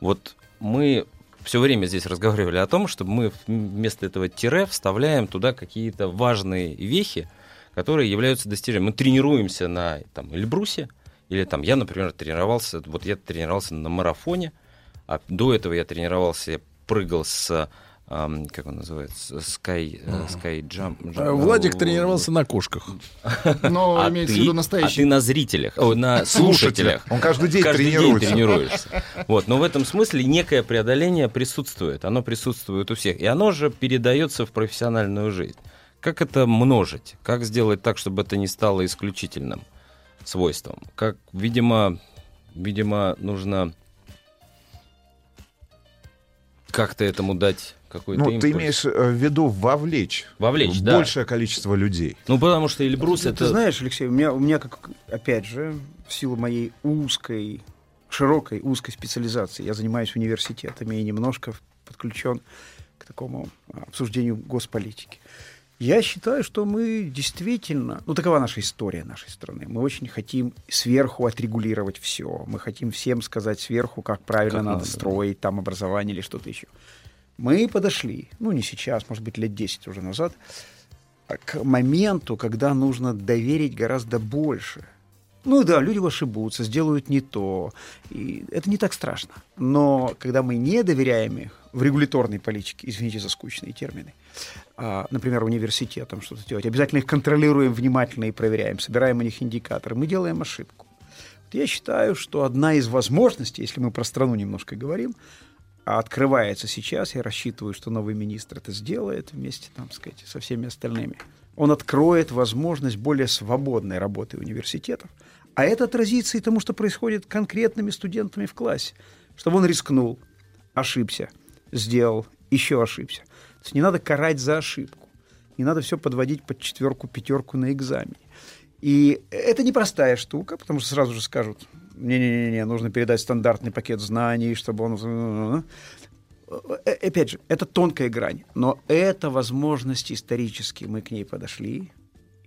Вот мы все время здесь разговаривали о том, что мы вместо этого тире вставляем туда какие-то важные вехи, которые являются достижением. Мы тренируемся на там, Эльбрусе, или там я, например, тренировался, вот я тренировался на марафоне, А до этого я тренировался, прыгал с как он называется, Sky, Sky Jump. А Владик тренировался на кошках. Но а имеется ты, в виду а настоящий. ты на зрителях, о, на слушателях. Он каждый день Каждый тренируется. день тренируешься. Вот, но в этом смысле некое преодоление присутствует. Оно присутствует у всех. И оно же передается в профессиональную жизнь. Как это множить? Как сделать так, чтобы это не стало исключительным свойством? Как, видимо, видимо, нужно как-то этому дать какой-то Ну, импульс. ты имеешь э, в виду вовлечь. Вовлечь, да. Большее количество людей. Ну, потому что Эльбрус Ты это... знаешь, Алексей, у меня, у меня как, опять же, в силу моей узкой, широкой, узкой специализации, я занимаюсь университетами и немножко подключен к такому а, обсуждению госполитики. Я считаю, что мы действительно, ну такова наша история нашей страны. Мы очень хотим сверху отрегулировать все. Мы хотим всем сказать сверху, как правильно Как надо, надо, да. строить там образование или что-то еще. Мы подошли, ну не сейчас, может быть, лет 10 уже назад, к моменту, когда нужно доверить гораздо больше. Ну да, люди ошибутся, сделают не то. И это не так страшно. Но когда мы не доверяем их в регуляторной политике, извините за скучные термины, например, университетам что-то делать, обязательно их контролируем внимательно и проверяем, собираем у них индикаторы, мы делаем ошибку. Вот я считаю, что одна из возможностей, если мы про страну немножко говорим, а открывается сейчас, я рассчитываю, что новый министр это сделает вместе, там, сказать, со всеми остальными. Он откроет возможность более свободной работы университетов, а это отразится и тому, что происходит конкретными студентами в классе, чтобы он рискнул, ошибся, сделал, еще ошибся. То есть не надо карать за ошибку, не надо все подводить под четверку, пятерку на экзамене. И это непростая штука, потому что сразу же скажут, не-не-не, нужно передать стандартный пакет знаний, чтобы он... Э, Опять же, это тонкая грань, но это возможность исторически. Мы к ней подошли,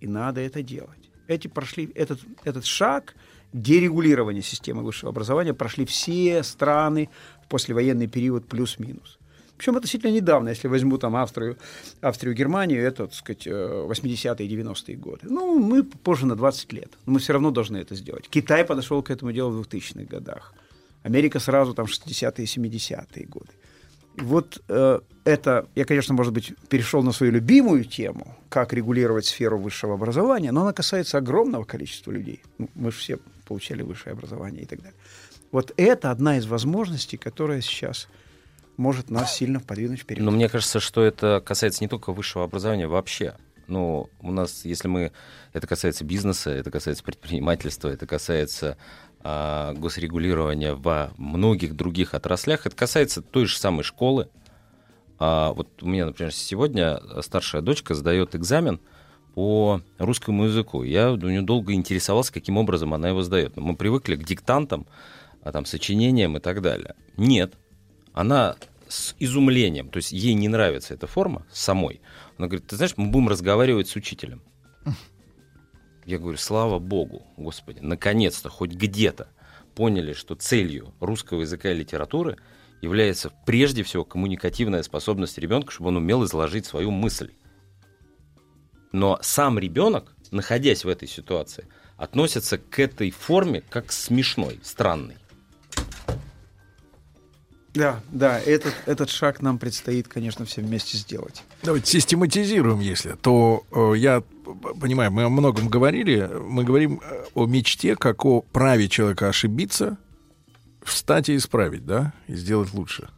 и надо это делать. Эти прошли, этот, этот шаг дерегулирования системы высшего образования прошли все страны в послевоенный период плюс-минус. Причем относительно недавно, если возьму там Австрию, Австрию, Германию, это, так сказать, э, 80-е и 90-е годы. Ну, мы позже на 20 лет, но мы все равно должны это сделать. Китай подошел к этому делу в 2000-х годах. Америка сразу там 60-е и 70-е годы. Вот э, это, я, конечно, может быть, перешел на свою любимую тему, как регулировать сферу высшего образования, но она касается огромного количества людей. Ну, мы же все получали высшее образование и так далее. Вот это одна из возможностей, которая сейчас может нас сильно подвинуть вперед. Но мне кажется, что это касается не только высшего образования вообще. Ну, у нас, если мы... Это касается бизнеса, это касается предпринимательства, это касается а, госрегулирования во многих других отраслях. Это касается той же самой школы. А, вот у меня, например, сегодня старшая дочка сдает экзамен по русскому языку. Я у нее долго интересовался, каким образом она его сдает. Мы привыкли к диктантам, а, там, сочинениям и так далее. Нет. Она с изумлением, то есть ей не нравится эта форма самой. Она говорит, ты знаешь, мы будем разговаривать с учителем. Я говорю, слава богу, Господи, наконец-то хоть где-то поняли, что целью русского языка и литературы является прежде всего коммуникативная способность ребенка, чтобы он умел изложить свою мысль. Но сам ребенок, находясь в этой ситуации, относится к этой форме как к смешной, странной. Да, да, этот, этот шаг нам предстоит, конечно, всем вместе сделать. Давайте систематизируем, если. То э, я понимаю, мы о многом говорили. Мы говорим э, о мечте, как о праве человека ошибиться, встать и исправить, да, и сделать лучше.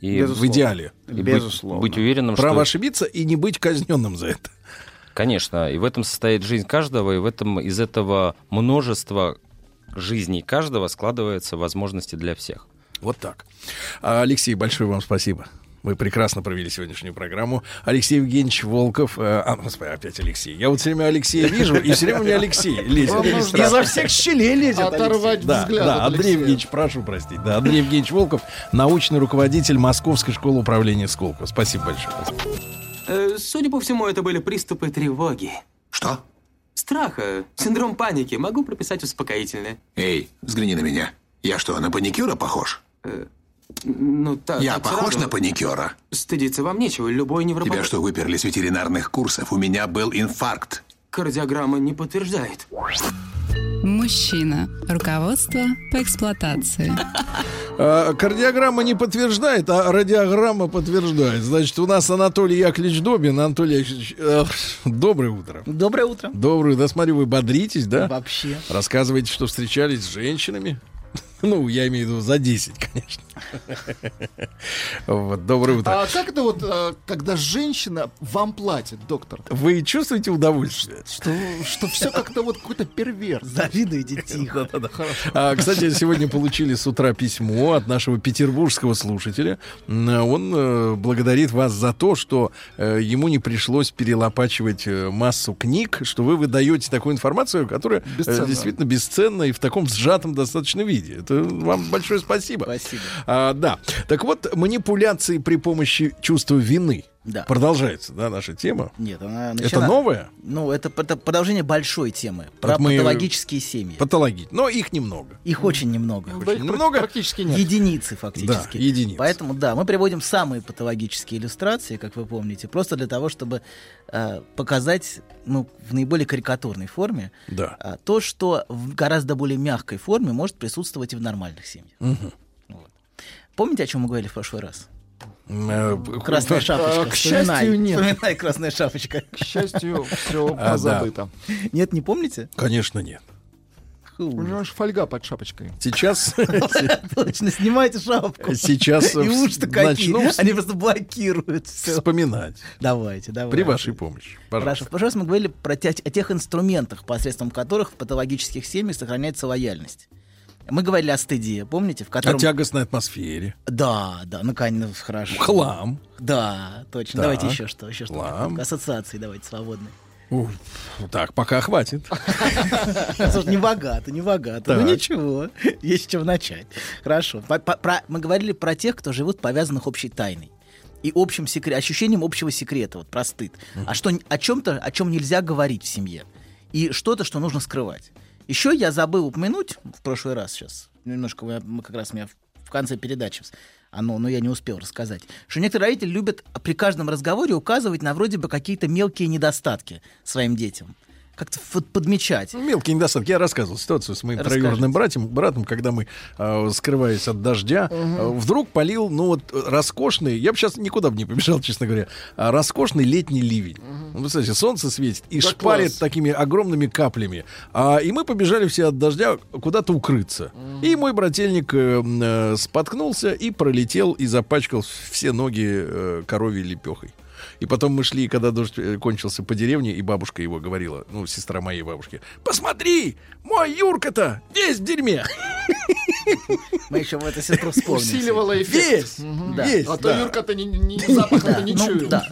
И в идеале. И быть- Безусловно. быть уверенным, что- Право ошибиться и не быть казненным за это. Конечно, и в этом состоит жизнь каждого, и в этом из этого множества жизней каждого складываются возможности для всех. Вот так. А, Алексей, большое вам спасибо. Мы прекрасно провели сегодняшнюю программу. Алексей Евгеньевич Волков. э, а, господи, опять Алексей. Я вот все время Алексея вижу, и все время у меня Алексей лезет. Изо всех щелей лезет оторвать. Да, взгляд да, от Андрей. Евгеньевич, прошу простить. Да, Андрей Евгеньевич Волков, научный руководитель Московской школы управления Сколково. Спасибо большое. Э, Судя по всему, это были приступы тревоги. Что? Страха, синдром паники. Могу прописать успокоительное. Эй, взгляни на меня. Я что, на паникюра похож? Ну, так, Я так похож сразу. на паникюра? Стыдиться вам нечего, любой невропатолог. Тебя что, выперли с ветеринарных курсов? У меня был инфаркт. Кардиограмма не подтверждает. Мужчина. Руководство по эксплуатации. А, кардиограмма не подтверждает, а радиограмма подтверждает. Значит, у нас Анатолий Яковлевич Добин. Анатолий Яковлевич, э, доброе утро. Доброе утро. Доброе, да, смотрю, вы бодритесь, да? Вообще. Рассказываете, что встречались с женщинами. Ну, я имею в виду за 10, конечно. Вот, доброе утро. А как это вот, а, когда женщина вам платит, доктор? Вы чувствуете удовольствие? Что, что все как-то вот какой-то перверс. Завидуете тихо. А, кстати, сегодня получили с утра письмо от нашего петербургского слушателя. Он э, благодарит вас за то, что э, ему не пришлось перелопачивать э, массу книг, что вы выдаете такую информацию, которая э, Бесценна. действительно бесценна и в таком сжатом достаточно виде. Это вам большое спасибо. Спасибо. А, да. Так вот, манипуляции при помощи чувства вины. Да. Продолжается, да, наша тема. Нет, она Это начала- новое? Ну, это, это продолжение большой темы про Вот мы- патологические семьи. Патологии. Но их немного. Их очень немного. Да, их немного. Практически нет. Единицы фактически. Да, единицы. Поэтому, да, мы приводим самые патологические иллюстрации, как вы помните, просто для того, чтобы э, показать, ну, в наиболее карикатурной форме Да. а, то, что в гораздо более мягкой форме может присутствовать и в нормальных семьях. Мгм. Помните, о чем мы говорили в прошлый раз? Э, Красная э, шапочка. к Вспоминай. счастью, нет. Вспоминай, красная шапочка. К счастью, все А, да. позабыто. Нет, не помните? Конечно, нет. У него же фольга под шапочкой. Сейчас, Точно, снимайте шапку. сейчас И уши-то какие. Они просто блокируют все. вспоминать. Давайте, давайте. При вашей помощи. Хорошо. Пожалуйста. В прошлый раз мы говорили про о тех инструментах, посредством которых в патологических семьях сохраняется лояльность. Мы говорили о стыде, помните, в О котором... тягостной атмосфере. Да, да, ну, конечно, хорошо. Хлам. Да, точно. Так. Давайте еще что, еще что. Ассоциации давайте свободные. Ух, Так, пока хватит. Слушай, не богато, не богато. Ну ничего, есть с чем начать. Хорошо. Мы говорили про тех, кто живут повязанных общей тайной. И общим секре- ощущением общего секрета, вот про стыд. А что, о чем-то, о чем нельзя говорить в семье. И что-то, что нужно скрывать. Еще я забыл упомянуть в прошлый раз сейчас. Немножко вы- мы как раз меня в- конце передачи оно, но я не успел рассказать, что некоторые родители любят при каждом разговоре указывать на вроде бы какие-то мелкие недостатки своим детям. Как-то подмечать. Мелкие недостатки. Я рассказывал ситуацию с моим Расскажите. троюродным братьем, братом, когда мы, э, скрываясь от дождя, э, вдруг полил, ну вот, роскошный, я бы сейчас никуда бы не побежал, честно говоря, а роскошный летний ливень. Ну, представляете, солнце светит и Да шпарит класс. такими огромными каплями. А, и мы побежали все от дождя куда-то укрыться. И мой брательник э, э, споткнулся и пролетел и запачкал все ноги э, коровьей лепехой. И потом мы шли, когда дождь э, кончился по деревне, и бабушка его говорила, ну, сестра моей бабушки, посмотри, мой Юрка-то весь в дерьме. Мы еще в эту сестру вспомним. Усиливала эффект. Весь, Мгм. Да. весь, А то да. Юрка-то ни, ни запаха-то не ну, чует. да,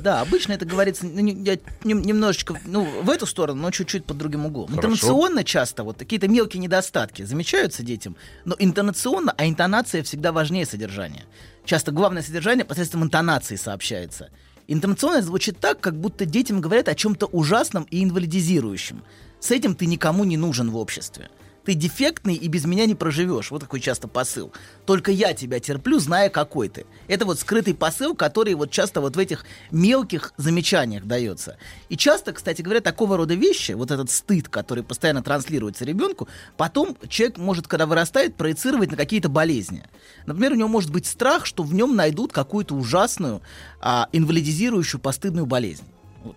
да, обычно это говорится ну, не- немножечко ну, в эту сторону, но чуть-чуть под другим углом. Хорошо. Интонационно часто вот какие-то мелкие недостатки замечаются детям, но интонационно, а интонация всегда важнее содержания. Часто главное содержание посредством интонации сообщается. Интонационно звучит так, как будто детям говорят о чем-то ужасном и инвалидизирующем. С этим ты никому не нужен в обществе. Ты дефектный и без меня не проживешь. Вот такой часто посыл. Только я тебя терплю, зная, какой ты. Это вот скрытый посыл, который вот часто вот в этих мелких замечаниях дается. И часто, кстати говоря, такого рода вещи, вот этот стыд, который постоянно транслируется ребенку, потом человек может, когда вырастает, проецировать на какие-то болезни. Например, у него может быть страх, что в нем найдут какую-то ужасную, а, инвалидизирующую постыдную болезнь.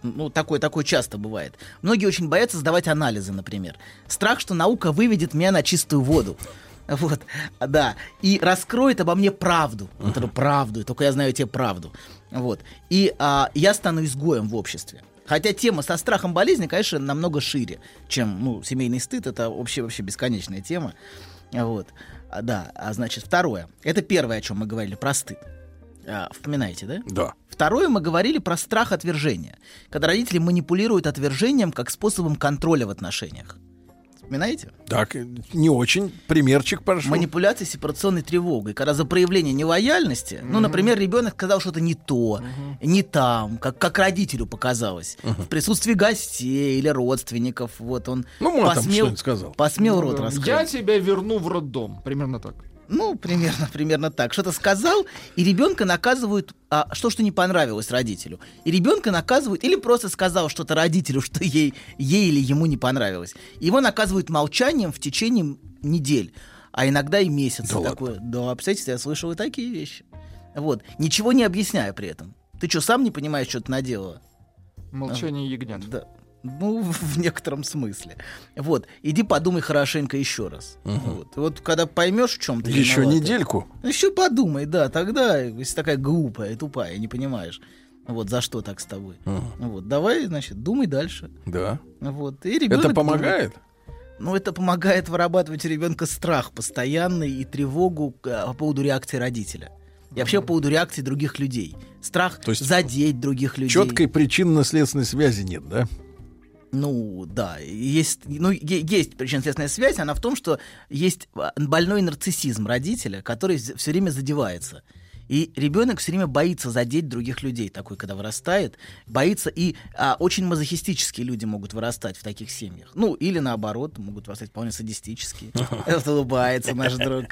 Ну, такое, такое часто бывает. Многие очень боятся сдавать анализы, например. Страх, что наука выведет меня на чистую воду. Вот, да. И раскроет обо мне правду. Вот эту правду. Только я знаю тебе правду. Вот. И а, я стану изгоем в обществе. Хотя тема со страхом болезни, конечно, намного шире, чем ну, семейный стыд. Это вообще, вообще бесконечная тема. Вот. А, да, а значит, второе. Это первое, о чем мы говорили, про стыд. А, вспоминаете, да? Да. Второе, мы говорили про страх отвержения. Когда родители манипулируют отвержением как способом контроля в отношениях. Вспоминаете? Так, не очень. Примерчик, прошу. Манипуляция сепарационной тревогой. Когда за проявление нелояльности, ну, например, ребенок сказал что-то не то, не там, как, как родителю показалось, в присутствии гостей или родственников, вот он Ну, посмел, что-нибудь сказал. посмел Ну рот раскрыть. Я тебя верну в роддом. Примерно так. Ну, примерно, примерно так. Что-то сказал, и ребенка наказывают, а, что что не понравилось родителю. И ребенка наказывают, или просто сказал что-то родителю, что ей, ей или ему не понравилось. Его наказывают молчанием в течение недель. а иногда и месяц. Да такое. Да, представляете, я слышал и такие вещи. Вот. Ничего не объясняя при этом. Ты что, сам не понимаешь, что ты наделала? Молчание ягнят. Да. Ну, в некотором смысле. Вот. Иди подумай хорошенько еще раз. Вот. И вот когда поймешь, в чем ты Еще виновата, недельку. Еще подумай, да, тогда, если такая глупая, тупая, не понимаешь, вот за что так с тобой. Вот, давай, значит, думай дальше. Да. Вот. И ребенок Это помогает? думает. Ну, это помогает вырабатывать у ребенка страх постоянный и тревогу э, по поводу реакции родителя. И вообще по поводу реакции других людей. Страх То есть задеть других людей. Четкой причинно-следственной связи нет, да? Ну, да, есть, ну, есть причинно-следственная связь, она в том, что есть а, больной нарциссизм родителя, который все время задевается. И ребенок все время боится задеть других людей, такой, когда вырастает, боится, и а, очень мазохистические люди могут вырастать в таких семьях. Ну, или наоборот, могут вырастать вполне садистические. Это улыбается наш друг.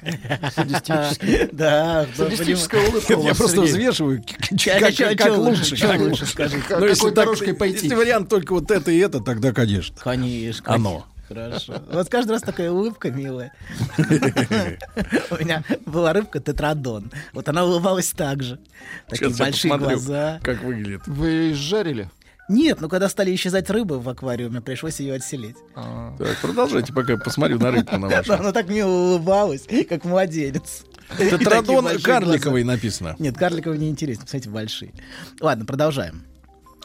Садистические? Да. Садистическая улыбка Я просто взвешиваю, как, лучше. как лучше. скажи. Ну, если Какой так- дорожкой пойти? Если вариант только вот это и это, тогда, конечно. Конечно. Оно. Хорошо. Вот каждый раз такая улыбка милая. У меня была рыбка тетрадон. Вот она улыбалась так же. Такие большие глаза. Как выглядит. Вы ее изжарили? Нет, ну когда стали исчезать рыбы в аквариуме, пришлось ее отселить. Так, продолжайте, пока я посмотрю на рыбку на вашу. Она так мило улыбалась, как младенец. Тетрадон карликовый написано. Нет, карликовый не интересно, посмотрите, большие. Ладно, продолжаем.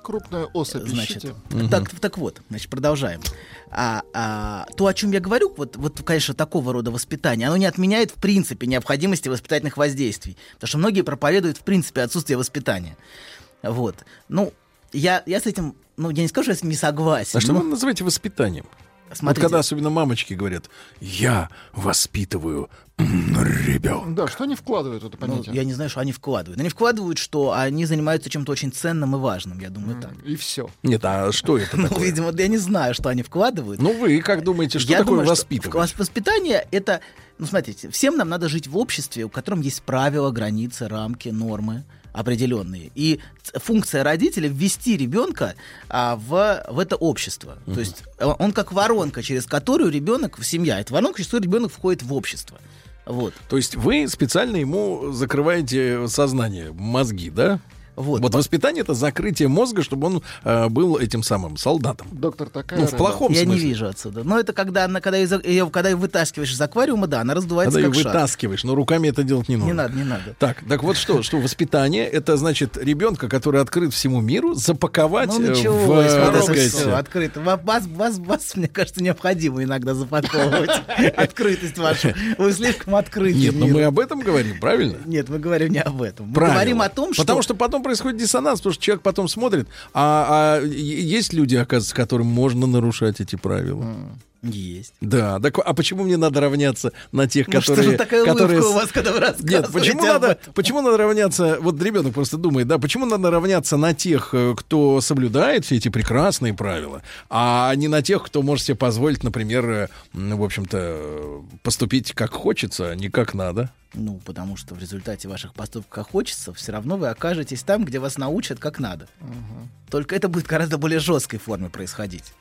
Крупную особь Значит, ищите. так, так вот, значит, продолжаем. А, а, то, о чем я говорю, вот, вот, конечно, такого рода воспитание, оно не отменяет в принципе необходимости воспитательных воздействий. Потому что многие проповедуют в принципе отсутствие воспитания. Вот. Ну, я, я с этим, ну, я не скажу, что я с не согласен. А что но- вы называете воспитанием? Смотрите. Вот когда особенно мамочки говорят, я воспитываю ребенка. Да, что они вкладывают в это Ну, понятие? я не знаю, что они вкладывают. Они вкладывают, что они занимаются чем-то очень ценным и важным, я думаю, так. И все. Нет, а что это Ну, такое? видимо, я не знаю, что они вкладывают. Ну вы как думаете, что Я такое думаю, что воспитывать? вос- Воспитание это, ну смотрите, всем нам надо жить в обществе, у котором есть правила, границы, рамки, нормы определенные. И функция родителя ввести ребенка а, в, в это общество. То есть э, он как воронка, через которую ребенок, семья, это воронка, через которую ребенок входит в общество. Вот. То есть вы специально ему закрываете сознание, мозги, да? Вот. Вот воспитание это закрытие мозга, чтобы он э, был этим самым солдатом. Доктор такая Ну, в плохом Я не смысле. вижу отсюда. Но это когда, она, когда, ее, ее- когда ее вытаскиваешь из аквариума, да, она раздувается Когда ее как шар. вытаскиваешь, но руками это делать не нужно. Не надо, не надо. Так, так вот что, что воспитание это значит ребенка, который открыт всему миру, запаковать Ну э, ничего, в, если э, открыто. Ва- Вас, вас, вас, мне кажется, необходимо иногда запаковывать. Открытость вашу. Вы слишком открыты. Нет, но мы об этом говорим, правильно? Нет, мы говорим не об этом. Мы говорим о том, что... Потому что потом происходит диссонанс, потому что человек потом смотрит, а, а есть люди, оказывается, которым можно нарушать эти правила. Есть. Да, так, а почему мне надо равняться на тех, Ну, что которые... же такая улыбка которые... у вас, когда вы Нет, почему надо, почему надо равняться, вот ребенок просто думает, да, почему надо равняться на тех, э, кто соблюдает все эти прекрасные правила, а не на тех, кто может себе позволить, например, э, в общем-то, э, поступить как хочется, а не как надо. Ну, потому что в результате ваших поступков как хочется, все равно вы окажетесь там, где вас научат как надо. Только это будет в гораздо более жесткой форме происходить.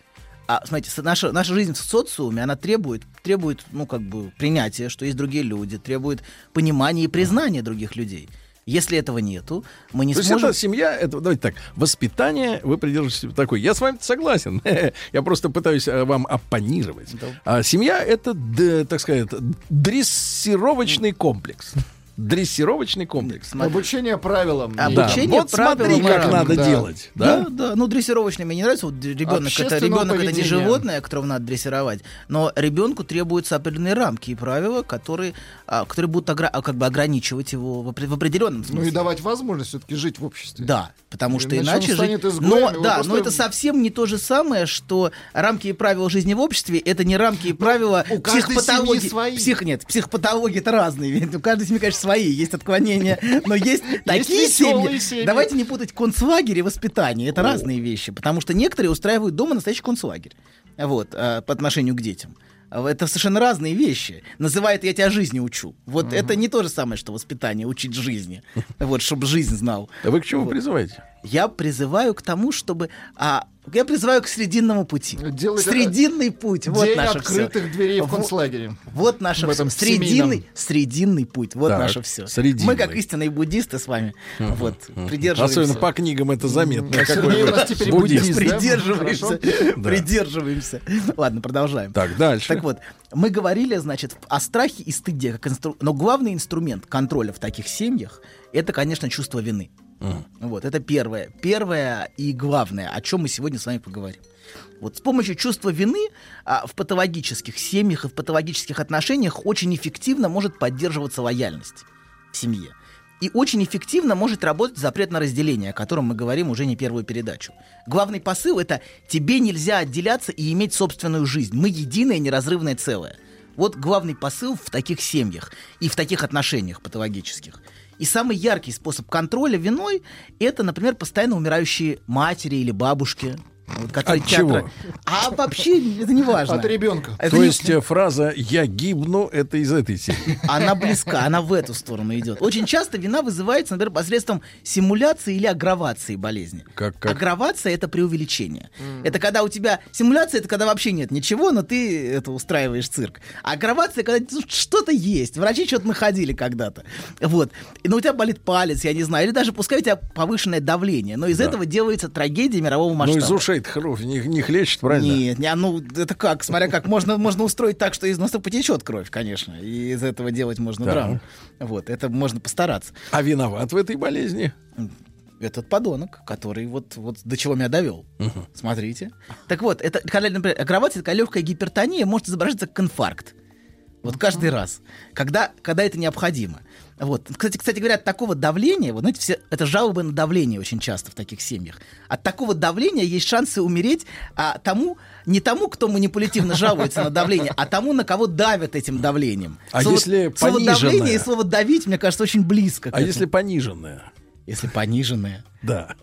А, смотрите, наша, наша жизнь в социуме, она требует, требует, ну, как бы, принятия, что есть другие люди, требует понимания и признания других людей. Если этого нету, мы не То есть сможем... это семья, это, давайте так, воспитание, вы придерживаетесь такой. Я с вами согласен. Я просто пытаюсь э, вам оппонировать. А семья это, так сказать, дрессировочный комплекс. Дрессировочный комплекс. Обучение правилам. Да. Обучение Вот смотри, правилам и как рамкам, надо да. делать. Да, Да? да. Ну, дрессировочный мне не нравится. Вот ребенок это, ребенок это не животное, которого надо дрессировать. Но ребенку требуются определенные рамки и правила, которые, а, которые будут огра- а, как бы ограничивать его в, опре- в определенном смысле. Ну и давать возможность все-таки жить в обществе. Да, потому что Иначе иначе жить... изгоем, Но, да, просто- но это совсем не то же самое, что рамки и правила жизни в обществе это не рамки и правила у каждой психопатологии. семьи свои. Псих, нет, психопатологии это разные. У каждой семьи, конечно, свои. Есть отклонения, но есть такие семьи. Давайте не путать концлагерь и воспитание. Это разные вещи. Потому что некоторые устраивают дома настоящий концлагерь. Вот, а, по отношению к детям. А Это совершенно разные вещи. Называет «я тебя жизни учу». Вот это не то же самое, что воспитание, учить жизни. Вот, чтобы жизнь знал. А вы к чему Вот. призываете? Я призываю к тому, чтобы а, Я призываю к срединному пути. Делайте- Срединный путь. Вот наше открытых всё. дверей в концлагере. Вот наше В все. этом Срединный, семейном. срединный путь. Вот Так, наше все. срединный. Мы, как истинные буддисты, с вами вот, придерживаемся. Особенно по книгам это заметно. Какой у нас теперь буддист. Придерживаемся. Придерживаемся. Ладно, продолжаем. Так, дальше. Так вот, мы говорили, значит, о страхе и стыде, как инстру... но главный инструмент контроля в таких семьях это, конечно, чувство вины. Вот, это первое. Первое и главное, о чем мы сегодня с вами поговорим. Вот с помощью чувства вины а, в патологических семьях и в патологических отношениях очень эффективно может поддерживаться лояльность в семье. И очень эффективно может работать запрет на разделение, о котором мы говорим уже не первую передачу. Главный посыл это тебе нельзя отделяться и иметь собственную жизнь. Мы единое неразрывное целое. Вот главный посыл в таких семьях и в таких отношениях патологических. И самый яркий способ контроля виной это, например, постоянно умирающие матери или бабушки. Вот, От чего? А вообще это не важно. От ребенка. Это То не- есть э, фраза «я гибну» — это из этой серии. она близка, она в эту сторону идет. Очень часто вина вызывается, например, посредством симуляции или аггравации болезни. Как, как? Аггравация это преувеличение. Это когда у тебя симуляция, это когда вообще нет ничего, но ты это устраиваешь цирк. А аггравация, когда тут что-то есть. Врачи что-то находили когда-то. Вот. И, ну, у тебя болит палец, я не знаю, или даже пускай у тебя повышенное давление. Но из Да. этого делается трагедия мирового Ну, масштаба. из ушей кровь не, не хлещет, правильно? Нет, не, ну это как, смотря как можно, можно устроить так, что из носа потечет кровь, конечно, и из этого делать можно Так. драму. Вот, это можно постараться. А виноват в этой болезни? Этот подонок, который вот, вот до чего меня довел. Смотрите. Так вот, это, когда, например, аггравация, такая легкая гипертония может изображаться как инфаркт. Вот каждый раз, когда, когда это необходимо. Вот. Кстати, кстати говоря, от такого давления, вот знаете, все, это жалобы на давление очень часто в таких семьях. От такого давления есть шансы умереть а, тому, не тому, кто манипулятивно жалуется на давление, а тому, на кого давят этим давлением. А Слово- если слово давление и пониженное? слово давить, мне кажется, очень близко. А этому. если пониженная? Если пониженное. Да.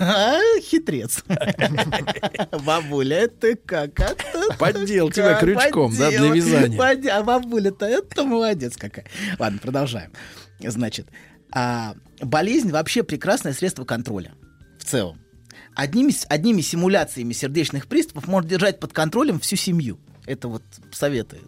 А, Хитрец. Бабуля, это как? Это Поддел тебя крючком, да, для вязания. А бабуля-то, это молодец какая. Ладно, продолжаем. Значит, а, болезнь вообще прекрасное средство контроля в целом. Одними, одними симуляциями сердечных приступов можно держать под контролем всю семью. Это вот советы.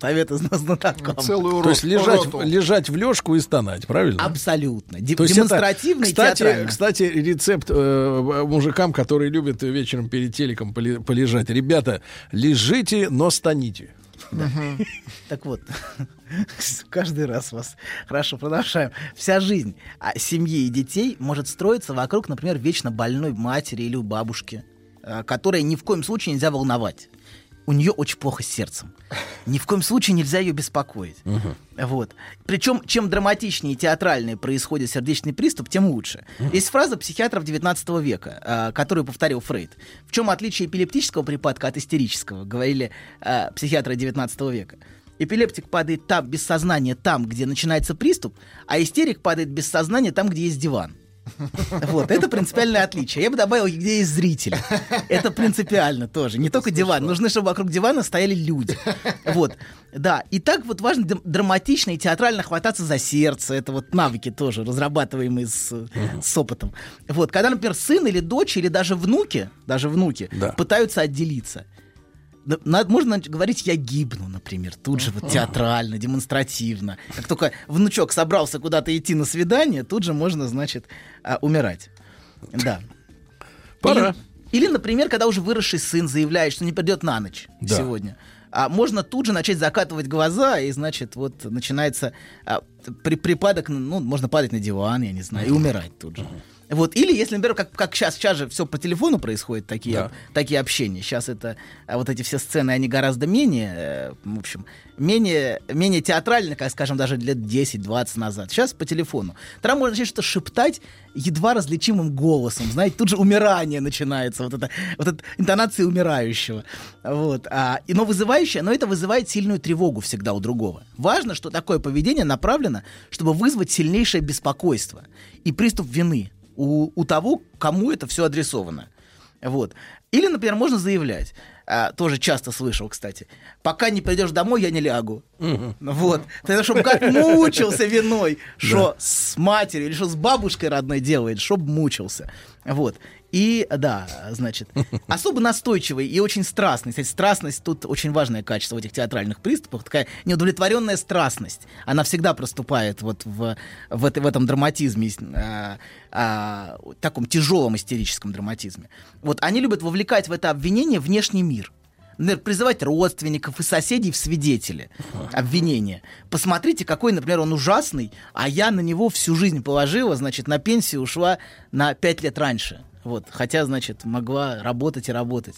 Советы зна- знатокам. Целую То есть лежать, лежать в лежку и стонать, правильно? Абсолютно. Де- То есть это, демонстративно и кстати, кстати, рецепт э, мужикам, которые любят вечером перед телеком полежать. Ребята, лежите, но стоните. Так вот, каждый раз вас... Хорошо, продолжаем. Вся жизнь а, семьи и детей может строиться вокруг, например, вечно больной матери или бабушки, а, которой ни в коем случае нельзя волновать. У нее очень плохо с сердцем. Ни в коем случае нельзя ее беспокоить. Вот. Причем, чем драматичнее и театральнее происходит сердечный приступ, тем лучше. Есть фраза психиатров 19 века, а, которую повторил Фрейд. В чем отличие эпилептического припадка от истерического, говорили а, психиатры 19 века. Эпилептик падает там без сознания, там, где начинается приступ, а истерик падает без сознания там, где есть диван. Вот, это принципиальное отличие. Я бы добавил, где есть зрители. Это принципиально тоже. Не только диван. Нужно, чтобы вокруг дивана стояли люди. Вот, да. И так вот важно др- драматично и театрально хвататься за сердце. Это вот навыки тоже, разрабатываемые с, с опытом. Вот, когда, например, сын или дочь, или даже внуки, даже внуки, пытаются отделиться. Надо- можно говорить «я гибну», например, тут же вот театрально, демонстративно. Как только внучок собрался куда-то идти на свидание, тут же можно, значит, а, умирать. Да. Пора. Или, или, например, когда уже выросший сын заявляет, что не придет на ночь Да. сегодня. А можно тут же начать закатывать глаза, и, значит, вот начинается а, при, припадок, ну, можно падать на диван, я не знаю, и умирать тут же. Вот. Или если, например, как, как сейчас, сейчас же все по телефону происходит, такие, Да. такие общения. Сейчас это а, вот эти все сцены, они гораздо менее, э, в общем, менее, менее театральны, как, скажем, даже лет 10-20 назад. Сейчас по телефону. Тогда можно начать что-то шептать едва различимым голосом. Знаете, тут же умирание начинается. Вот это, вот эта интонация умирающего. Вот. А, и, но вызывающее, но это вызывает сильную тревогу всегда у другого. Важно, что такое поведение направлено, чтобы вызвать сильнейшее беспокойство и приступ вины у, у того, кому это все адресовано. Вот. Или, например, можно заявлять, а, тоже часто слышал, кстати. Пока не придешь домой, я не лягу. Вот. Тогда, чтобы как мучился виной, что с матерью или что с бабушкой родной делает, чтобы мучился. Вот. И, да, значит, особо настойчивый и очень страстный. Кстати, страстность тут очень важное качество в этих театральных приступах. Такая неудовлетворенная страстность. Она всегда проступает вот в, в, это- в этом драматизме, а, а, таком тяжелом истерическом драматизме. Вот они любят вовлекать в это обвинение внешний мир. Например, призывать родственников и соседей в свидетели обвинения. Посмотрите, какой, например, он ужасный, а я на него всю жизнь положила, значит, на пенсию ушла на пять лет раньше. Вот, хотя, значит, могла работать и работать.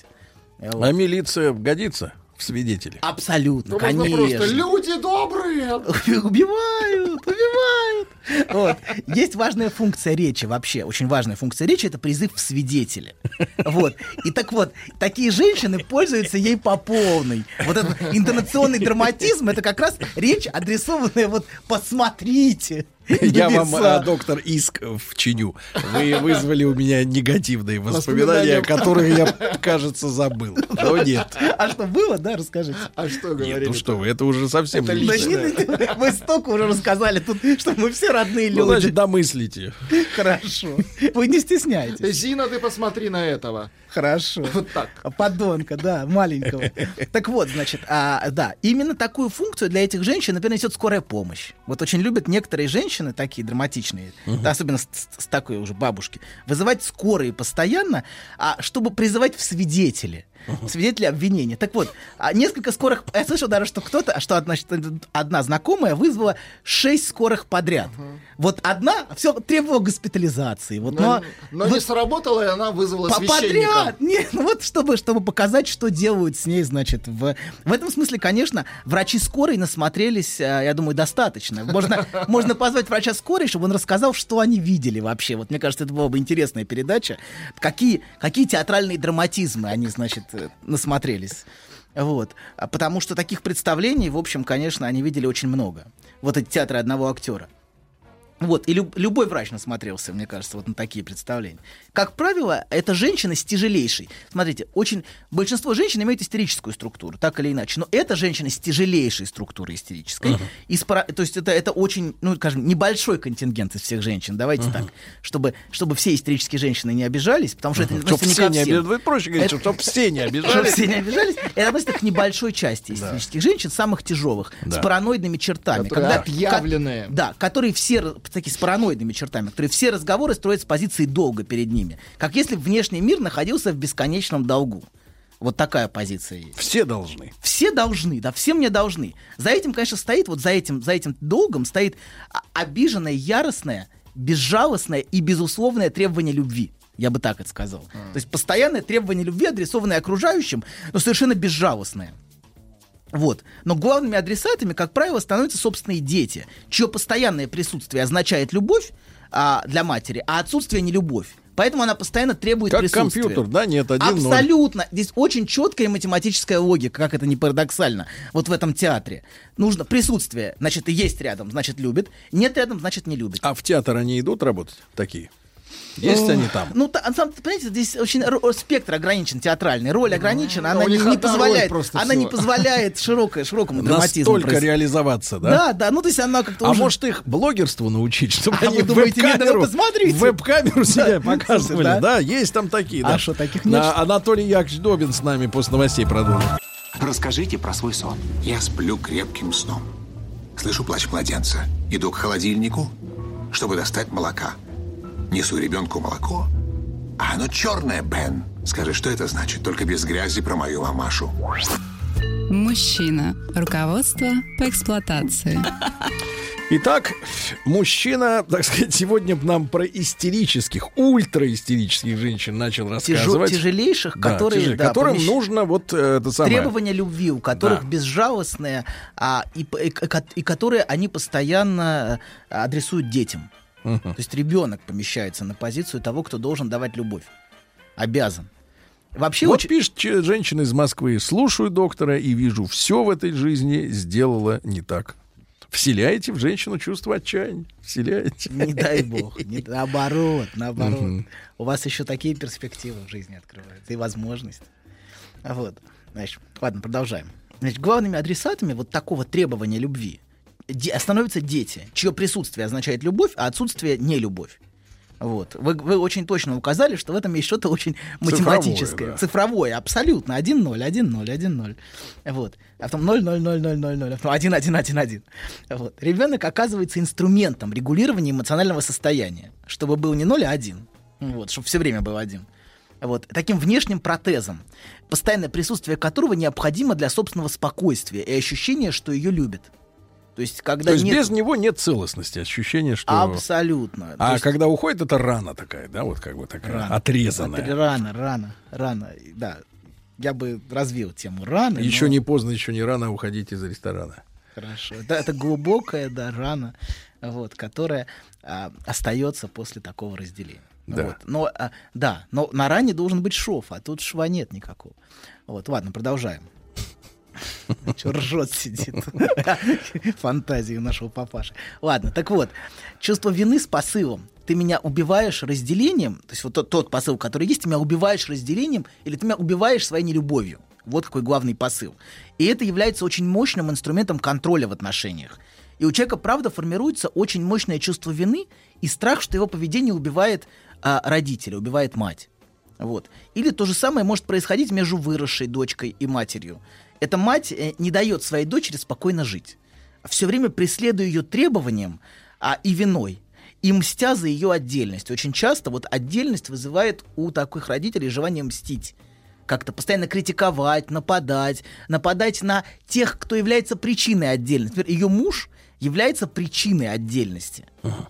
Вот. А милиция годится в свидетели? Абсолютно, Ну, конечно. просто люди добрые. Убивают, убивают. Вот. Есть важная функция речи вообще, очень важная функция речи, это призыв в свидетели. Вот. И так вот, такие женщины пользуются ей по полной. Вот этот интонационный драматизм, это как раз речь, адресованная вот «посмотрите». Я вам, а, доктор, иск вчиню. Вы вызвали у меня негативные воспоминания, которые я, кажется, забыл. Но нет. А что было, да, расскажите. А что говорили? ну что вы, это уже совсем личное. нет, Вы столько уже рассказали тут, что мы все родные Ну, значит, люди. домыслите. Хорошо. Вы не стесняйтесь. Зина, ты посмотри на этого. Хорошо. Вот так. Подонка, да, маленького. Так вот, значит, а, да, именно такую функцию для этих женщин, например, несет скорая помощь. Вот очень любят некоторые женщины, такие драматичные, да, особенно с, с- с такой уже бабушки, вызывать скорые постоянно, а, чтобы призывать в свидетели. Свидетели обвинения. Так вот, а, несколько скорых... Я слышал даже, что кто-то, что одна, одна знакомая вызвала шесть скорых подряд. Вот одна все требовала госпитализации. Вот, Но, но, но вот- не сработало, и она вызвала по- священника. Подряд! Нет, ну вот чтобы, чтобы показать, что делают с ней, значит, в, в этом смысле, конечно, врачи скорой насмотрелись, а, я думаю, достаточно. Можно, можно позвать врача скорой, чтобы он рассказал, что они видели вообще. Вот мне кажется, это была бы интересная передача. Какие, какие театральные драматизмы они, значит, э, насмотрелись. Вот. А Потому что таких представлений, в общем, конечно, они видели очень много. Вот эти театры одного актера. Вот, и люб- любой врач насмотрелся, мне кажется, вот на такие представления. Как правило, это женщины с тяжелейшей. Смотрите, очень большинство женщин имеют истерическую структуру, так или иначе. Но это женщины с тяжелейшей структурой истерической. И с пара- то есть это, это очень, ну, скажем, небольшой контингент из всех женщин. Давайте так, чтобы, чтобы все истерические женщины не обижались, потому что это Чтоб относится не все ко не обижались. Проще говорить, Это- чтоб все не Чтобы обижались. все не обижались. Это относится к небольшой части истерических женщин, самых тяжелых, с параноидными чертами. Которые Когда- отъявленные. да, которые все, такие с параноидными чертами, которые все разговоры строят с позиции долга перед ними. Как если внешний мир находился в бесконечном долгу. Вот такая позиция есть. Все должны. Все должны, да, все мне должны. За этим, конечно, стоит, вот за этим, за этим долгом стоит обиженное, яростное, безжалостное и безусловное требование любви. Я бы так это сказал. То есть постоянное требование любви, адресованное окружающим, но совершенно безжалостное. Вот. Но главными адресатами, как правило, становятся собственные дети, чье постоянное присутствие означает любовь а, для матери, а отсутствие не любовь. Поэтому она постоянно требует Как присутствия. компьютер, да? Нет, один. Абсолютно. Здесь очень четкая математическая логика, как это не парадоксально. Вот в этом театре. Нужно присутствие. Значит, есть рядом, значит, любит. Нет рядом, значит, не любит. А в театр они идут работать такие? Есть они там? Ну, та- сам, понимаете, здесь очень спектр ограничен театральный, роль ограничена, Ну, она у не, не позволяет, просто она не позволяет широкой, широкому драматизму. Настолько реализоваться, да? Да, да, ну то есть она как-то А уже... может их блогерству научить, чтобы А они веб-камеру, веб-камеру себя Да, показывали, да? да? Есть там такие, А да. что, таких нет? Анатолий Яковлевич Добин с нами после новостей продолжит. Расскажите про свой сон. Я сплю крепким сном. Слышу плач младенца. Иду к холодильнику, чтобы достать молока. Несу ребенку молоко. А оно черное, Бен. Скажи, что это значит? Только без грязи про мою мамашу. Мужчина. Руководство по эксплуатации. Итак, мужчина, так сказать, сегодня нам про истерических, ультраистерических женщин начал рассказывать. тяжелейших, Да, которые, тяжелее, да, которым помещ- нужно вот э, это самое. Требования любви, у которых Да. безжалостные, а, и, и ко- и которые они постоянно а, адресуют детям. То есть ребенок помещается на позицию того, кто должен давать любовь. Обязан. Вообще вот очень... пишет женщина из Москвы. Слушаю доктора и вижу, все в этой жизни сделала не так. Вселяете в женщину чувство отчаяния. Вселяете. Не дай бог. не- наоборот, наоборот. Мгм. У вас еще такие перспективы в жизни открываются и возможности. Вот. Значит, ладно, продолжаем. Значит, главными адресатами вот такого требования любви де- становятся дети, чье присутствие означает любовь, а отсутствие не любовь. Вот. Вы, вы очень точно указали, что в этом есть что-то очень Цифровое, математическое. да. Цифровое, абсолютно. 1-0, 1-0, 1-0. Вот. А потом 0, 0, 0, 0, 0, 0, а потом 1, 1, 1, 1. Вот. Ребенок оказывается инструментом регулирования эмоционального состояния, чтобы был не 0, а 1. Вот, чтобы все время был один. Вот. Таким внешним протезом, постоянное присутствие которого необходимо для собственного спокойствия и ощущения, что ее любят. То есть, когда То есть нет... без него нет целостности, ощущение, что... Абсолютно. А есть- когда уходит, это рана такая, да, вот как бы такая Рано. отрезанная. Отре- Рано, рано, рано. Да. Я бы развил тему рано. Еще но- не поздно, еще не рано уходить из ресторана. Хорошо. Да, это глубокая, да, рана, вот, которая а, остается после такого разделения. Да. Вот. Но, а, да, но на ране должен быть шов, а тут шва нет никакого. Вот, ладно, продолжаем. Че ржет сидит? Фантазии нашего папаши. Ладно, так вот, чувство вины с посылом. Ты меня убиваешь разделением, то есть вот тот, тот посыл, который есть, ты меня убиваешь разделением, или ты меня убиваешь своей нелюбовью. Вот какой главный посыл. И это является очень мощным инструментом контроля в отношениях. И у человека, правда, формируется очень мощное чувство вины и страх, что его поведение убивает а, родителя, убивает мать. Вот. Или то же самое может происходить между выросшей дочкой и матерью. Эта мать э, не дает своей дочери спокойно жить. Все время преследуя ее требованиям а, и виной. И мстя за ее отдельность. Очень часто вот отдельность вызывает у таких родителей желание мстить. Как-то постоянно критиковать, нападать, нападать на тех, кто является причиной отдельности. Например, ее муж является причиной отдельности.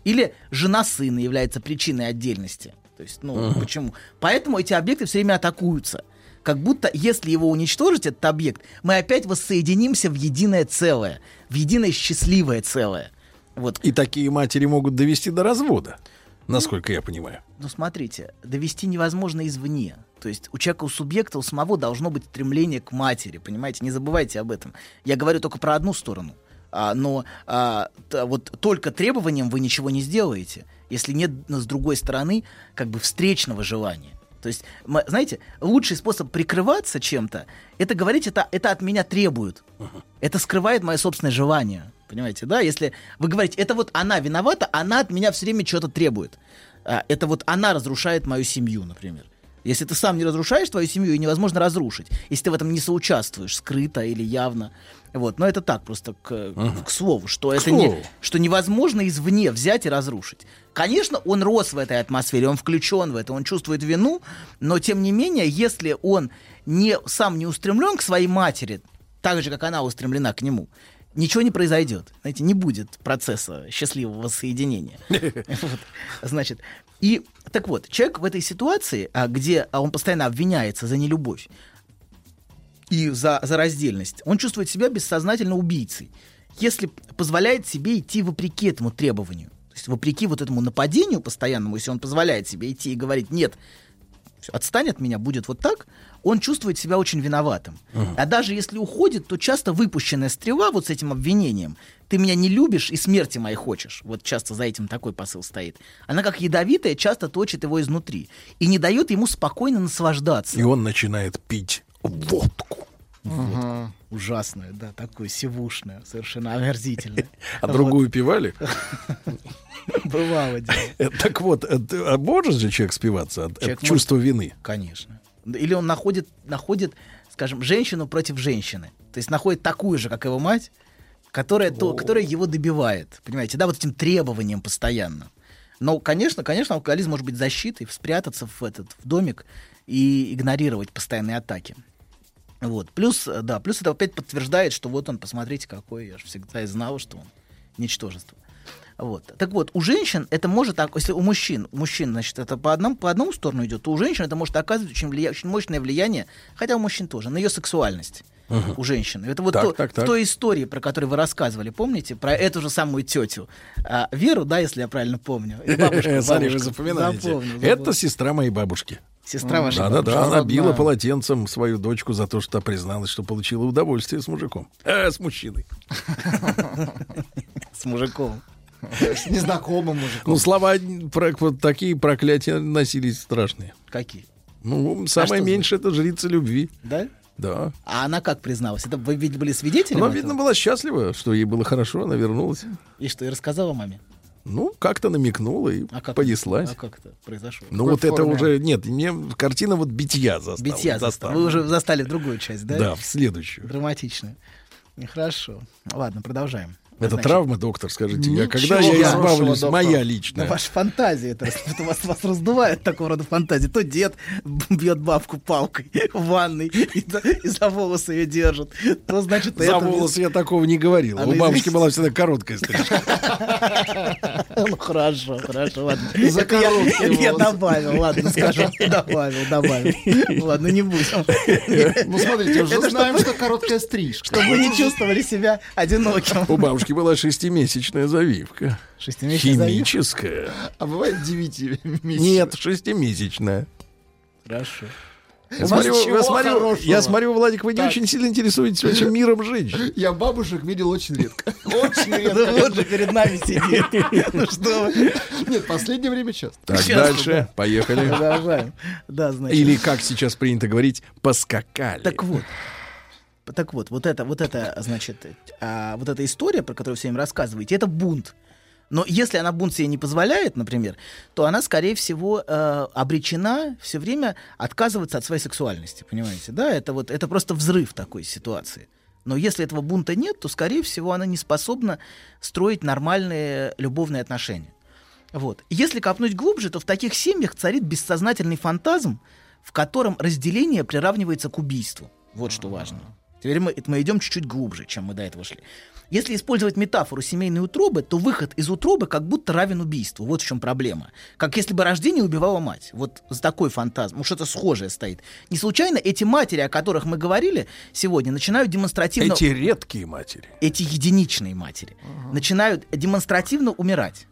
Или жена сына является причиной отдельности. То есть, ну, Ага. почему? Поэтому эти объекты все время атакуются. Как будто, если его уничтожить, этот объект, мы опять воссоединимся в единое целое, в единое счастливое целое. Вот. И такие матери могут довести до развода, насколько я понимаю. Ну, смотрите, довести невозможно извне. То есть у человека, у субъекта, у самого должно быть стремление к матери, понимаете? Не забывайте об этом. Я говорю только про одну сторону. А, но а, т- вот только требованием вы ничего не сделаете, если нет ну, с другой стороны как бы встречного желания. То есть, знаете, лучший способ прикрываться чем-то, это говорить, это, это от меня требуют. Это скрывает мое собственное желание. Понимаете, да? Если вы говорите, это вот она виновата, она от меня все время что-то требует. А, Это вот она разрушает мою семью, например. Если ты сам не разрушаешь твою семью, ее невозможно разрушить, если ты в этом не соучаствуешь, скрыто или явно. Вот. Но это так, просто к, Ага. к слову, что К это не, слову. что невозможно извне взять и разрушить. Конечно, он рос в этой атмосфере, он включен в это, он чувствует вину, но тем не менее, если он не, сам не устремлен к своей матери, так же, как она устремлена к нему, ничего не произойдет. Знаете, не будет процесса счастливого соединения. Значит, и так вот, человек в этой ситуации, а, где а, он постоянно обвиняется за нелюбовь и за, за раздельность, он чувствует себя бессознательно убийцей, если позволяет себе идти вопреки этому требованию. То есть вопреки вот этому нападению постоянному, если он позволяет себе идти и говорить, нет, отстань от меня, будет вот так, он чувствует себя очень виноватым. А даже если уходит, то часто выпущенная стрела вот с этим обвинением, ты меня не любишь и смерти моей хочешь, вот часто за этим такой посыл стоит, она как ядовитая часто точит его изнутри и не дает ему спокойно наслаждаться. И он начинает пить водку. Вот. Ужасное, да, такое сивушное, совершенно омерзительное. А другую пивали? Бывало дело. Э, Так вот, э, а может же человек спиваться от, чувства вины? Конечно. Или он находит, находит, скажем, женщину против женщины. То есть находит такую же, как его мать, которая, то, которая его добивает. Понимаете, да, вот этим требованием постоянно. Но, конечно, конечно, алкоголизм может быть защитой, спрятаться в этот в домик и игнорировать постоянные атаки. Вот. Плюс, э, да, плюс это опять подтверждает, что вот он, посмотрите, какой, я же всегда и знал, что он ничтожество. Вот. Так вот, у женщин это может, если у мужчин, у мужчин, значит, это по одному, по одному сторону идет, то у женщин это может оказывать очень, влия- очень мощное влияние, хотя у мужчин тоже, на ее сексуальность. У женщины. Это вот Так, то- так, в так. той истории, про которую вы рассказывали, помните? Про эту же самую тетю. А, Веру, да, если я правильно помню. И бабушку, Смотри, вы запоминаете. Это сестра моей бабушки. Сестра вашей Да, да, бабушки. да. Она била полотенцем свою дочку за то, что призналась, что получила удовольствие с мужиком. Э, с мужчиной. С мужиком. С незнакомым мужиком. Ну, слова про, вот такие проклятия носились страшные. Какие? Ну, самое что меньше это жрица любви. Да? Да. А она как призналась? Это вы ведь были свидетелем? Она, этого? видно, была счастлива, что ей было хорошо, она вернулась. И что, и рассказала маме? Ну, как-то намекнула и А как, понеслась. А как это произошло? Ну вот это уже, нет, мне картина вот битья застала. Битья застала. Вы уже застали другую часть, да? Да, в следующую. Драматичную. Хорошо. Ладно, продолжаем. Это Значит, травма, доктор, скажите. Я, когда я избавлюсь, доктор. моя личная. ваша фантазия, это, это вас, вас раздувает такого рода фантазии. То дед бьет бабку палкой в ванной и, за- и за волосы ее держит. То, значит, За это- волосы я такого не говорил. У бабушки была всегда короткая стрижка. Ну хорошо, хорошо, ладно. За я, добавил, ладно, скажем, добавил, добавил. Ладно, не будем. Ну, смотрите, уже знаем, что короткая стрижка. Чтобы вы не чувствовали себя одиноким. У бабушки была шестимесячная завивка. Шестимесячная завивка? Химическая. А бывает девятимесячная. Нет, шестимесячная. Хорошо. Я смотрю, я смотрю, я смотрю, Владик, вы не Так. очень сильно интересуетесь вообще миром женщин. Я бабушек видел очень редко. Очень редко. вот же перед нами сидит. Ну что. Нет, последнее время часто. Так, дальше, да. поехали. Продолжаем. Да, значит. Или, как сейчас принято говорить, поскакали. Так вот. Так вот, вот это, вот это, значит, а, вот эта история, про которую вы все время рассказываете, это бунт. Но если она бунт себе не позволяет, например, то она, скорее всего, э, обречена все время отказываться от своей сексуальности, понимаете? Да, это вот, это просто взрыв такой ситуации. Но если этого бунта нет, то, скорее всего, она не способна строить нормальные любовные отношения. Вот. Если копнуть глубже, то в таких семьях царит бессознательный фантазм, в котором разделение приравнивается к убийству. Вот что важно. Теперь мы, мы идем чуть-чуть глубже, чем мы до этого шли. Если использовать метафору семейной утробы, то выход из утробы как будто равен убийству. Вот в чем проблема. Как если бы рождение убивало мать. Вот с такой фантазмом. Что-то схожее стоит. Не случайно эти матери, о которых мы говорили сегодня, начинают демонстративно... Эти редкие матери. Эти единичные матери начинают демонстративно умирать.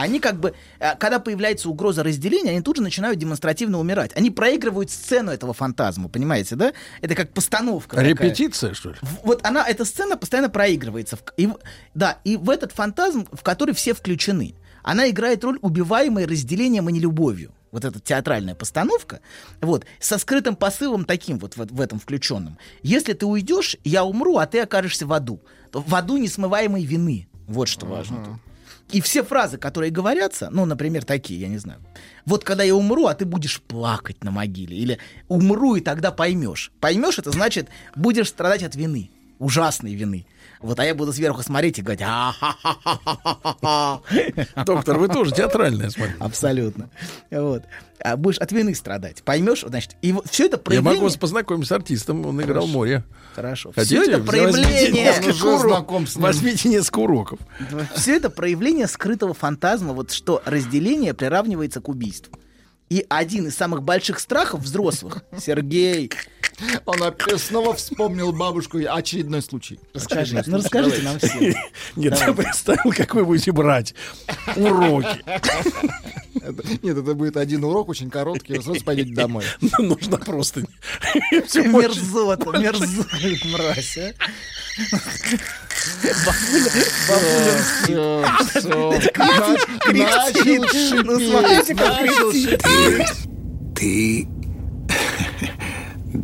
Они как бы, э, когда появляется угроза разделения, они тут же начинают демонстративно умирать. Они проигрывают сцену этого фантазма, понимаете, да? Это как постановка. такая. Репетиция, что ли? Вот она, эта сцена постоянно проигрывается. И, да, и в этот фантазм, в который все включены, она играет роль убиваемой разделением, а не любовью. Вот эта театральная постановка, вот, со скрытым посылом таким вот в, в этом включенном. Если ты уйдешь, я умру, а ты окажешься в аду. В аду несмываемой вины. Вот что важно тут. И все фразы, которые говорятся, ну, например, такие, я не знаю. Вот когда я умру, а ты будешь плакать на могиле. Или умру, и тогда поймешь. Поймешь, это значит, будешь страдать от вины. Ужасной вины. Вот, а я буду сверху смотреть и говорить. Доктор, вы тоже театральная, смотрю. Абсолютно. Вот. А будешь от вины страдать. Поймешь, значит, и все это Я проявление... могу вас познакомить с артистом, он играл море. Хорошо. Хотите? Все это проявление... Возьмите несколько уроков. Возьмите несколько уроков. Все это проявление скрытого фантазма, вот что разделение приравнивается к убийству. И один из самых больших страхов взрослых, Сергей, Он опять снова вспомнил бабушку. Очередной случай. Расскажите, Очередной ну расскажите нам всем. Нет, я представил, как вы будете брать уроки. Это- Нет, это будет один урок, очень короткий, вы сразу пойдете домой. Ну, Нужно просто... Мерзота, мерзота, мразь, а. Бабуля, бабуля Начал шипеть, Ну кричит. Ты...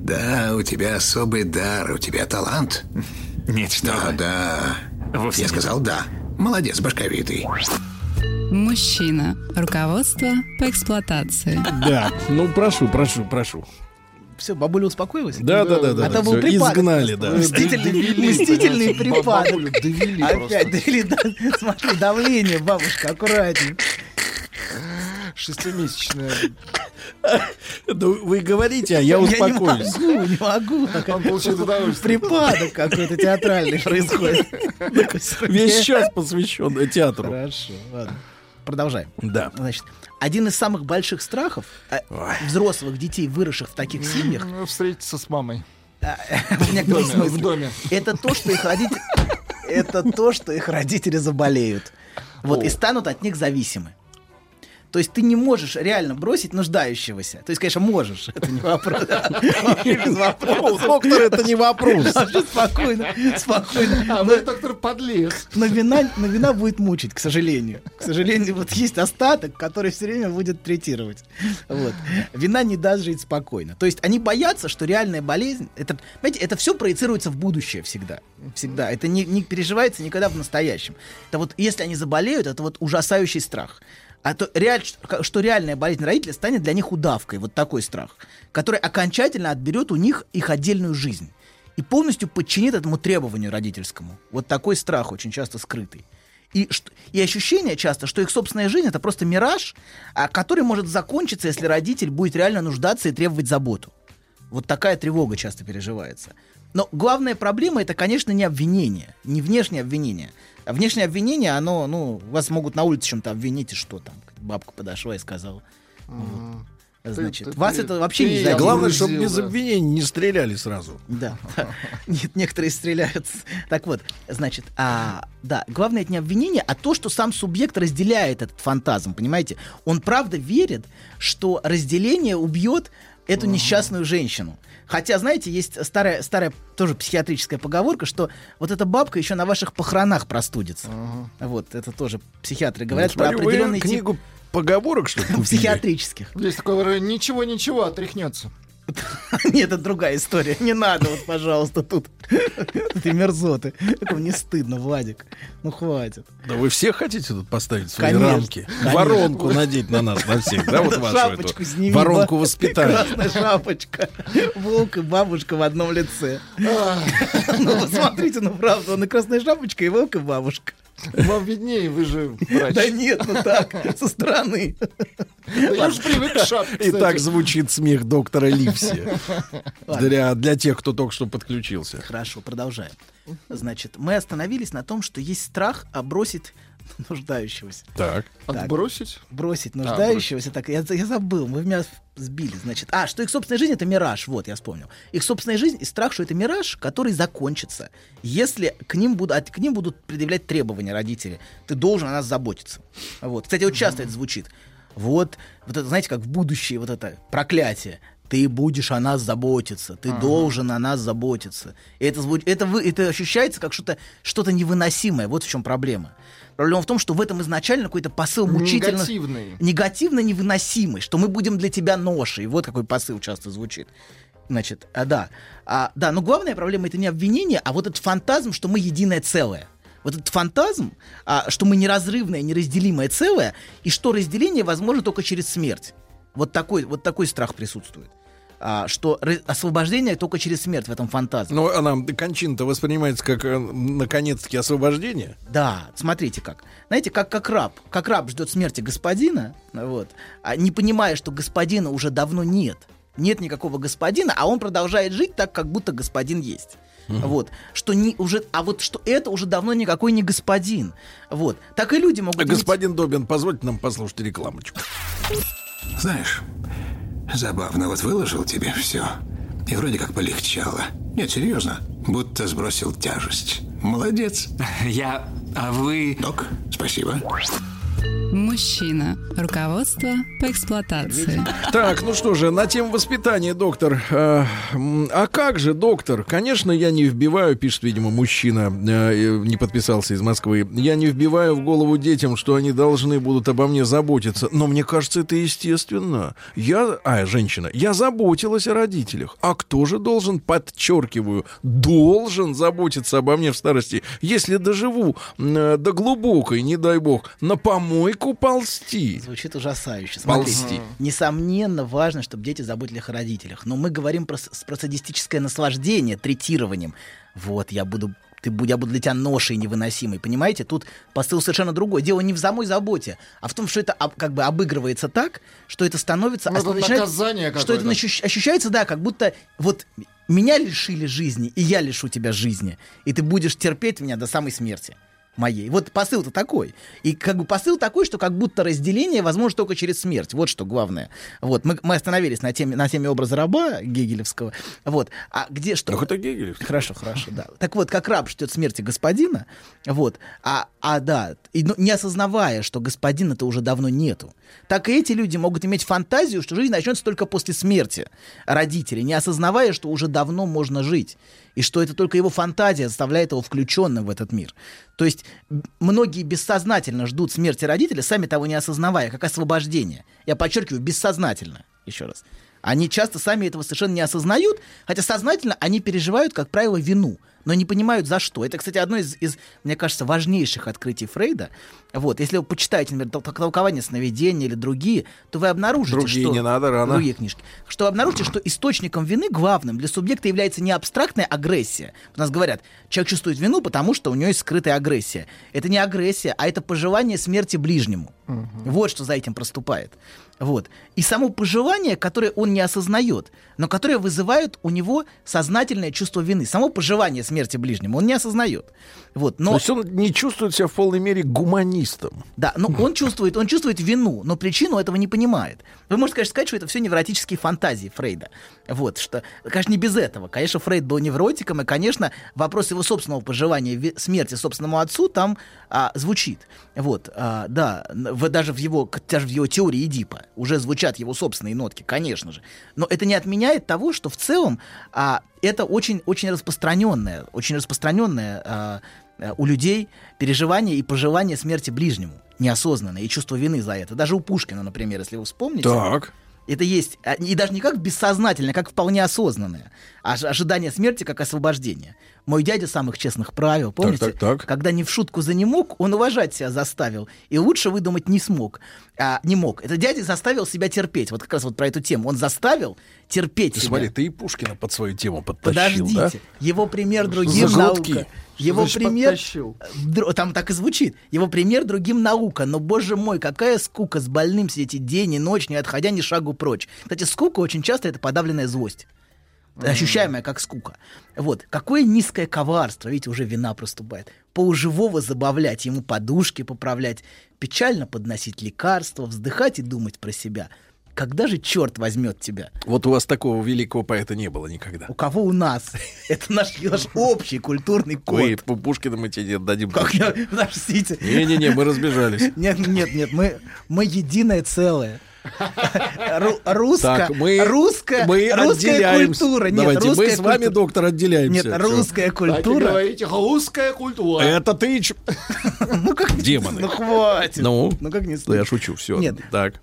Да, у тебя особый дар, у тебя талант. Нет, что Да, вы. да. Вовсе Я нет. сказал да. Молодец, башковитый. Мужчина. Руководство по эксплуатации. Да, ну прошу, прошу, прошу. Все, бабуля успокоилась? Да, да, да, да. А то был припадок. Изгнали, да. Мстительный, мстительный припадок. бабулю довели Опять довели, да. Смотри, давление, бабушка, аккуратнее. Шестимесячная. Ну, вы говорите, а я успокоюсь. Я не могу, не могу. Он получит удовольствие. Припадок какой-то театральный происходит. Весь час посвящен театру. Хорошо, ладно. Продолжаем. Да. Значит, один из самых больших страхов э, взрослых детей, выросших в таких семьях, Ну, Встретиться с мамой. в некотором доме, смысле, в доме. это то, что их родители, это то, что их родители заболеют. Вот О. и станут от них зависимы. То есть ты не можешь реально бросить нуждающегося. То есть, конечно, можешь, это не вопрос. Вопросов. Доктор, это не вопрос. Спокойно, спокойно. А Но- вы, доктор, подлез. но вина, но вина будет мучить, к сожалению. К сожалению, вот есть остаток, который все время будет третировать. Вот. Вина не даст жить спокойно. То есть они боятся, что реальная болезнь, это, понимаете, это все проецируется в будущее всегда. Всегда. Это не, не переживается никогда в настоящем. Это вот, если они заболеют, это вот ужасающий страх. А то реаль- что- реальная болезнь родителя станет для них удавкой, вот такой страх, который окончательно отберет у них их отдельную жизнь и полностью подчинит этому требованию родительскому. Вот такой страх очень часто скрытый. И, и ощущение часто, что их собственная жизнь это просто мираж, а, который может закончиться, если родитель будет реально нуждаться и требовать заботу. Вот такая тревога часто переживается. Но главная проблема это, конечно, не обвинение, не внешнее обвинение. Внешнее обвинение, оно, ну, вас могут на улице чем-то обвинить, и что там? Бабка подошла и сказала. Вот. Значит, ты- вас ты- это вообще ты не заденет. Главное, чтобы без обвинений не стреляли сразу. Да. Нет, некоторые стреляют. Так вот, значит, а, да, главное это не обвинение, а то, что сам субъект разделяет этот фантазм, понимаете? Он правда верит, что разделение убьет эту несчастную женщину. Хотя, знаете, есть старая, старая тоже психиатрическая поговорка, что вот эта бабка еще на ваших похоронах простудится. Вот, это тоже психиатры говорят Ну, смотрю, про определенный тип книгу поговорок, что ли, психиатрических. Есть такое ничего-ничего, отряхнется. Нет, это другая история. Не надо, вот, пожалуйста, тут. Ты мерзоты. Как вам не стыдно, Владик? Ну, хватит. Да вы все хотите тут поставить свои Конечно, рамки? конечно. Воронку надеть на нас, на всех, да, вот вашу Шапочку эту сними, воронку воспитания. Красная шапочка. Волк и бабушка в одном лице. Ну, посмотрите, ну, правда, он и красная шапочка, и волк, и бабушка. Вам виднее, вы же врач. Да нет, ну так, со стороны. Я же привык к шапке, И так звучит смех доктора Ливси. Ладно. Для, для тех, кто только что подключился. Хорошо, продолжаем. Значит, мы остановились на том, что есть страх обросить нуждающегося. Так. Отбросить? Бросить нуждающегося. так, я, я забыл, вы меня сбили. Значит, а, что их собственная жизнь это мираж. Вот, я вспомнил. Их собственная жизнь и страх, что это мираж, который закончится, если к ним, будут, от- к ним будут предъявлять требования родители. Ты должен о нас заботиться. Вот. Кстати, вот часто это звучит. Вот, вот это, знаете, как в будущее вот это проклятие. Ты будешь о нас заботиться, ты Ага. должен о нас заботиться. И это, зву- это, вы, это ощущается как что-то что невыносимое. Вот в чем проблема. Проблема в том, что в этом изначально какой-то посыл мучительно... Негативный. Негативно невыносимый, что мы будем для тебя ношей. Вот какой посыл часто звучит. Значит, а, да. А, да, но главная проблема это не обвинение, а вот этот фантазм, что мы единое целое. Вот этот фантазм, а, что мы неразрывное, неразделимое целое, и что разделение возможно только через смерть. Вот такой, вот такой страх присутствует. А, что освобождение только через смерть в этом фантазме. Но она, кончина-то воспринимается как, э, наконец-таки, освобождение. Да, смотрите как. Знаете, как, как раб. Как раб ждет смерти господина, вот, а не понимая, что господина уже давно нет. Нет никакого господина, а он продолжает жить так, как будто господин есть. Мгм. Вот, что не уже, а вот что это уже давно никакой не господин. Вот, так и люди могут. А, иметь- господин Добин, позвольте нам послушать рекламочку. Знаешь, забавно, вот выложил тебе все. И вроде как полегчало. Нет, серьезно. Будто сбросил тяжесть. Молодец. Я... А вы... Док, спасибо. Мужчина. Руководство по эксплуатации. Так, ну что же, на тему воспитания, доктор. Э, А как же, доктор? Конечно, я не вбиваю, пишет, видимо, мужчина, э, не подписался из Москвы. Я не вбиваю в голову детям, что они должны будут обо мне заботиться. Но мне кажется, это естественно. Я, а, женщина, я заботилась о родителях. А кто же должен, подчеркиваю, должен заботиться обо мне в старости, если доживу э, до глубокой, не дай бог, на помойку ползти? Звучит ужасающе. Ползти. Смотрите, несомненно, важно, чтобы дети заботили о родителях. Но мы говорим про, с- про садистическое наслаждение третированием. Вот, я буду ты, я буду для тебя ношей невыносимой. Понимаете, тут посыл совершенно другой. Дело не в самой заботе, а в том, что это об- как бы обыгрывается так, что это становится... Ну, это наказание Что это ощущ- ощущается, да, как будто вот меня лишили жизни, и я лишу тебя жизни. И ты будешь терпеть меня до самой смерти. Моей. Вот посыл-то такой. И как бы посыл такой, что как будто разделение возможно только через смерть. Вот что главное. Вот, мы, мы остановились на теме, на теме образа раба Гегелевского. Вот. А где что? Ах, это Гегелев. Хорошо, хорошо, да. Так вот, как раб ждет смерти господина, вот, а, а да, и, ну, не осознавая, что господина-то уже давно нету, так и эти люди могут иметь фантазию, что жизнь начнется только после смерти родителей, не осознавая, что уже давно можно жить, и что это только его фантазия заставляет его включенным в этот мир. То есть многие бессознательно ждут смерти родителя, сами того не осознавая, как освобождение. Я подчеркиваю, бессознательно, еще раз. Они часто сами этого совершенно не осознают, хотя сознательно они переживают, как правило, вину, но не понимают за что. Это, кстати, одно из, из мне кажется, важнейших открытий Фрейда. Вот, если вы почитаете, например, тол- толкование сновидения или другие, то вы обнаружите, Другие что... не надо, рано. Другие книжки. Что вы обнаружите, что источником вины главным для субъекта является не абстрактная агрессия. У нас говорят, человек чувствует вину, потому что у него есть скрытая агрессия. Это не агрессия, а это пожелание смерти ближнему. Вот что за этим проступает. Вот. И само пожелание, которое он не осознает, но которое вызывает у него сознательное чувство вины. Само пожелание смерти ближнему он не осознает. Вот. Но... То есть он не чувствует себя в полной мере гуманистом. Да, но он чувствует, он чувствует вину, но причину этого не понимает. Вы можете, конечно, сказать, что это все невротические фантазии Фрейда. Вот, что, конечно, не без этого. Конечно, Фрейд был невротиком, и, конечно, вопрос его собственного пожелания смерти собственному отцу там а, звучит. Вот, а, да, в- даже в его, даже в его теории Эдипа уже звучат его собственные нотки, конечно же. Но это не отменяет того, что в целом а, это очень, очень распространенное, очень распространенное а, у людей переживание и пожелание смерти ближнему неосознанное и чувство вины за это. Даже у Пушкина, например, если вы вспомните. Так. Это есть, а, и даже не как бессознательное, как вполне осознанное. А ож- ожидание смерти как освобождение. Мой дядя самых честных правил, помните? так, так. Когда не в шутку за не мог, он уважать себя заставил. И лучше выдумать не смог. А, не мог. Это дядя заставил себя терпеть. Вот как раз вот про эту тему. Он заставил терпеть Ты себя. смотри, ты и Пушкина под свою тему подтащил, Подождите. да? Его пример другим За наука. Его Значит, пример... подтащил. Там так и звучит. Его пример другим наука. Но, боже мой, какая скука с больным сидеть день и ночь, не отходя ни шагу прочь. Кстати, скука очень часто это подавленная злость. Ощущаемая как скука. Вот. Какое низкое коварство. Видите, уже вина проступает. Полуживого забавлять, ему подушки поправлять, печально подносить лекарства, вздыхать и думать про себя. Когда же черт возьмет тебя? Вот у вас такого великого поэта не было никогда. У кого у нас? Это наш, наш общий культурный код. Ой, по Пушкину мы тебе дадим. Как я, подождите. Не-не-не, мы разбежались. Нет, нет, нет, мы, мы единое целое. Ру- русско, Так, мы- русская, мы русская отделяемся. культура. Нет, Давайте, мы с вами, культура. доктор, отделяемся. Нет, русская Так культура. говорите, русская культура. Это ты... ч- Демоны. Ну хватит. Ну, Ну как не я шучу, все. Нет. Так.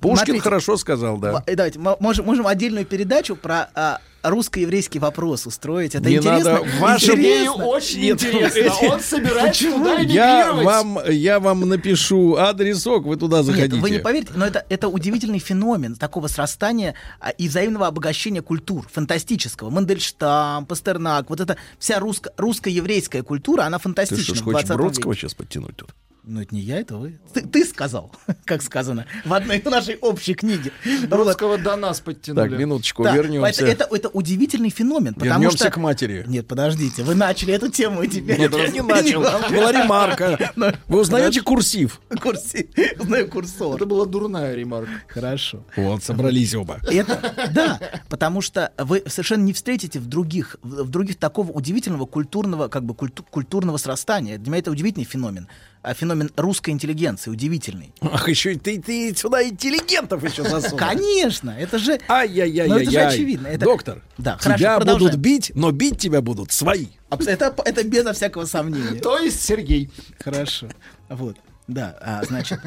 Пушкин Смотрите. хорошо сказал, да. М- Давайте, мы можем, можем отдельную передачу про а, русско-еврейский вопрос устроить. Это Не интересно. надо в вашем- Сергею Интересно. очень Нет, интересно. Он собирается туда Я вам, я вам напишу адресок, вы туда заходите. Нет, вы не поверите, но это, это удивительный феномен такого срастания а, и взаимного обогащения культур, фантастического. Мандельштам, Пастернак, вот эта вся русско- русско-еврейская культура, она Ты фантастична что ж в хочешь 20 Бродского веке. сейчас подтянуть тут? Ну, это не я, это вы. Ты, ты сказал, как сказано, в одной нашей общей книге. Вот. Бродского до нас подтянули. Так, минуточку, Да, вернемся. Это, это, это удивительный феномен, потому Вернемся что... к матери. Нет, подождите, вы начали эту тему и теперь... Нет, я не начал. Была ремарка. Вы узнаете курсив? Курси, знаю курсор. Это была дурная ремарка. Хорошо. Вот, собрались оба. Это, да, потому что вы совершенно не встретите в других, в в других такого удивительного культурного, как бы культу- культурного срастания. Для меня это удивительный феномен. А феномен русской интеллигенции удивительный. Ах, еще и ты, ты сюда интеллигентов еще засунул. Конечно, это же... Ай-яй-яй-яй. Ну, это же очевидно. Это- Доктор, Да, хорошо, тебя продолжаем. будут бить, но бить тебя будут свои. Это, это безо всякого сомнения. То есть Сергей. Хорошо. Вот. Да, а, значит,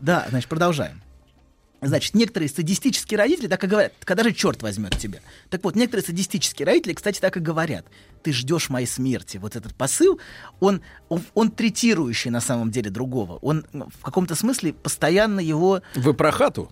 да, значит, продолжаем. Значит, некоторые садистические родители так и говорят, когда же черт возьмет тебя? Так вот, некоторые садистические родители, кстати, так и говорят. Ты ждешь моей смерти. Вот этот посыл, он, он, он третирующий на самом деле другого. Он ну, в каком-то смысле постоянно его... Вы про хату?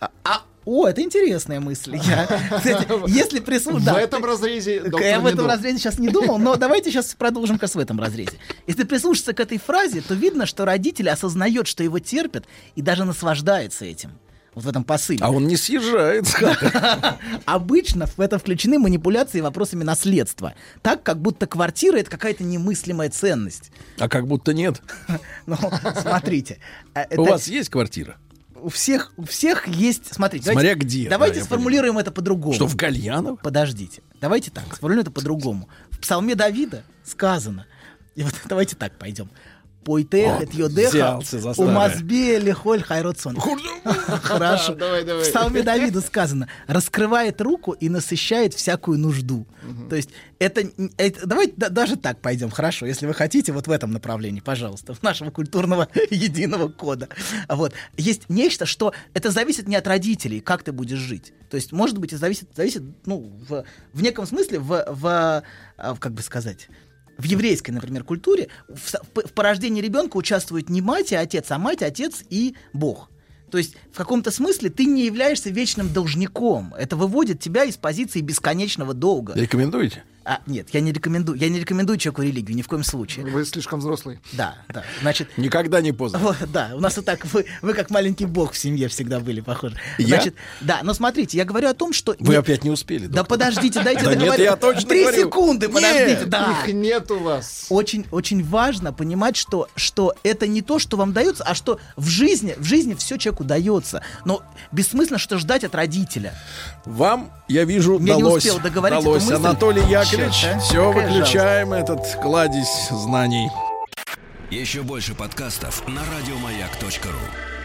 А, а, о, это интересная мысль. Я, кстати, если. В да, этом разрезе я в этом Медов. разрезе сейчас не думал, но давайте сейчас продолжим как раз в этом разрезе. Если прислушаться к этой фразе, то видно, что родитель осознает, что его терпят, и даже наслаждается этим. Вот в этом посыле. А он не съезжает. Обычно в это включены манипуляции вопросами наследства. Так, как будто квартира это какая-то немыслимая ценность. А как будто нет. Ну, смотрите. а, У вас есть квартира? у всех, у всех есть. Смотрите, Смотря давайте, где, Давайте да, сформулируем это по-другому. Что, в Гальяново? Подождите. Давайте так, сформулируем это по-другому. В Псалме Давида сказано. И вот давайте так пойдем. Пойтех, эт йодеха, взялся за у старое. мазбе лихоль хайротсон. Хорошо. Давай, давай. В Псалме Давида сказано, раскрывает руку и насыщает всякую нужду. То есть это, давайте да- даже так пойдем, хорошо, если вы хотите, вот в этом направлении, пожалуйста, в нашего культурного единого кода. Вот. Есть нечто, что это зависит не от родителей, как ты будешь жить. То есть, может быть, это зависит, зависит ну, в, в неком смысле, в, в, а, как бы сказать, в еврейской, например, культуре в, в порождении ребенка участвуют не мать и отец, а мать, отец и Бог. То есть в каком-то смысле ты не являешься вечным должником. Это выводит тебя из позиции бесконечного долга. Рекомендуете? А, нет, я не рекомендую. Я не рекомендую человеку религию ни в коем случае. Вы слишком взрослый. Да, да. Значит, Никогда не поздно. вот, да, у нас вот так, вы, вы как маленький бог в семье всегда были похожи. Я? Значит, да, но смотрите, я говорю о том, что... Вы не- опять не успели. Да подождите, дайте Да нет, договорю. я точно Три говорю. секунды, подождите, Нет, да. Их нет у вас. Очень, очень важно понимать, что, что это не то, что вам дается, а что в жизни, в жизни все человеку дается. Но бессмысленно что ждать от родителя. Вам, я вижу, Я не далось. успел договорить далось. Анатолий Яковлевич, Чёрт, а? все, Какая выключаем этот кладезь знаний. Еще больше подкастов на радиомаяк.ру.